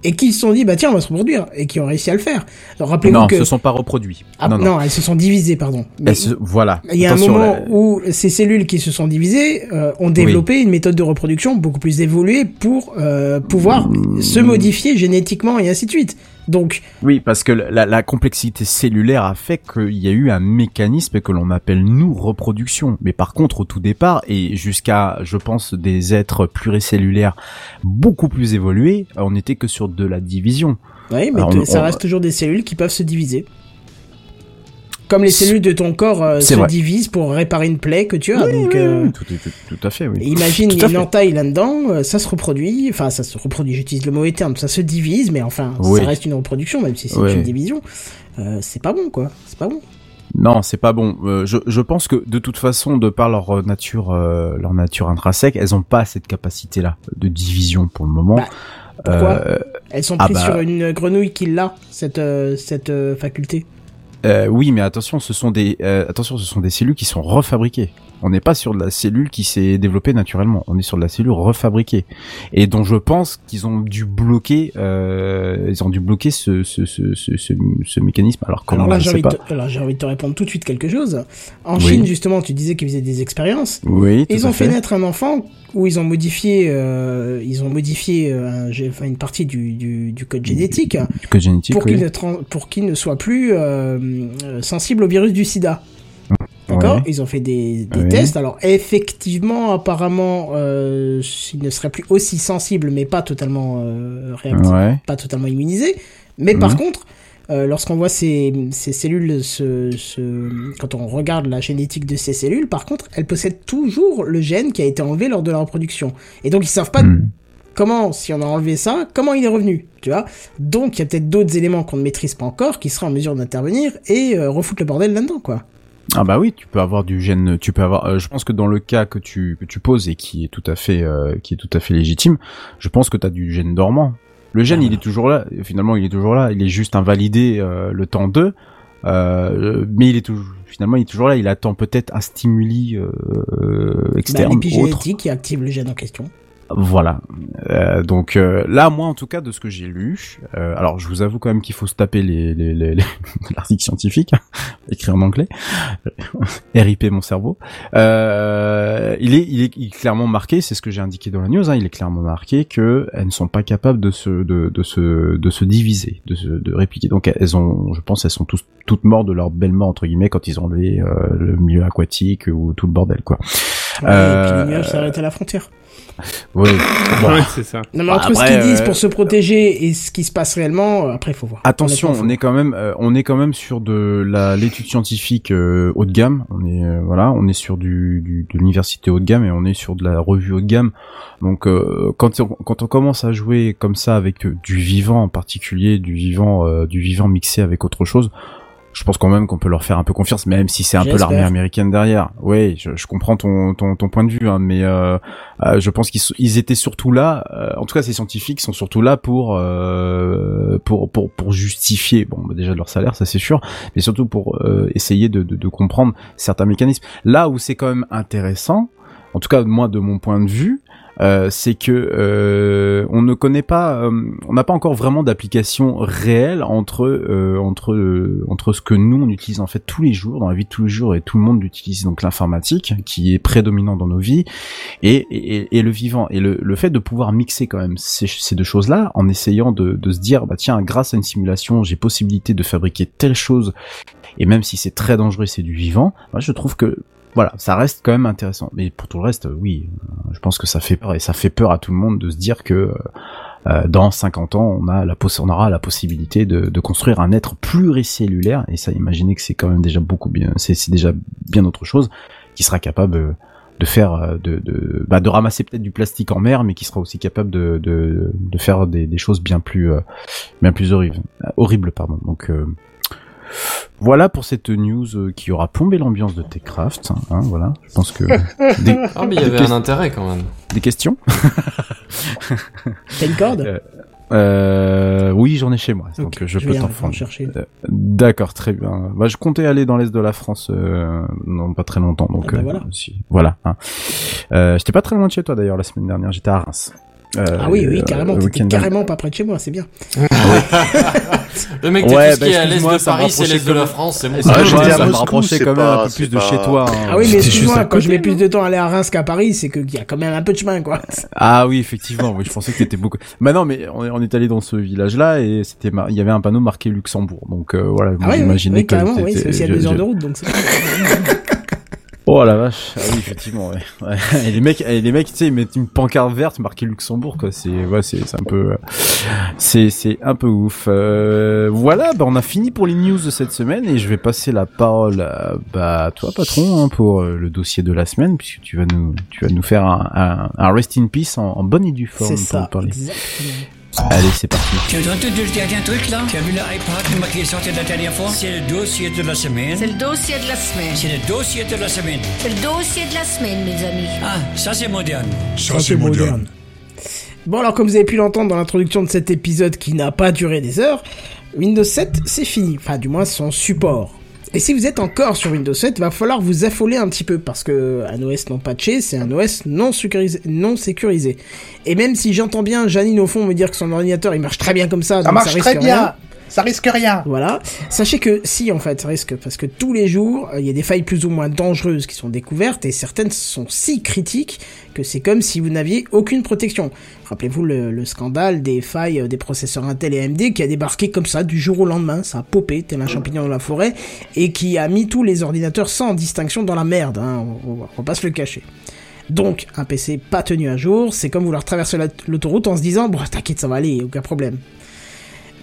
et qui se sont dit bah tiens on va se reproduire, et qui ont réussi à le faire. Alors rappelez-vous Non, que... se sont pas reproduits. Ah, non, non, non. elles se sont divisées, pardon. Mais se- Voilà. il y a Attention, un moment où ces cellules qui se sont divisées euh, ont développé une méthode de reproduction beaucoup plus évoluée pour euh, pouvoir se modifier génétiquement et ainsi de suite. Donc, Oui, parce que la, la complexité cellulaire a fait qu'il y a eu un mécanisme que l'on appelle nous reproduction. Mais par contre, au tout départ, et jusqu'à, je pense, des êtres pluricellulaires beaucoup plus évolués, on n'était que sur de la division. oui, mais Alors, t- on- ça on- reste toujours des cellules qui peuvent se diviser. Comme les cellules de ton corps euh, se vrai. divisent pour réparer une plaie que tu as. Oui, donc, euh, tout, tout- tout à fait, oui. imagine, il y a une entaille là-dedans, euh, ça se reproduit, enfin ça se reproduit, j'utilise le mauvais terme, ça se divise, mais enfin, Oui. ça reste une reproduction, même si c'est une division. Euh, c'est pas bon, quoi. C'est pas bon. Non, c'est pas bon. Euh, je, je pense que de toute façon, de par leur nature, euh, leur nature intrinsèque, elles ont pas cette capacité-là de division pour le moment. Bah, pourquoi? Euh, Elles sont Ah prises bah- sur une grenouille qui l'a, cette, cette faculté. Euh, oui, mais attention, ce sont des euh, attention, ce sont des cellules qui sont refabriquées. On n'est pas sur de la cellule qui s'est développée naturellement. On est sur de la cellule refabriquée et dont je pense qu'ils ont dû bloquer, euh, ils ont dû bloquer ce ce ce ce, ce, mécanisme. Alors comment Alors là, j'ai envie, de te- alors, j'ai envie de te répondre tout de suite quelque chose. En Oui. Chine, justement, tu disais qu'ils faisaient des expériences. Oui, tout Ils ont fait. fait. naître un enfant où ils ont modifié, euh, ils ont modifié euh, un une partie du, du, du code génétique Du code génétique. pour oui. qu'il ne, ne soit plus euh, sensible au virus du sida. D'accord Ouais. Ils ont fait des, des Ouais. tests. Alors effectivement, apparemment, euh, il ne serait plus aussi sensible, mais pas totalement euh, réactif, Ouais. pas totalement immunisé. Mais par Mhm. contre, euh, lorsqu'on voit ces, ces cellules, se, se- quand on regarde la génétique de ces cellules, par contre, elles possèdent toujours le gène qui a été enlevé lors de la reproduction. Et donc ils savent pas Hmm. comment, si on a enlevé ça, comment il est revenu, tu vois. Donc il y a peut-être d'autres éléments qu'on ne maîtrise pas encore qui seraient en mesure d'intervenir et euh, refoutre le bordel là-dedans, quoi. Ah bah oui, tu peux avoir du gène, tu peux avoir. euh, je pense que dans le cas que tu que tu poses et qui est tout à fait euh, qui est tout à fait légitime, je pense que tu as du gène dormant. Le gène, il est toujours là. Finalement, il est toujours là. Il est juste invalidé euh, le temps d'eux. Euh, mais il est toujours finalement il est toujours là. Il attend peut-être un stimuli euh, Bah, externe autre. L'épigénétique qui active le gène en question. Voilà. Euh, donc euh, là, moi, en tout cas, de ce que j'ai lu, euh, alors je vous avoue quand même qu'il faut se taper les, les, les, les- l'article scientifique, écrit en anglais. RIP mon cerveau. Euh, il, est, il est il est clairement marqué, c'est ce que j'ai indiqué dans la news. Hein, il est clairement marqué que elles ne sont pas capables de se de, de se de se diviser, de se de répliquer. Donc elles ont, je pense, elles sont tous toutes mortes de leur belle mort entre guillemets quand ils ont enlevé euh, le milieu aquatique ou tout le bordel quoi. Ouais, Euh, Et puis les nuages s'arrêtent à la frontière. Bon. Ouais, c'est ça. Non mais Bah, entre ce après, qu'ils disent euh, pour se protéger et ce qui se passe réellement, euh, après il faut voir. Attention, on est quand même, euh, on est quand même sur de la l'étude scientifique euh, haut de gamme. On est euh, voilà, on est sur du, du de l'université haut de gamme et on est sur de la revue haut de gamme. Donc euh, quand on, quand on commence à jouer comme ça avec euh, du vivant en particulier, du vivant euh, du vivant mixé avec autre chose. Je pense quand même qu'on peut leur faire un peu confiance, même si c'est un peu l'armée américaine derrière. Oui, je, je comprends ton, ton, ton point de vue, hein, mais euh, euh, je pense qu'ils ils étaient surtout là. euh, en tout cas, ces scientifiques sont surtout là pour euh, pour pour pour justifier, bon, bah, déjà leur salaire, ça c'est sûr, mais surtout pour euh, essayer de, de de comprendre certains mécanismes. Là où c'est quand même intéressant, en tout cas moi de mon point de vue, euh, c'est que euh, on ne connaît pas, euh, on n'a pas encore vraiment d'application réelle entre euh, entre euh, entre ce que nous on utilise en fait tous les jours dans la vie de tous les jours et tout le monde l'utilise donc l'informatique qui est prédominant dans nos vies et et, et le vivant. Et le, le fait de pouvoir mixer quand même ces, ces deux choses là en essayant de, de se dire bah tiens grâce à une simulation j'ai possibilité de fabriquer telle chose et même si c'est très dangereux c'est du vivant moi je trouve que voilà, ça reste quand même intéressant. Mais pour tout le reste, oui, euh, je pense que ça fait peur et ça fait peur à tout le monde de se dire que euh, euh, dans 50 ans, on a la on aura la possibilité de, construire un être pluricellulaire. Et ça, imaginez que c'est quand même déjà beaucoup bien, c'est déjà bien autre chose qui sera capable de faire, de, de, bah, de ramasser peut-être du plastique en mer, mais qui sera aussi capable de, de, faire des, choses bien plus, bien plus horribles, horribles, pardon. Donc voilà pour cette news euh, qui aura plombé l'ambiance de Techcraft. Hein, voilà, je pense que des, Ah, mais il y avait un intérêt quand même. des questions? T'as une corde? Euh, Euh, oui, j'en ai chez moi, donc je, je peux t'en chercher. Euh, D'accord, très bien. Bah, je comptais aller dans l'est de la France, euh, non pas très longtemps, donc Ah bah euh, voilà. si- voilà. hein. Euh, j'étais pas très loin de chez toi d'ailleurs la semaine dernière. J'étais à Reims. Euh, Ah oui, oui, carrément, t'étais carrément pas près de chez moi, c'est bien. Le mec, Ouais, tout ce bah, qui est à l'est de Paris, c'est l'est de la France, c'est bon. Ah, Ah, ouais, j'étais à ça me Moscou, rapprochait c'est quand même pas- un peu plus de chez toi. hein. Ah oui, mais excuse-moi, quand je mets plus de temps à aller à Reims qu'à Paris, c'est qu'il y a quand même un peu de chemin, quoi. Ah oui, effectivement. Oui, je pensais que t'étais beaucoup. Bah non, mais on est, on est allé dans ce village-là et c'était, mar- il y avait un panneau marqué Luxembourg. Donc euh, voilà, Ah oui, oui, j'imaginais oui, que carrément, oui, c'est aussi à deux heures de route, donc c'est Oh la vache. Ah oui, effectivement. Ouais. Ouais. Et les mecs, et les mecs, tu sais, ils mettent une pancarte verte marquée Luxembourg, quoi. C'est, ouais, c'est, c'est un peu, c'est, c'est un peu ouf. Euh, voilà, bah on a fini pour les news de cette semaine et je vais passer la parole à, bah, à toi, patron, hein, pour euh, le dossier de la semaine, puisque tu vas nous, tu vas nous faire un, un, un rest in peace en, en bonne et due forme C'est pour ça, nous parler. exactement. Allez, c'est parti. Tu as entendu le dernier truc là? Tu as vu l'iPad qui est sorti la dernière fois? C'est le dossier de la semaine. C'est le dossier de la semaine. C'est le dossier de la semaine. C'est le dossier de la semaine, mes amis. Ah, ça c'est moderne. Ça, c'est moderne. Bon, alors, comme vous avez pu l'entendre dans l'introduction de cet épisode qui n'a pas duré des heures, Windows 7, c'est fini. Enfin, du moins, son support. Et si vous êtes encore sur Windows 7, va falloir vous affoler un petit peu parce que un OS non patché, c'est un OS non sécurisé, non sécurisé. Et même si j'entends bien Janine au fond me dire que son ordinateur il marche très bien comme ça, Ça donc marche risque très rien. Ça risque rien. Voilà. Sachez que si, en fait, ça risque, parce que tous les jours, euh, il y a des failles plus ou moins dangereuses qui sont découvertes, et certaines sont si critiques que c'est comme si vous n'aviez aucune protection. Rappelez-vous le, le scandale des failles euh, des processeurs Intel et AMD qui a débarqué comme ça du jour au lendemain, ça a popé tel un champignon dans la forêt, et qui a mis tous les ordinateurs sans distinction dans la merde, hein, on, on on va pas se le cacher. Donc, un PC pas tenu à jour, c'est comme vouloir traverser la- l'autoroute en se disant, bon, t'inquiète, ça va aller, aucun problème.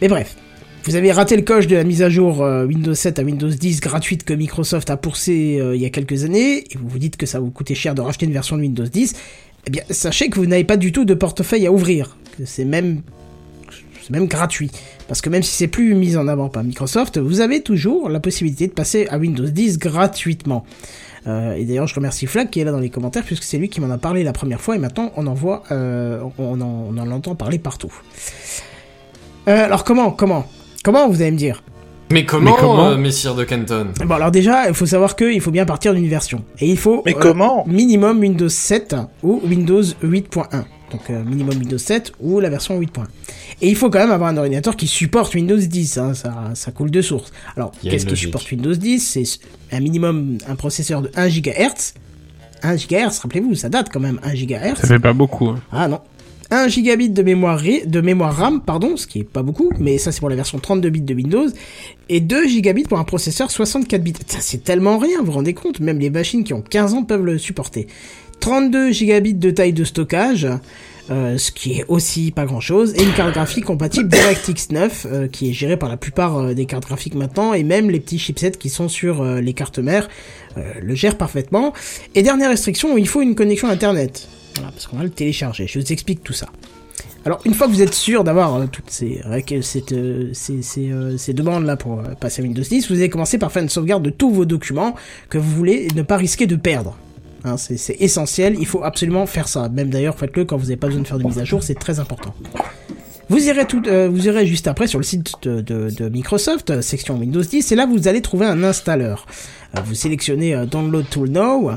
Mais bref, vous avez raté le coche de la mise à jour euh, Windows 7 à Windows 10 gratuite que Microsoft a poussé euh, il y a quelques années, et vous vous dites que ça vous coûter cher de racheter une version de Windows 10, eh bien, sachez que vous n'avez pas du tout de portefeuille à ouvrir, c'est même, c'est même gratuit. Parce que même si c'est plus mis en avant par Microsoft, vous avez toujours la possibilité de passer à Windows 10 gratuitement. Euh, et d'ailleurs, je remercie Flag qui est là dans les commentaires, puisque c'est lui qui m'en a parlé la première fois, et maintenant on en voit, on, en, entend parler partout. Alors comment, comment? Comment vous allez me dire? Mais comment, Mais comment euh, messire de Canton Bon, alors déjà, il faut savoir qu'il faut bien partir d'une version. Et il faut Mais euh, comment? minimum Windows 7 ou Windows 8.1. Donc euh, minimum Windows 7 ou la version 8.1. Et il faut quand même avoir un ordinateur qui supporte Windows 10, hein, ça, ça coule de source. Alors, qu'est-ce qui supporte Windows 10 C'est un minimum un processeur de 1 GHz. 1 GHz, rappelez-vous, ça date quand même, 1 GHz. Ça fait pas beaucoup. hein. Ah non. 1 gigabit de mémoire, RAM, pardon, ce qui est pas beaucoup, mais ça c'est pour la version 32 bits de Windows, et 2 gigabits pour un processeur 64 bits. Ça, C'est tellement rien, vous vous rendez compte Même les machines qui ont 15 ans peuvent le supporter. 32 gigabits de taille de stockage, euh, ce qui est aussi pas grand chose, et une carte graphique compatible DirectX 9, euh, qui est gérée par la plupart euh, des cartes graphiques maintenant, et même les petits chipsets qui sont sur les cartes mères le gèrent parfaitement. Et dernière restriction, il faut une connexion internet. Voilà, parce qu'on va le télécharger. Je vous explique tout ça. Alors, une fois que vous êtes sûr d'avoir euh, toutes ces, cette, euh, ces, ces, euh, demandes-là pour euh, passer à Windows 10, vous allez commencer par faire une sauvegarde de tous vos documents que vous voulez ne pas risquer de perdre. Hein, c'est essentiel, il faut absolument faire ça. Même d'ailleurs, faites-le quand vous n'avez pas besoin de faire de mise à jour, c'est très important. Vous irez, tout, euh, vous irez juste après sur le site de, de- Microsoft, euh, section Windows 10, et là vous allez trouver un installeur. Euh, vous sélectionnez euh, Download Tool Now,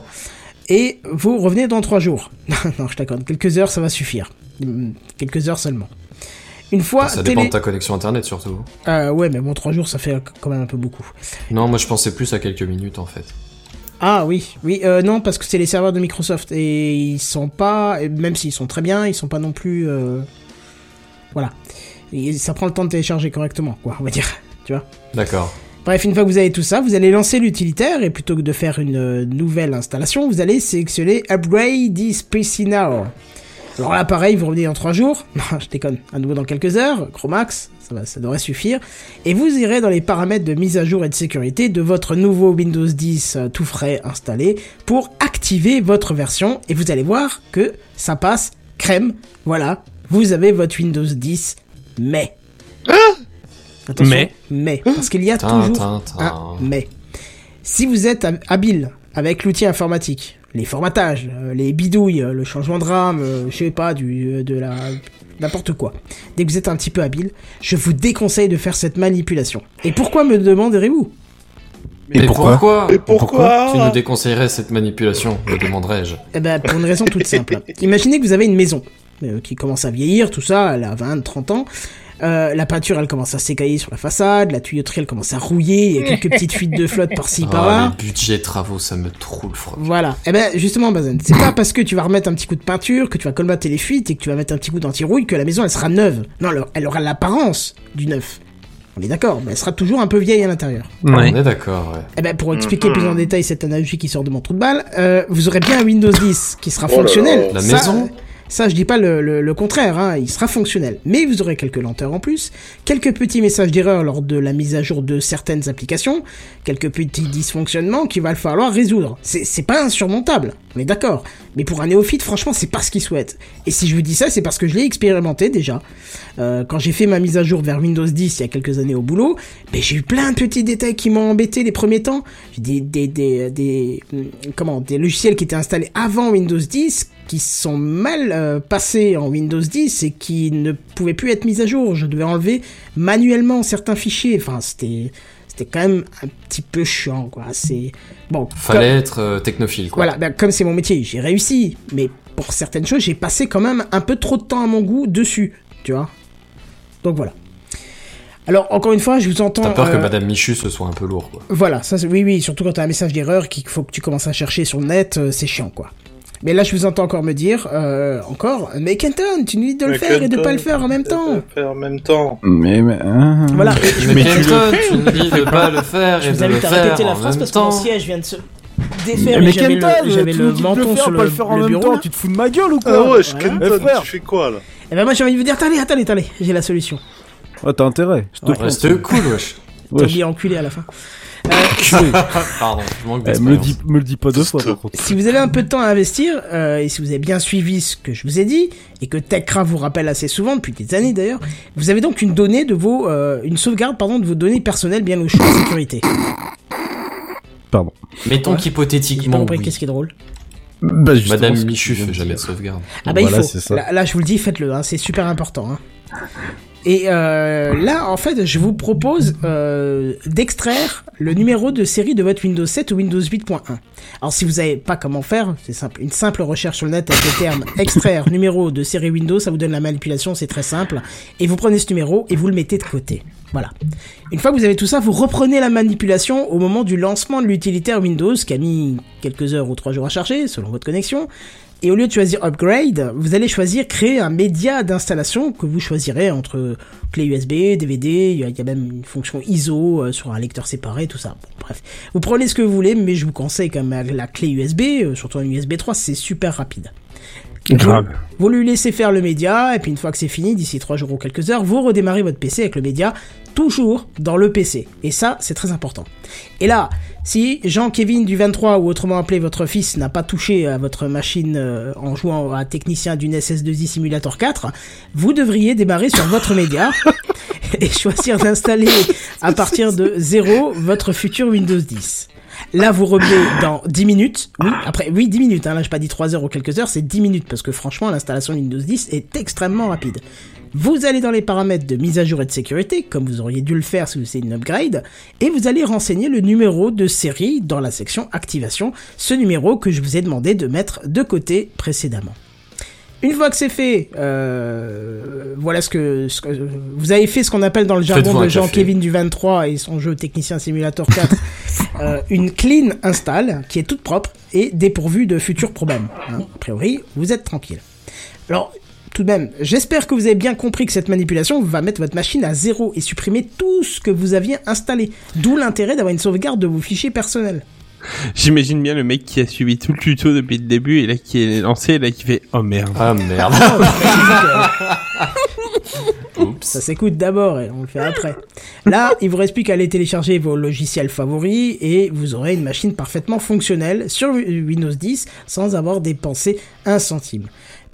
et vous revenez dans 3 jours. non, je t'accorde, quelques heures ça va suffire. Hum, Quelques heures seulement. Une fois Ça télé- dépend de ta connexion internet surtout. Euh, ouais, mais bon, 3 jours ça fait quand même un peu beaucoup. Non, moi je pensais plus à quelques minutes en fait. Ah oui, oui, euh, non, parce que c'est les serveurs de Microsoft et ils sont pas, même s'ils sont très bien, ils sont pas non plus, euh, voilà, Et ça prend le temps de télécharger correctement, quoi, on va dire, tu vois? D'accord. Bref, une fois que vous avez tout ça, vous allez lancer l'utilitaire et plutôt que de faire une euh, nouvelle installation, vous allez sélectionner Upgrade this PC now. Alors là, pareil, vous revenez dans 3 jours. Non, je déconne. À nouveau dans quelques heures. Chromax, ça, va, devrait suffire. Et vous irez dans les paramètres de mise à jour et de sécurité de votre nouveau Windows 10 euh, tout frais installé pour activer votre version. Et vous allez voir que ça passe crème. Voilà, vous avez votre Windows 10 mais. Attention, Mais. mais. Parce qu'il y a toujours un mais. Si vous êtes hab- habile avec l'outil informatique, les formatages, euh, les bidouilles, euh, le changement de RAM, euh, je sais pas, du, de la, n'importe quoi. Dès que vous êtes un petit peu habile, je vous déconseille de faire cette manipulation. Et pourquoi me demanderez-vous? Et Mais pourquoi? pourquoi? Et pourquoi? Tu nous déconseillerais cette manipulation, me demanderais-je? Eh ben, pour une raison toute simple. Imaginez que vous avez une maison euh, qui commence à vieillir, tout ça, elle a 20, 30 ans. Euh, la peinture, elle commence à s'écailler sur la façade, la tuyauterie, elle commence à rouiller, il y a quelques petites fuites de flotte par-ci, Ah, par-là. les budgets travaux, ça me troue le froc. Voilà. Eh ben, justement, Bazen, c'est pas parce que tu vas remettre un petit coup de peinture, que tu vas colmater les fuites et que tu vas mettre un petit coup d'anti-rouille que la maison, elle sera neuve. Non, elle- elle aura l'apparence du neuf. On est d'accord, mais elle sera toujours un peu vieille à l'intérieur. Ouais. On est d'accord, ouais. Eh ben, pour expliquer plus en détail cette analogie qui sort de mon trou de balle, euh, vous aurez bien un Windows 10 qui sera Oh là fonctionnel. La Ça, maison? Ça, je dis pas le, le- le contraire, hein, il sera fonctionnel. Mais vous aurez quelques lenteurs en plus, quelques petits messages d'erreur lors de la mise à jour de certaines applications, quelques petits dysfonctionnements qu'il va falloir résoudre. C'est pas insurmontable, on est d'accord. Mais pour un néophyte, franchement, c'est pas ce qu'il souhaite. Et si je vous dis ça, c'est parce que je l'ai expérimenté déjà. Euh, quand j'ai fait ma mise à jour vers Windows 10 il y a quelques années au boulot, ben, j'ai eu plein de petits détails qui m'ont embêté les premiers temps. Des, des, des, des, hum, comment, des logiciels qui étaient installés avant Windows 10 qui sont mal euh, passés en Windows 10 et qui ne pouvaient plus être mis à jour. Je devais enlever manuellement certains fichiers. Enfin, c'était, c'était quand même un petit peu chiant, quoi. C'est, bon. Fallait comme- être euh, technophile, quoi. voilà, ben, comme c'est mon métier, j'ai réussi. Mais pour certaines choses, j'ai passé quand même un peu trop de temps à mon goût dessus, tu vois. Donc voilà. Alors, encore une fois, je vous entends... T'as peur que euh, Madame Michu ce soit un peu lourd, quoi. Voilà, ça, oui, oui, surtout quand t'as un message d'erreur qu'il faut que tu commences à chercher sur le net, euh, c'est chiant, quoi. Mais là, je vous entends encore me dire, euh, encore, mais Kenton, tu nous dis de le Mais faire et de Kenton, pas le faire en même temps. de faire en même temps. Mais, mais, hein. Voilà, et je, Mais Kenton, tu nous dis de pas le faire je et vous de le invite à faire répéter la en phrase même parce que mon temps. siège vient de se défaire Mais j'avais Kenton, le, j'avais tu le de menton faire, sur pas le, le faire en le même bureau. temps, là. tu te fous de ma gueule ou Ah quoi ouais, Voilà. Kenton, Eh, tu fais quoi là Et ben moi j'ai envie de vous dire, attendez, attendez, attendez, j'ai la solution. Ah, t'as intérêt. Je te Ouais. Reste cool, wesh. T'as oublié enculé à la fin. Pardon, je manque me le dis, me le dis pas deux fois, par contre. Si vous avez un peu de temps à investir, euh, et si vous avez bien suivi ce que je vous ai dit, et que TechCraft vous rappelle assez souvent, depuis des années d'ailleurs, vous avez donc une donnée de vos, euh, une sauvegarde, pardon, de vos données personnelles bien au chaud en sécurité. Pardon. Mettons Ouais. Qu'hypothétiquement, compris oui. qu'est-ce qui est drôle. Bah, Madame Michu fait de jamais de sauvegarde. Ah bah Voilà, il c'est faut. ça. Là, là, je vous le dis, faites-le, hein, c'est super important. Hein. Et euh, là, en fait, je vous propose euh, d'extraire le numéro de série de votre Windows 7 ou Windows 8.1. Alors, si vous savez pas comment faire, c'est simple. Une simple recherche sur le net avec le terme extraire numéro de série Windows, ça vous donne la manipulation, c'est très simple. Et vous prenez ce numéro et vous le mettez de côté. Voilà. Une fois que vous avez tout ça, vous reprenez la manipulation au moment du lancement de l'utilitaire Windows, qui a mis quelques heures ou trois jours à charger, selon votre connexion. Et au lieu de choisir Upgrade, vous allez choisir créer un média d'installation que vous choisirez entre clé USB, DVD, il y, a- même une fonction ISO euh, sur un lecteur séparé, tout ça. Bref, vous prenez ce que vous voulez, mais je vous conseille quand même la clé USB, euh, surtout un USB 3, c'est super rapide. Grave. Vous, lui laissez faire le média, et puis une fois que c'est fini, d'ici 3 jours ou quelques heures, vous redémarrez votre PC avec le média, toujours dans le PC. Et ça, c'est très important. Et là, si Jean-Kévin du 23, ou autrement appelé votre fils, n'a pas touché à votre machine euh, en jouant à technicien d'une SS2I Simulator 4, vous devriez démarrer sur votre média et choisir d'installer à partir de 0 votre futur Windows 10. Là, vous revenez dans 10 minutes. Oui, après, oui, 10 minutes. Hein, là, j'ai pas dit 3 heures ou quelques heures, c'est 10 minutes parce que franchement, l'installation Windows 10 est extrêmement rapide. Vous allez dans les paramètres de mise à jour et de sécurité, comme vous auriez dû le faire si c'est une upgrade, et vous allez renseigner le numéro de série dans la section activation, ce numéro que je vous ai demandé de mettre de côté précédemment. Une fois que c'est fait, euh, voilà ce que, ce que- vous avez fait ce qu'on appelle dans le jargon de. Jean-Kévin du 23 et son jeu Technicien Simulator 4, euh, une clean install qui est toute propre et dépourvue de futurs problèmes. hein. A priori, vous êtes tranquille. Alors, tout de même, j'espère que vous avez bien compris que cette manipulation va mettre votre machine à zéro et supprimer tout ce que vous aviez installé. D'où l'intérêt d'avoir une sauvegarde de vos fichiers personnels. J'imagine bien le mec qui a suivi tout le tuto depuis le début et là qui est lancé et là qui fait oh merde. Ah merde. Ça s'écoute d'abord et on le fait après. Là, il vous reste plus qu'à aller télécharger vos logiciels favoris et vous aurez une machine parfaitement fonctionnelle sur Windows 10 sans avoir dépensé un centime.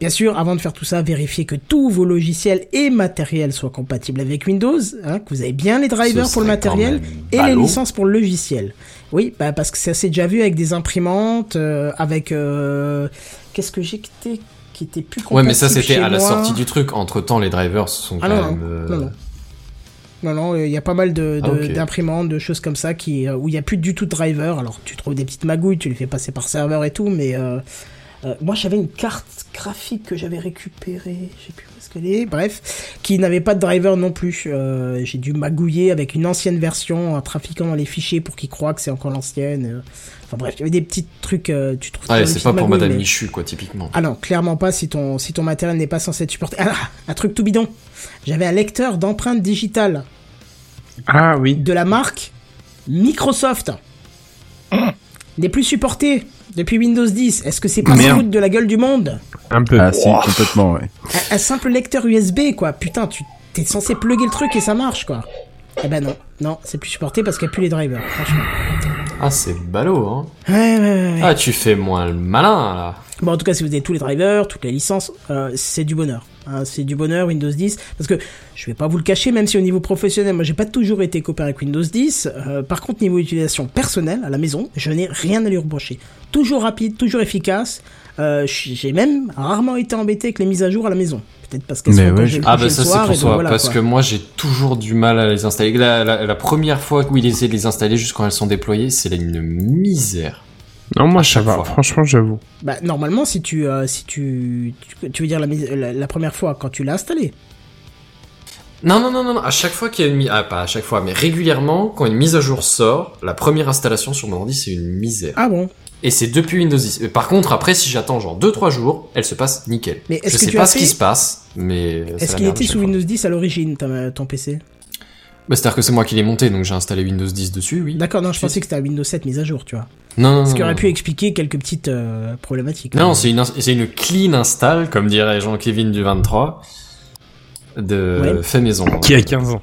Bien sûr, avant de faire tout ça, vérifiez que tous vos logiciels et matériels soient compatibles avec Windows, hein, que vous avez bien les drivers pour le matériel et les licences pour le logiciel. Oui, bah parce que ça s'est déjà vu avec des imprimantes, euh, avec euh, qu'est-ce que j'ai quitté qui était plus Ouais, mais ça compatible c'était à la sortie du truc. Entre temps, les drivers sont Ah quand non, même. non, euh, non, non. Non, non, il y a pas mal de, Ah, de- d'imprimantes, de choses comme ça qui, où il n'y a plus du tout de driver. Alors, tu trouves des petites magouilles, tu les fais passer par serveur et tout, mais euh, moi j'avais une carte graphique que j'avais récupérée, je sais plus où est-ce qu'elle est, bref, qui n'avait pas de driver non plus. Euh, j'ai dû magouiller avec une ancienne version en trafiquant dans les fichiers pour qu'ils croient que c'est encore l'ancienne. euh. Enfin bref, il y avait des petits trucs, euh, tu trouves Ouais, des c'est pas pour Madame mais- Michu, quoi, typiquement. ah non, clairement pas si ton, si ton matériel n'est pas censé être supporté. Ah, un truc tout bidon. J'avais un lecteur d'empreintes digitales Ah oui. de la marque Microsoft. N'est plus supporté depuis Windows 10. Est-ce que c'est pas Merde. doute de la gueule du monde Un peu. Ah si, complètement, ouais. un, un simple lecteur USB, quoi. Putain, tu t'es censé plugger le truc et ça marche, quoi. Eh ben non, non, c'est plus supporté parce qu'il n'y a plus les drivers, franchement. Ah, c'est ballot, hein. Ouais, ouais, ouais. ouais. Ah, tu fais moins le malin, là. Bon, en tout cas, si vous avez tous les drivers, toutes les licences, euh, c'est du bonheur. Hein, c'est du bonheur Windows 10 parce que je vais pas vous le cacher, même si au niveau professionnel, moi j'ai pas toujours été copain avec Windows 10. euh, par contre, niveau utilisation personnelle à la maison, je n'ai rien à lui reprocher. Toujours rapide, toujours efficace. Euh, j'ai même rarement été embêté avec les mises à jour à la maison. Peut-être parce qu'elles sont ouais, je Ah bah ça c'est pour soi, voilà, parce quoi. que moi j'ai toujours du mal à les installer. La, la, la première fois où il essaie de les installer juste quand elles sont déployées, c'est une misère. Non, moi ça va. fois. Franchement, j'avoue. Bah, normalement, si tu, euh, si tu, tu, tu veux dire la, mise- la, la première fois quand tu l'as installé. Non, non, non, non, non, à chaque fois qu'il y a une mise... Ah, pas à chaque fois, mais régulièrement, quand une mise à jour sort, la première installation sur mon ordi, c'est une misère. Ah bon? Et c'est depuis Windows 10. Euh, Par contre, après, si j'attends genre 2-3 jours, elle se passe nickel. Mais est-ce Je que sais tu pas as ce qui se passe, mais... Est-ce qu'il était sous fois. Windows 10 à l'origine, ta- ton PC Bah, c'est-à-dire que c'est moi qui l'ai monté, donc j'ai installé Windows 10 dessus, oui. D'accord, non, je pensais que c'était à Windows 7 mise à jour, tu vois. Non, non, Ce qui aurait pu expliquer quelques petites euh, problématiques. Non, c'est une, ins- c'est une clean install, comme dirait Jean-Kévin du 23, de Ouais. fait maison. Qui a 15 ans.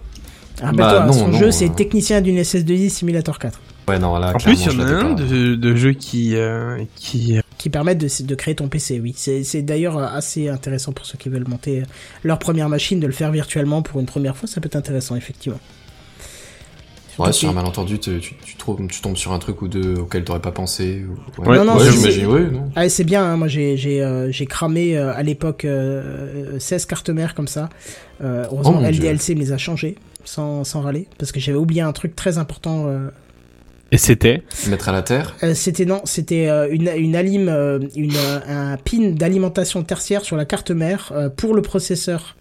Ah, bah, Bah, toi, non, son non, jeu, euh. c'est technicien d'une SS2I Simulator 4, Ouais, non, là, En plus, il y en a un de, de jeux qui, euh, qui qui permettent de, de créer ton PC, oui. C'est c'est d'ailleurs assez intéressant pour ceux qui veulent monter leur première machine, de le faire virtuellement pour une première fois, ça peut être intéressant, effectivement. Ouais, sur un malentendu, tu, tu, tu, trouves- tu tombes sur un truc ou deux auquel t'aurais pas pensé. ou- Ouais, Non, non, ouais, j'imagine, oui. Ah, c'est bien, hein, moi j'ai j'ai euh, j'ai cramé euh, à l'époque euh, 16 cartes mères comme ça. Euh, heureusement, Oh. LDLC me les a changées sans, sans râler parce que j'avais oublié un truc très important. euh, Et c'était Mettre à la terre? euh, c'était non, c'était euh, une une alim euh, une euh, un pin d'alimentation tertiaire sur la carte mère euh, pour le processeur.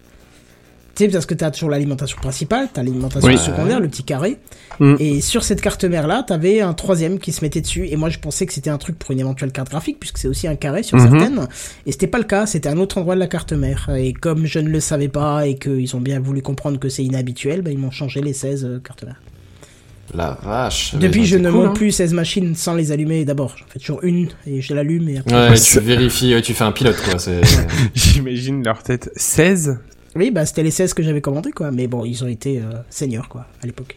Tu sais parce que t'as toujours l'alimentation principale, t'as l'alimentation Oui. secondaire, le petit carré. Mm. Et sur cette carte mère là, t'avais un troisième qui se mettait dessus. Et moi je pensais que c'était un truc pour une éventuelle carte graphique puisque c'est aussi un carré sur Mhm. certaines. Et c'était pas le cas, c'était un autre endroit de la carte mère. Et comme je ne le savais pas et qu'ils ont bien voulu comprendre que c'est inhabituel, bah, ils m'ont changé les 16 euh, cartes mères. La vache. Depuis, je ne cool, monte hein. plus 16 machines sans les allumer d'abord. J'en fais toujours une et je l'allume et après. Ouais, tu vérifies, ouais, tu fais un pilote, quoi. J'imagine leur tête 16 Oui, bah c'était les 16 que j'avais commandés quoi. Mais bon, ils ont été euh, seniors quoi à l'époque.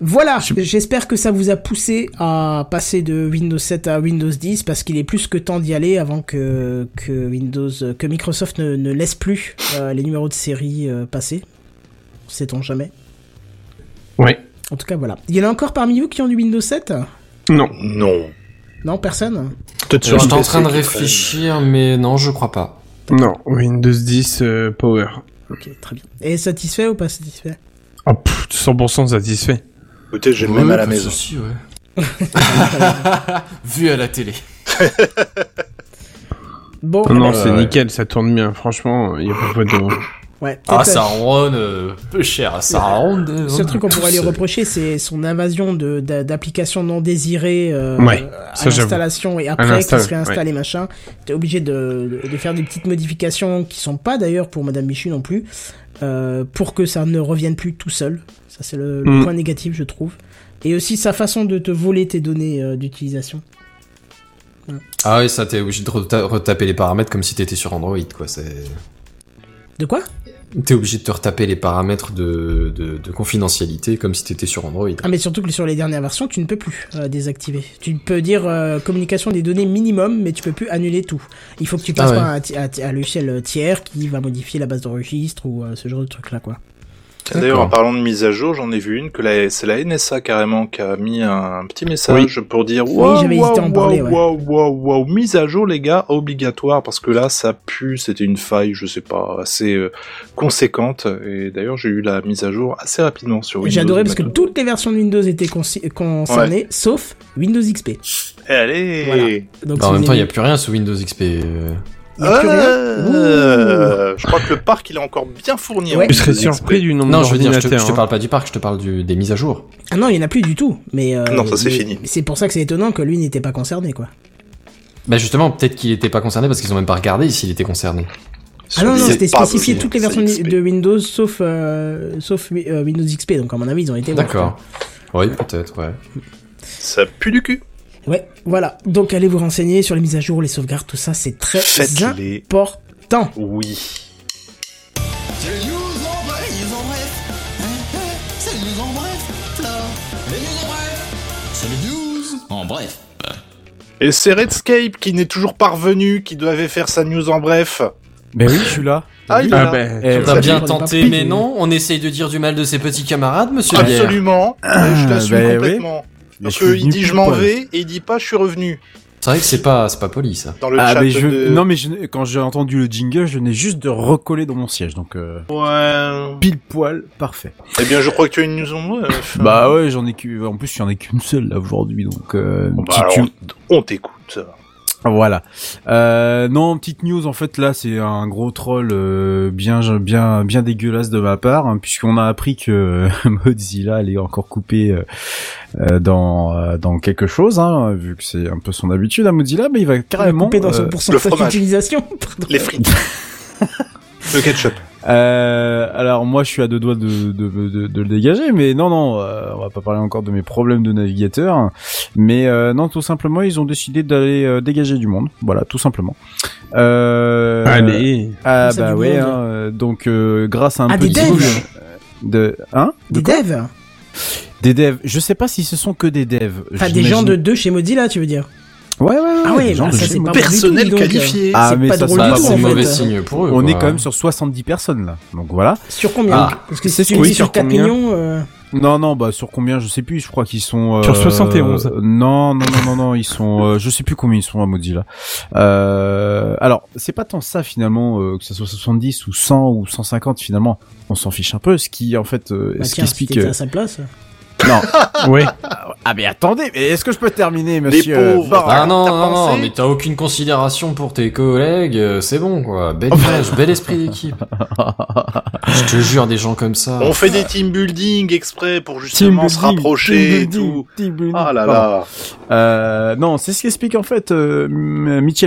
Voilà, j'espère que ça vous a poussé à passer de Windows 7 à Windows 10 parce qu'il est plus que temps d'y aller avant que, que Windows, que Microsoft ne, ne laisse plus euh, les numéros de série euh, passer. Sait-on jamais. Ouais. En tout cas, voilà. Il y en a encore parmi vous qui ont du Windows 7 Non. Non. Non, personne? Je suis en train de réfléchir, mais non, je crois pas. Non, Windows 10 euh, Power. Ok, très bien. Et satisfait ou pas satisfait? Oh, pff, 100% satisfait. Peut-être j'ai le Ouais, même à la maison. souci, ouais. Vu à la télé. Bon, Non, c'est ouais. nickel, ça tourne bien. Franchement, il y a pas de... ouais, Ah, ça euh, ronde euh, peu cher, ça ronde. euh, seul truc qu'on pourrait lui reprocher, c'est son invasion d'applications non désirées euh, Ouais, à l'installation et après qui se réinstalle et machin. T'es obligé de, de faire des petites modifications qui sont pas d'ailleurs pour Madame Michu non plus, euh, pour que ça ne revienne plus tout seul. Ça c'est le, le Mm. point négatif je trouve. Et aussi sa façon de te voler tes données euh, d'utilisation. Ah oui, ça, t'es obligé de reta- retaper les paramètres comme si t'étais sur Android, quoi. C'est... De quoi? T'es obligé de te retaper les paramètres de, de, de confidentialité comme si t'étais sur Android. Ah mais surtout que sur les dernières versions, tu ne peux plus euh, désactiver. Tu peux dire euh, communication des données minimum, mais tu peux plus annuler tout. Il faut que tu passes Ah ouais. par un logiciel tiers qui va modifier la base de registre ou euh, ce genre de truc là quoi. D'ailleurs, en parlant de mise à jour, j'en ai vu une que la, c'est la NSA carrément qui a mis un petit message pour dire Oui, waouh, waouh, parler, waouh, waouh, mise à jour les gars, obligatoire parce que là ça pue, c'était une faille, je sais pas, assez euh, conséquente et d'ailleurs j'ai eu la mise à jour assez rapidement sur Windows. Adoré parce que toutes les versions de Windows étaient concernées, sauf Windows XP. Allez. Voilà. Donc, Bah, en même temps, il y a plus rien sous Windows XP. euh. Euh, je crois que le parc il est encore bien fourni. Ouais. Tu serais Windows XP. surpris du nombre Non, je veux dire, je te, je te hein. parle pas du parc, je te parle du, des mises à jour. Ah non, il y en a plus du tout. Mais euh, Non, ça, c'est fini. C'est pour ça que c'est étonnant que lui n'était pas concerné quoi. Bah justement, peut-être qu'il était pas concerné parce qu'ils ont même pas regardé s'il était concerné. Ah non, non, c'était spécifié possible, toutes les versions XP. de Windows sauf euh, sauf euh, Windows XP. Donc à mon avis, ils ont été D'accord. Oui, peut-être, ouais. Ça pue du cul. Ouais, voilà. Donc allez vous renseigner sur les mises à jour, les sauvegardes, tout ça, c'est très Faites-les. important. Oui. C'est news en bref, les news en bref. C'est les news en bref, là. Les news en bref. C'est les news en bref. Et c'est Redscape qui n'est toujours pas revenu, qui devait faire sa news en bref. Mais oui, je suis là. Ah, il est Ah là. ben, Eh, bien tenté, mais non. On essaye de dire du mal de ses petits camarades, monsieur. Absolument. Je l'assume bah oui. complètement. Suis qu'il venu dit je m'en vais et il dit pas je suis revenu. C'est vrai que c'est pas, c'est pas poli, ça. Dans le Ah, chat mais je... de... Non, mais je... quand j'ai entendu le jingle, je n'ai juste de recoller dans mon siège, donc euh, Ouais. pile poil, parfait. Eh bien, je crois que tu as une news en bref. Bah ouais, j'en ai que... En plus, j'en ai qu'une seule là aujourd'hui, donc euh, bah, alors, news. on t'écoute. Voilà. Euh, non, petite news. En fait, là, c'est un gros troll euh, bien, bien, bien dégueulasse de ma part, hein, puisqu'on a appris que Mozilla allait encore couper euh, euh, dans euh, dans quelque chose, hein, vu que c'est un peu son habitude à Mozilla, mais il va carrément. Coupé dans son euh, pourcentage d'utilisation. Les frites. le ketchup. Euh, alors moi je suis à deux doigts de, de, de, de le dégager, mais non non, euh, on va pas parler encore de mes problèmes de navigateur, mais euh, non tout simplement ils ont décidé d'aller euh, dégager du monde, voilà tout simplement. Euh, allez. Ah Ça, bah ouais, hein, donc euh, grâce à un Ah, peu des de devs zig, de hein Des devs des devs. Je sais pas si ce sont que des devs. Enfin, des gens de deux chez Mozilla, tu veux dire Ouais ouais ouais. Ah ouais, gens bah, ça c'est pas Personnel donc. qualifié. Ah, c'est mais pas ça, drôle c'est mauvais signe pour eux. On quoi. est quand même sur 70 personnes là, donc voilà. Sur combien Ah. Parce que C'est si tu oui, dis sur sur 4 combien millions, euh, Non, non, bah sur combien, je sais plus. Je crois qu'ils sont euh, Sur 71. euh, non, non, non, non, non, ils sont. euh, je sais plus combien ils sont à Mozilla. Euh, alors, c'est pas tant ça finalement euh, que ça soit 70 ou 100 ou 150 finalement. On s'en fiche un peu. Ce qui en fait, euh, Bah ce qui tiens, explique. euh, à sa place. non. Oui. Ah mais attendez, mais est-ce que je peux terminer, monsieur pauvres. Ah non, non, non, mais t'as aucune considération pour tes collègues, euh, c'est bon quoi. Belle image, bel esprit d'équipe. Je te jure, des gens comme ça. On fait des team building exprès pour justement Team se building, rapprocher team et building, tout. team building. Ah là là. Euh, non, c'est ce qu'explique en fait euh,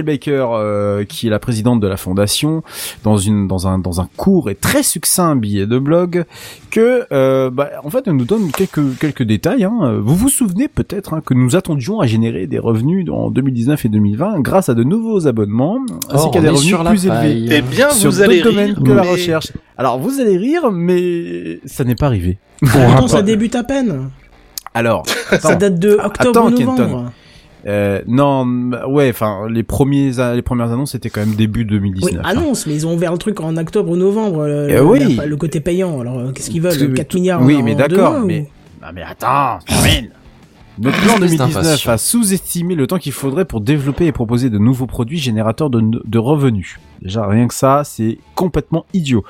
Baker, euh, qui est la présidente de la fondation, dans une dans un dans un court et très succinct billet de blog, que euh, bah, en fait elle nous donne quelques quelques détails. Hein. Vous vous souvenez peut-être hein, que nous attendions à générer des revenus en 2019 et 2020 grâce à de nouveaux abonnements, ainsi qu'à des revenus plus élevés. Eh bien, sur vous allez d'autres domaines rire, que la recherche. Alors vous allez rire, mais ça n'est pas arrivé. Pourtant, ça débute à peine. Alors, Ça date de octobre Attends, ou novembre. Kenton. Euh, non, ouais, enfin, les premiers, les premières annonces c'était quand même début 2019. Oui, hein. annonce, mais ils ont ouvert le truc en octobre ou novembre, le, Eh le- oui. le côté payant. Alors, euh, qu'est-ce qu'ils veulent Tout- 4 milliards Oui, en- mais d'accord, ou- mais ah mais attends, Karine. Notre plan Espèce 2019 d'impatient. a sous-estimé le temps qu'il faudrait pour développer et proposer de nouveaux produits générateurs de, de revenus. Déjà, rien que ça, c'est complètement idiot.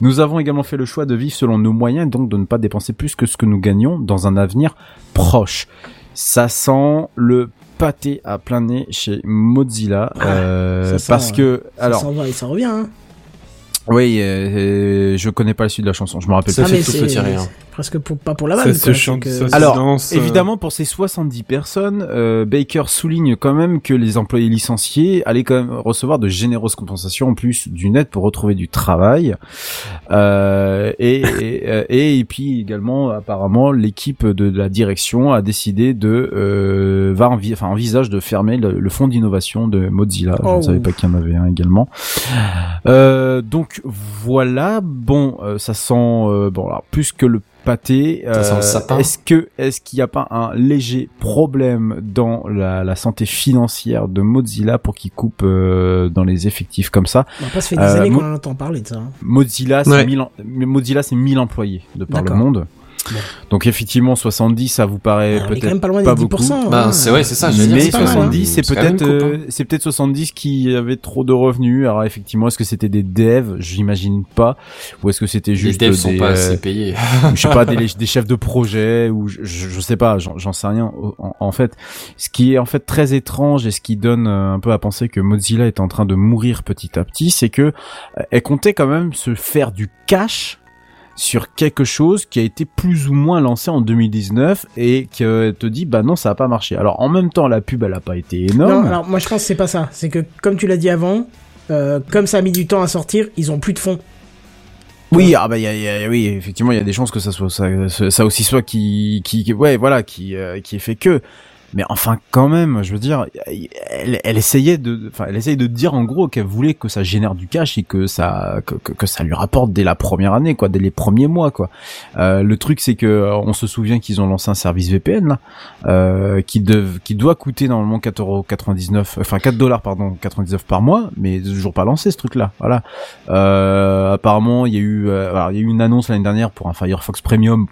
Nous avons également fait le choix de vivre selon nos moyens, donc de ne pas dépenser plus que ce que nous gagnons dans un avenir proche. Ça sent le pâté à plein nez chez Mozilla, euh, Ah, sent, parce que Ça alors s'en va et ça revient. Hein. oui, euh, euh, je connais pas la suite de la chanson, je me rappelle pas. fait mais c'est presque pour, pas pour la Ça vanne. se quoi, que- ça se Alors, danse, euh, Évidemment, pour ces 70 personnes, euh, Baker souligne quand même que les employés licenciés allaient quand même recevoir de généreuses compensations en plus d'une aide pour retrouver du travail. Euh, et, et, euh, et, puis également, apparemment, l'équipe de, la direction a décidé de euh, va envi- enfin, envisage de fermer le, le fonds d'innovation de Mozilla. Je Oh. ne savais pas qu'il y en avait un également. Euh, donc voilà, bon, euh, ça sent euh, bon alors plus que le pâté. Euh. Est-ce que est-ce qu'il n'y a pas un léger problème dans la, la santé financière de Mozilla pour qu'il coupe euh, dans les effectifs comme ça? Bon, Après, ça fait des Euh, années qu'on entend parler de ça. hein. Mozilla, c'est Ouais. 1000 en- mais Mozilla, c'est 1000 employés de par le monde. Bon. Donc effectivement 70 ça vous paraît quand peut-être même pas loin pas des 10%. beaucoup. Bah, c'est ouais, c'est ça, dire. mais c'est pas mal, hein. 70 c'est peut-être euh, c'est peut-être 70 qui avaient trop de revenus. Alors effectivement, est-ce que c'était des devs? J'imagine pas ou est-ce que c'était Les juste devs sont des pas euh, assez payés. je sais pas des, des chefs de projet ou je, je, je sais pas, j'en j'en sais rien. En, en fait, ce qui est en fait très étrange et ce qui donne euh, un peu à penser que Mozilla est en train de mourir petit à petit, c'est que euh, elle comptait quand même se faire du cash sur quelque chose qui a été plus ou moins lancé en 2019 et qu'elle te dit bah non ça a pas marché. Alors en même temps la pub elle a pas été énorme. Non, alors moi je pense que c'est pas ça. C'est que comme tu l'as dit avant, euh, comme ça a mis du temps à sortir, ils ont plus de fonds. Oui, ah bah y a, y a- oui, effectivement, il y a des chances que ça soit ça, ça aussi soit qui, qui, ouais, voilà, qui, euh, qui ait fait que. Mais enfin, quand même, je veux dire, elle, elle essayait de, enfin, elle essayait de dire en gros qu'elle voulait que ça génère du cash et que ça, que, que, que ça lui rapporte dès la première année, quoi, dès les premiers mois, quoi. Euh, le truc, c'est que euh, on se souvient qu'ils ont lancé un service VPN là, euh, qui, dev, qui doit coûter normalement 4,99€, enfin 4 dollars pardon, 99 par mois, mais toujours pas lancé ce truc-là. Voilà. Euh, apparemment, il y a eu, euh, il y a eu une annonce l'année dernière pour un Firefox Premium.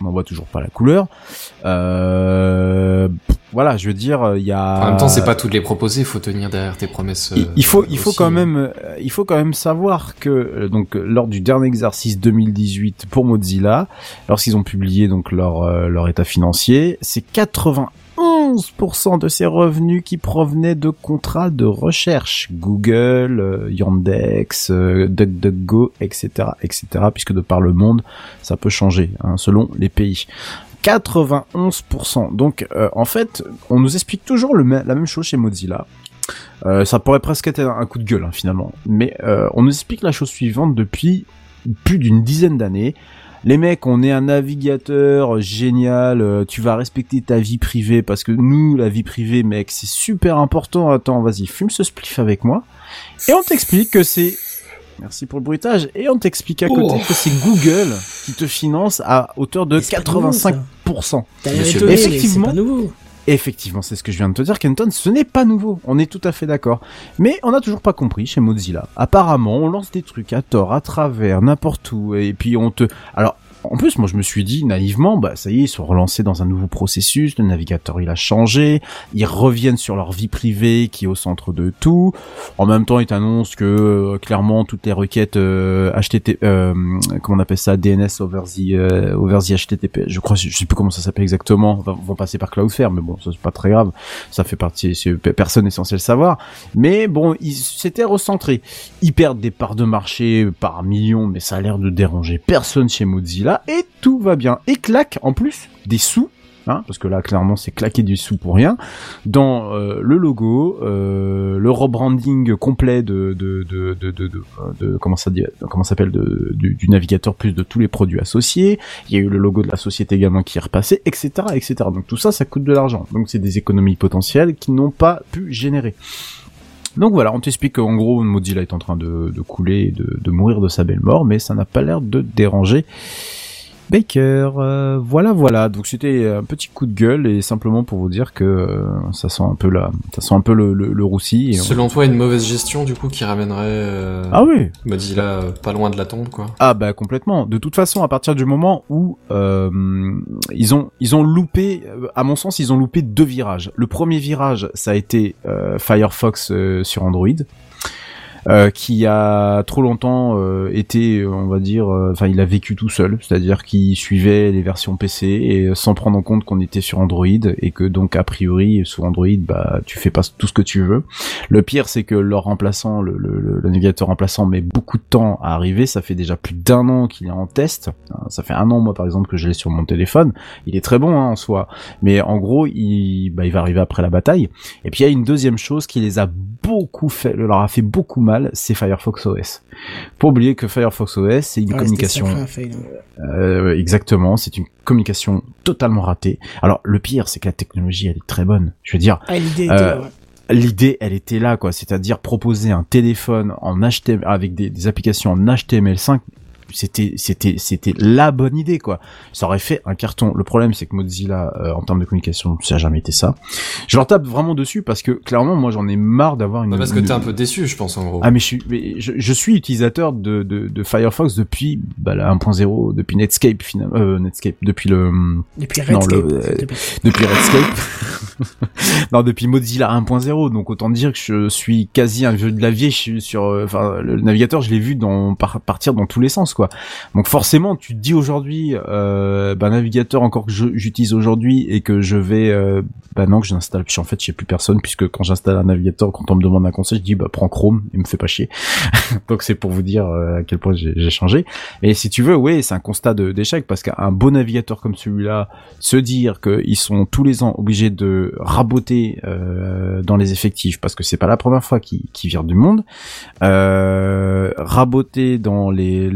On n'en voit toujours pas la couleur. Euh, voilà, je veux dire, il y a. En même temps, c'est pas toutes les proposées, il faut tenir derrière tes promesses. Il, euh, il faut, il faut quand même, euh, il faut quand même savoir que euh, donc euh, lors du dernier exercice 2018 pour Mozilla, lorsqu'ils ont publié donc leur euh, leur état financier, c'est 91% de ces revenus qui provenaient de contrats de recherche, Google, euh, Yandex, euh, DuckDuckGo, etc., etc. Puisque de par le monde, ça peut changer hein, selon les pays. 91%. Donc, euh, en fait, on nous explique toujours le la même chose chez Mozilla. Euh, ça pourrait presque être un coup de gueule, hein, finalement. Mais euh, on nous explique la chose suivante depuis plus d'une dizaine d'années. Les mecs, on est un navigateur génial, euh, tu vas respecter ta vie privée parce que nous, la vie privée, mec, c'est super important. Attends, vas-y, fume ce spliff avec moi. Et on t'explique que c'est... Merci pour le bruitage. Et on t'explique à côté Oh. que c'est Google qui te finance à hauteur de C'est pas nouveau, ça. 85%. T'as l'air Monsieur- étonné, mais Effectivement. c'est pas nouveau. Effectivement, c'est ce que je viens de te dire, Kenton, ce n'est pas nouveau, on est tout à fait d'accord. Mais on n'a toujours pas compris chez Mozilla. Apparemment, on lance des trucs à tort, à travers, n'importe où, et puis on te... Alors, en plus, moi, je me suis dit naïvement, bah ça y est, ils sont relancés dans un nouveau processus. Le navigateur, il a changé. Ils reviennent sur leur vie privée, qui est au centre de tout. En même temps, ils t'annoncent que euh, clairement toutes les requêtes euh, HTTP, euh, comment on appelle ça, DNS over the euh, over HTTP. Je crois, je sais plus comment ça s'appelle exactement. Vont, passer par Cloudflare, mais bon, ça c'est pas très grave. Ça fait partie, personne est censé le savoir. Mais bon, ils s'étaient recentrés. Ils perdent des parts de marché par millions, mais ça a l'air de déranger personne chez Mozilla et tout va bien. Et claque en plus des sous. Hein, parce que là clairement c'est claquer du sous pour rien dans euh, le logo euh, le rebranding complet de de de de, comment ça dit comment s'appelle du, du navigateur plus de tous les produits associés il y a eu le logo de la société également qui est repassé etc etc donc tout ça ça coûte de l'argent donc c'est des économies potentielles qui n'ont pas pu générer donc voilà, on t'explique qu'en gros Mozilla est en train de, couler et de, de mourir de sa belle mort, mais ça n'a pas l'air de déranger Baker. Euh, voilà, voilà. Donc c'était un petit coup de gueule et simplement pour vous dire que euh, ça sent un peu la, ça sent un peu le, le, le roussi. Et on- Selon toi, une mauvaise gestion du coup qui ramènerait euh, Ah oui. Mozilla euh, pas loin de la tombe quoi. Ah bah complètement. De toute façon, à partir du moment où euh, ils ont ils ont loupé, à mon sens, ils ont loupé deux virages. Le premier virage, ça a été euh, Firefox euh, sur Android. Euh, qui a trop longtemps euh, été, on va dire, euh, enfin il a vécu tout seul, c'est-à-dire qu'il suivait les versions PC et euh, sans prendre en compte qu'on était sur Android et que donc a priori sur Android, bah tu fais pas tout ce que tu veux. Le pire c'est que leur remplaçant, le, le, le- le navigateur remplaçant met beaucoup de temps à arriver. Ça fait déjà plus d'un an qu'il est en test. Hein, Ça fait un an moi par exemple que je l'ai sur mon téléphone. Il est très bon hein, en soi, mais en gros il, bah, il va arriver après la bataille. Et puis il y a une deuxième chose qui les a beaucoup fait, leur a fait beaucoup mal, c'est Firefox OS. Faut oublier que Firefox OS c'est une Ouais, communication sacré, hein. euh, exactement, c'est une communication totalement ratée. Alors le pire, c'est que la technologie, elle est très bonne. Je veux dire, Ah, l'idée était euh, là, ouais. l'idée, elle était là, quoi. C'est-à-dire proposer un téléphone en HTML avec des, des applications en HTML5. C'était, c'était, c'était la bonne idée, quoi. Ça aurait fait un carton. Le problème, c'est que Mozilla, euh, en termes de communication, ça a jamais été ça. Je leur tape vraiment dessus parce que clairement, moi, j'en ai marre d'avoir une. Bah, parce que une- t'es un peu déçu, je pense en gros. ah mais je suis, mais je, je suis utilisateur de, de, de Firefox depuis bah, la 1.0, depuis Netscape finalement, euh, Netscape, depuis le Depuis non, Redscape, le- plaît. depuis Redscape, non depuis Mozilla 1.0, donc autant dire que je suis quasi un vieux de la vieille je suis sur, euh, enfin le navigateur je l'ai vu dans par- partir dans tous les sens Donc forcément tu te dis aujourd'hui, euh, bah navigateur encore que j'utilise aujourd'hui et que je vais, euh, bah non que j'installe, puis en fait j'ai plus personne puisque quand j'installe un navigateur, quand on me demande un conseil, je dis bah prends Chrome, il me fait pas chier. Donc c'est pour vous dire euh, à quel point j'ai changé. Et si tu veux, oui, c'est un constat d'échec parce qu'un beau navigateur comme celui-là, se dire qu'ils sont tous les ans obligés de raboter euh, dans les effectifs parce que c'est pas la première fois qu'ils qu'ils virent du monde, raboter dans les-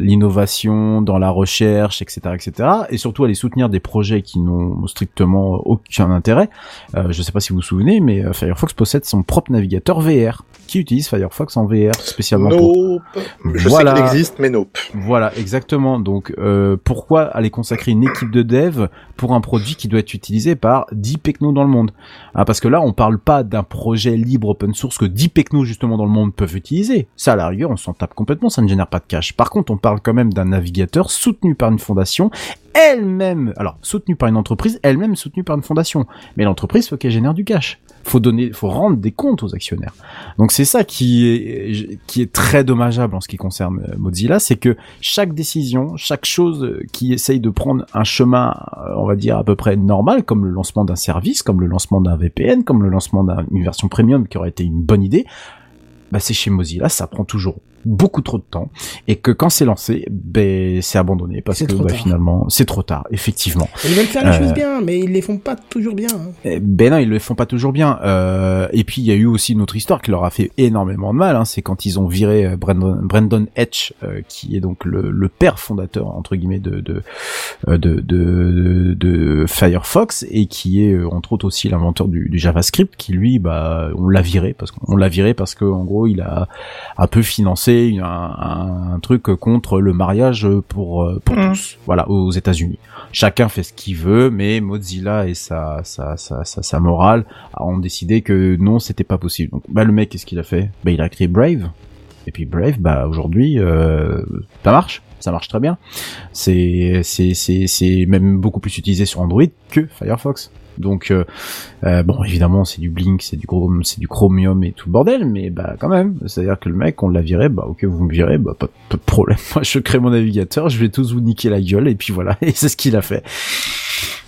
l'innovation, dans la recherche, etc., etc., et surtout aller soutenir des projets qui n'ont strictement aucun intérêt. Euh, je sais pas si vous vous souvenez, mais euh, Firefox possède son propre navigateur VR qui utilise Firefox en VR spécialement pour. Je Voilà. sais qu'il existe, mais nope. voilà, exactement. Donc, euh, pourquoi aller consacrer une équipe de dev pour un produit qui doit être utilisé par 10 pecnos dans le monde? Ah, Parce que là, on parle pas d'un projet libre open source que 10 pecnos justement dans le monde peuvent utiliser. Ça, à la rigueur, on s'en tape complètement, ça ne génère pas de cash. Par contre, on parle quand même d'un navigateur soutenu par une fondation, elle-même, alors soutenu par une entreprise, elle-même soutenue par une fondation. Mais l'entreprise, faut qu'elle génère du cash. Faut donner, faut rendre des comptes aux actionnaires. Donc c'est ça qui est qui est très dommageable en ce qui concerne euh, Mozilla, c'est que chaque décision, chaque chose qui essaye de prendre un chemin, euh, on va dire à peu près normal, comme le lancement d'un service, comme le lancement d'un VPN, comme le lancement d'une version premium qui aurait été une bonne idée, bah c'est chez Mozilla, ça prend toujours beaucoup trop de temps et que quand c'est lancé, ben c'est abandonné parce que bah, finalement c'est trop tard, effectivement. Ils veulent faire les Euh, choses bien, mais ils les font pas toujours bien. hein. Eh Ben non, ils le font pas toujours bien. Euh, et puis il y a eu aussi une autre histoire qui leur a fait énormément de mal. Hein, c'est quand ils ont viré euh, Brandon, Brandon Etch, euh, qui est donc le, le père fondateur entre guillemets de de, euh, de de de Firefox et qui est euh, entre autres aussi l'inventeur du, du JavaScript, qui lui, bah, on l'a viré parce qu'on l'a viré parce que en gros il a un peu financé un, un, un truc contre le mariage pour euh, pour tous, voilà, aux États-Unis chacun fait ce qu'il veut, mais Mozilla et sa, sa, sa, sa, sa morale ont décidé que non, c'était pas possible. Donc, bah, le mec, qu'est-ce qu'il a fait? Bah, il a créé Brave. Et puis Brave, bah aujourd'hui, euh, ça marche, ça marche très bien. C'est c'est c'est c'est même beaucoup plus utilisé sur Android que Firefox. Donc euh, euh, bon, évidemment, c'est du Blink, c'est du Chrome, c'est du Chromium et tout bordel, mais bah quand même, c'est-à-dire que le mec, on l'a viré, bah ok, vous me virez, bah pas de problème. Moi, je crée mon navigateur, je vais tous vous niquer la gueule et puis voilà, et c'est ce qu'il a fait.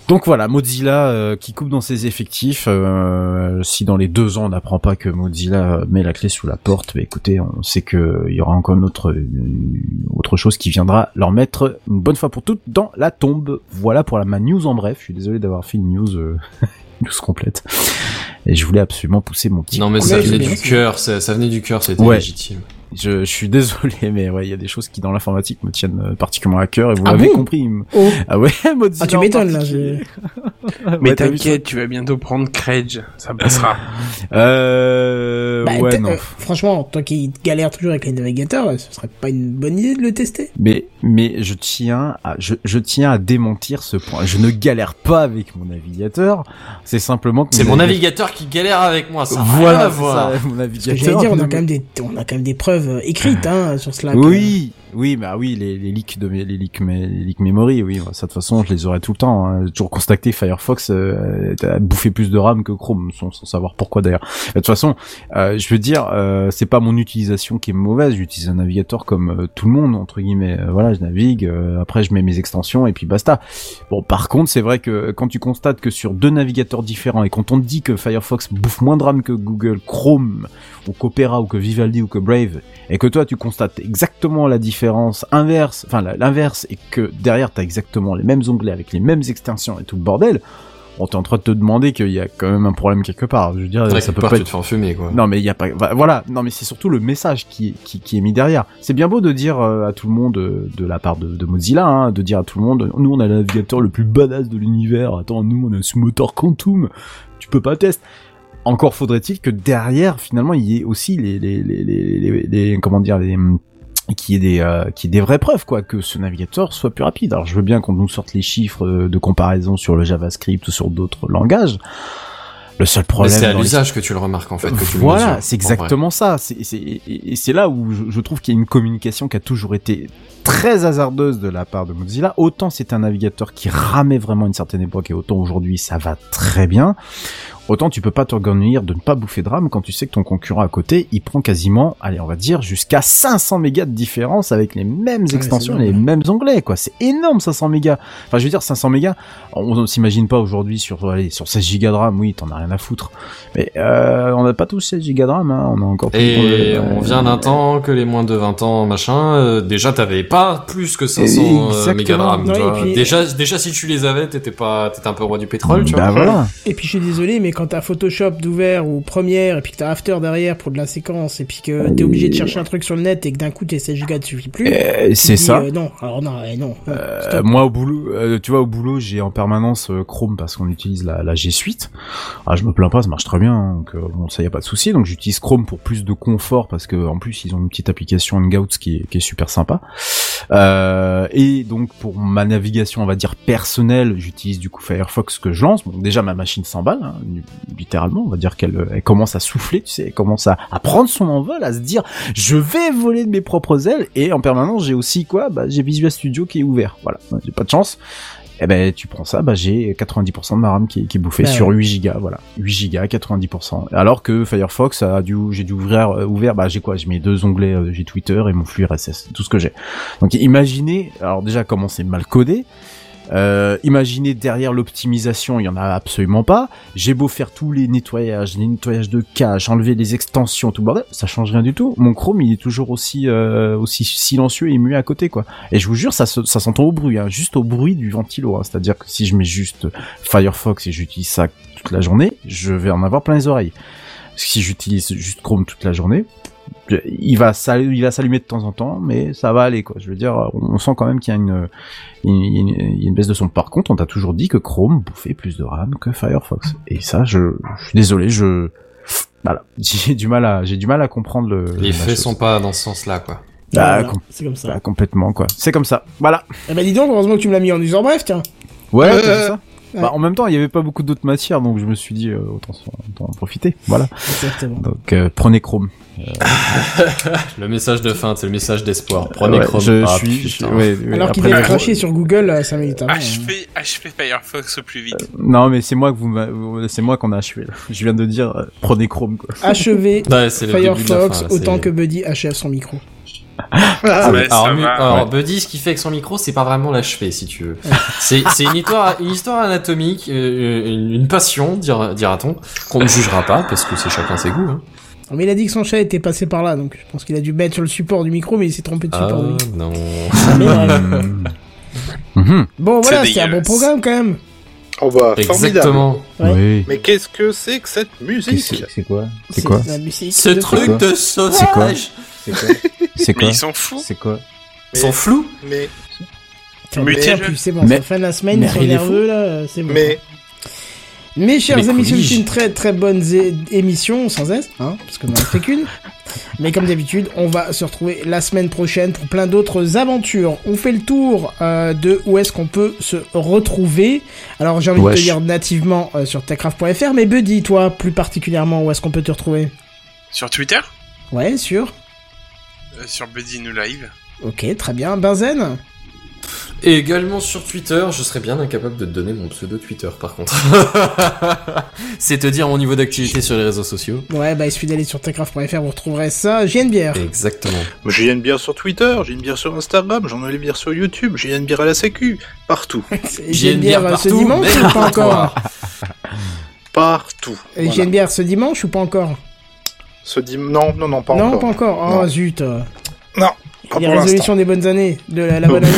Donc voilà, Mozilla euh, qui coupe dans ses effectifs. euh, si dans les deux ans on n'apprend pas que Mozilla met la clé sous la porte, bah écoutez, on sait que il y aura encore une autre une autre chose qui viendra leur mettre une bonne fois pour toutes dans la tombe. Voilà pour la ma news en bref. Je suis désolé d'avoir fait une news euh, news complète. Et je voulais absolument pousser mon petit. Non mais ça venait bien. du cœur, ça, ça venait du cœur, c'était légitime. Je, je suis désolé, mais ouais, il y a des choses qui dans l'informatique me tiennent euh, particulièrement à cœur et vous Ah l'avez bon compris. Oh. Ah ouais, Mozilla. Ah, tu m'étonnes, là. Mais Ouais, t'inquiète, tu vas bientôt prendre Credge, ça passera. Euh, Bah, ouais, non. euh, franchement, toi qui galères toujours avec les navigateurs, euh, ce serait pas une bonne idée de le tester Mais mais je tiens à je, je tiens à démentir ce point. Je ne galère pas avec mon navigateur. C'est simplement que C'est mon navigateur- qui galère avec moi, ça. Voilà, ça, mon navigateur. dire, on a quand même des, on a quand même des preuves euh, écrites hein, sur Slack. Oui, oui, bah oui, les, les leaks de les leaks, les leaks memory, oui, ça de toute façon, je les aurai tout le temps. Hein. J'ai toujours constaté Firefox euh, a bouffé plus de RAM que Chrome, sans, sans savoir pourquoi d'ailleurs. De toute façon, euh, je veux dire, euh, c'est pas mon utilisation qui est mauvaise. J'utilise un navigateur comme euh, tout le monde entre guillemets. Euh, voilà, je navigue, euh, après je mets mes extensions et puis basta. Bon, par contre, c'est vrai que quand tu constates que sur deux navigateurs différents et quand on te dit que Firefox bouffe moins de RAM que Google Chrome ou qu'Opera ou que Vivaldi ou que Brave et que toi tu constates exactement la différence inverse, enfin l'inverse, et que derrière t'as exactement les mêmes onglets avec les mêmes extensions et tout le bordel, on t'est en train de te demander qu'il y a quand même un problème quelque part. Je veux dire, ça peut part, pas être... te fais enfumer, quoi. Non mais il y a pas voilà non mais c'est surtout le message qui, qui qui est mis derrière. C'est bien beau de dire euh, à tout le monde euh, de la part de, de Mozilla hein, de dire à tout le monde nous on a le navigateur le plus badass de l'univers. Attends nous on a ce moteur Quantum. Tu peux pas tester. Encore faudrait-il que derrière finalement il y ait aussi les les les les, les- les- comment dire les qui est des euh, qui est des vraies preuves quoi que ce navigateur soit plus rapide. Alors je veux bien qu'on nous sorte les chiffres euh, de comparaison sur le JavaScript ou sur d'autres langages. Le seul problème c'est à les- l'usage que tu le remarques, en fait, que tu voilà, c'est exactement ça. C'est, c'est, et c'est là où je, je trouve qu'il y a une communication qui a toujours été très hasardeuse de la part de Mozilla. Autant c'est un navigateur qui ramait vraiment une certaine époque et autant aujourd'hui ça va très bien. Autant tu peux pas t'organiser de ne pas bouffer de RAM quand tu sais que ton concurrent à côté, il prend quasiment, allez, on va dire, jusqu'à 500 mégas de différence avec les mêmes extensions, énorme. les mêmes onglets, quoi. C'est énorme, 500 mégas. Enfin, je veux dire, 500 mégas, on, on s'imagine pas aujourd'hui sur, allez, sur 16 gigas de RAM, oui, t'en as rien à foutre. Mais, euh, on n'a pas tous 16 gigas de RAM, hein, on a encore plus Et on vient d'un temps que les moins de 20 ans, machin, euh, déjà t'avais pas plus que 500 euh, mégas de RAM, tu Ouais, vois. et puis- Déjà, déjà si tu les avais, t'étais pas, t'étais un peu roi du pétrole, tu bah vois. voilà. Et puis je suis désolé, mais quand t'as Photoshop d'ouvert ou Premiere et puis que t'as After derrière pour de la séquence et puis que t'es obligé de chercher un truc sur le net et que d'un coup tes 16 gigas te suffit plus. Euh, tu c'est ça. euh, non, alors non, eh, non. Euh, moi au boulot, euh, tu vois au boulot j'ai en permanence Chrome parce qu'on utilise la, la G Suite. Ah je me plains pas, ça marche très bien, donc bon ça y a pas de souci. Donc j'utilise Chrome pour plus de confort parce que en plus ils ont une petite application Hangouts qui est, qui est super sympa. Et donc pour ma navigation on va dire personnelle, j'utilise du coup Firefox que je lance. Bon déjà ma machine s'emballe, hein, littéralement, on va dire qu'elle elle commence à souffler, tu sais, elle commence à, à prendre son envol, à se dire je vais voler de mes propres ailes et en permanence j'ai aussi quoi? Bah j'ai Visual Studio qui est ouvert. Voilà. J'ai pas de chance. Et ben tu prends ça bah j'ai 90% de ma RAM qui, est- qui est bouffée Bah sur ouais. 8 Go voilà. 8 Go 90% alors que Firefox a dû j'ai dû ouvrir euh, ouvert bah j'ai quoi? J'ai mes deux onglets euh, j'ai Twitter et mon flux RSS tout ce que j'ai. Donc imaginez alors déjà comment c'est mal codé euh, imaginez derrière l'optimisation, il y en a absolument pas. J'ai beau faire tous les nettoyages, les nettoyages de cache, enlever les extensions, tout bordel, ça change rien du tout. Mon Chrome, il est toujours aussi euh, aussi silencieux et muet à côté, quoi. Et je vous jure, ça ça s'entend au bruit, hein, juste au bruit du ventilo. hein. C'est-à-dire que si je mets juste Firefox et j'utilise ça toute la journée, je vais en avoir plein les oreilles. Si j'utilise juste Chrome toute la journée, il va s'allumer, il va s'allumer de temps en temps, mais ça va aller quoi. Je veux dire, on sent quand même qu'il y a une, il y a une, baisse de son. Par contre, on t'a toujours dit que Chrome bouffait plus de RAM que Firefox. Et ça, je, je suis désolé, je, voilà, j'ai du mal à, j'ai du mal à comprendre le. Les faits chose. sont pas dans ce sens-là, quoi. Bah, Voilà, com- c'est comme ça. bah, complètement quoi. C'est comme ça. Voilà. Eh ben dis donc, heureusement que tu me l'as mis en user bref, tiens. Ouais, Euh, vu ça Bah, en même temps, il y avait pas beaucoup d'autres matières, donc je me suis dit euh, autant en profiter. Voilà. Exactement. Donc euh, prenez Chrome. Le message de fin, c'est le message d'espoir. Prenez Ouais, Chrome. Je Ah, suis. putain. je- ouais, ouais, Alors qu'il est craché sur Google euh, 5 minutes avant. hein. HP Firefox au plus vite. Non, mais c'est moi que vous, m'a- c'est moi qu'on a achevé. là. Je viens de dire euh, prenez Chrome quoi. Ouais, la Firefox fin, là, autant que Buddy achève son micro. Ah, Ouais, ça alors, Ouais. Buddy, ce qu'il fait avec son micro, c'est pas vraiment l'achever, si tu veux. c'est, c'est une histoire, une histoire anatomique, euh, une, une passion, dira- dira-t-on, qu'on ne jugera pas, parce que c'est chacun ses goûts. Hein. Mais il a dit que son chat était passé par là, donc je pense qu'il a dû mettre sur le support du micro, mais il s'est trompé de Ah, support micro. non. Mais bref. Mhm. Bon voilà, C'est c'est un bon programme quand même. Oh bah, formidable. Exactement. Ouais. Oui. Mais qu'est-ce que c'est que cette musique C'est quoi C'est quoi la musique Ce de- truc quoi de C'est quoi sauvage. C'est quoi C'est Mais quoi ils sont fous. C'est quoi Ils sont flous. Mais, Tiens, Mais c'est bon, mais- c'est la fin de la semaine, mais ils sont il est nerveux là, euh, c'est bon. mais, Mes chers Mais amis, c'est une très très bonne émission, sans S, hein, parce que n'en fait qu'une. Mais comme d'habitude, on va se retrouver la semaine prochaine pour plein d'autres aventures. On fait le tour euh, de où est-ce qu'on peut se retrouver. Alors j'ai envie de te dire nativement euh, sur techcraft.fr, mais Buddy, toi, plus particulièrement, où est-ce qu'on peut te retrouver? Sur Twitter, Ouais, sûr. euh, sur Buddy New Live. Ok, très bien. Benzen? Et également sur Twitter, je serais bien incapable de te donner mon pseudo Twitter, par contre. c'est te dire mon niveau d'activité sur les réseaux sociaux. Ouais, bah il suffit d'aller sur techcraft.fr, vous retrouverez ça. J'ai une bière. Exactement. j'ai une bière sur Twitter, j'ai une bière sur Instagram, j'en ai une bière sur YouTube, j'ai une bière à la sécu. Partout. J'ai une bière, euh, ce dimanche mais ou pas encore Partout. Et Voilà. J'ai une bière ce dimanche ou pas encore Ce dim- Non, non, non, pas Non, encore. pas encore. Oh Non. zut. euh. Non, pas Les pour résolutions des bonnes années, de la, la bonne année.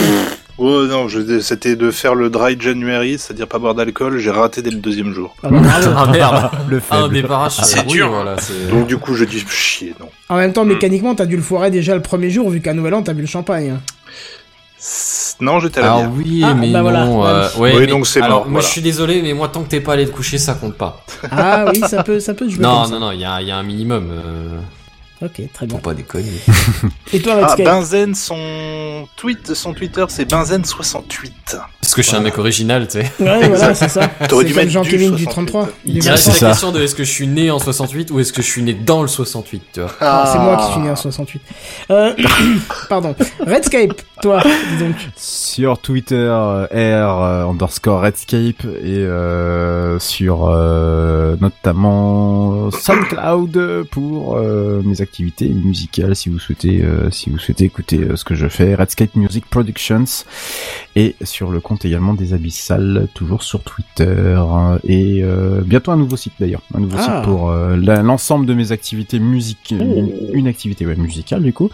Oh non, c'était de faire le dry January, c'est-à-dire pas boire d'alcool, j'ai raté dès le deuxième jour. Ah bah, bravo. Ah merde. Le faible. débarras, C'est dur. Voilà, c'est... Donc du coup, je dis chier, non. En même temps, mécaniquement, t'as dû le foirer déjà le premier jour, vu qu'à Nouvel An, t'as bu le champagne. Non, j'étais à la Ah oui, Ah, mais bah voilà. non. euh, Ouais. Oui, mais- donc c'est alors, mort, Moi, voilà. je suis désolé, mais moi, tant que t'es pas allé te coucher, ça compte pas. Ah oui, ça peut, ça peut jouer Non, comme ça. non, non, il y a, il y a un minimum. Euh... Ok, très bien. Faut pas déconner. Et toi, Ah, Redscape Benzen, son tweet, son Twitter, c'est Benzen68. Parce que je suis un mec original, tu sais. Ouais, voilà, c'est ça. T'aurais C'est dû mettre Jean-Kévin du du 68. 33. Il c'est la 23. ça. question de est-ce que je suis né en 68 ou est-ce que je suis né dans le 68, tu vois. Ah, C'est moi qui suis né en 68. Euh, pardon. Redscape, toi, dis donc. Sur Twitter, euh, R euh, underscore Redscape et euh, sur euh, notamment SoundCloud pour euh, mes activités musicales si vous souhaitez euh, si vous souhaitez écouter euh, ce que je fais. Redscape Music Productions et sur le compte également des Abyssales toujours sur Twitter hein, et euh, bientôt un nouveau site d'ailleurs. Un nouveau Ah. site pour euh, la- l'ensemble de mes activités musique une, une activité ouais, musicale du coup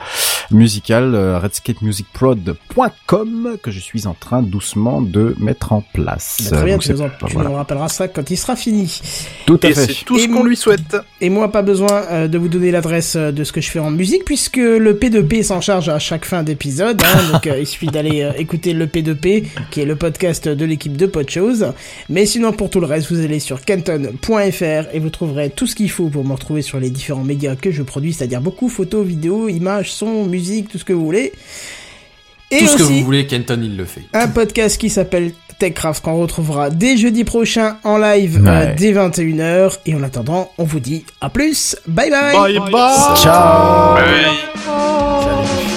musicale euh, redscapemusicprod.com que je suis en train doucement de mettre en place. Bah, très bien, Donc, tu, nous, en- tu voilà. nous rappelleras ça quand il sera fini. Tout à Et fait. c'est tout ce qu'on lui souhaite. Et moi, pas besoin euh, de vous donner l'adresse euh, de ce que je fais en musique, puisque le P2P s'en charge à chaque fin d'épisode. Hein, donc, euh, il suffit d'aller euh, écouter le P2P, qui est le podcast de l'équipe de Podchose. Mais sinon, pour tout le reste, vous allez sur canton.fr et vous trouverez tout ce qu'il faut pour me retrouver sur les différents médias que je produis, c'est-à-dire beaucoup photos, vidéos, images, sons, musique, tout ce que vous voulez. Et Tout ce que aussi, vous voulez, Kenton, il le fait. un podcast qui s'appelle TechCraft qu'on retrouvera dès jeudi prochain en live euh, dès 21h. Et en attendant, on vous dit à plus. Bye bye. Bye bye Ciao. Bye.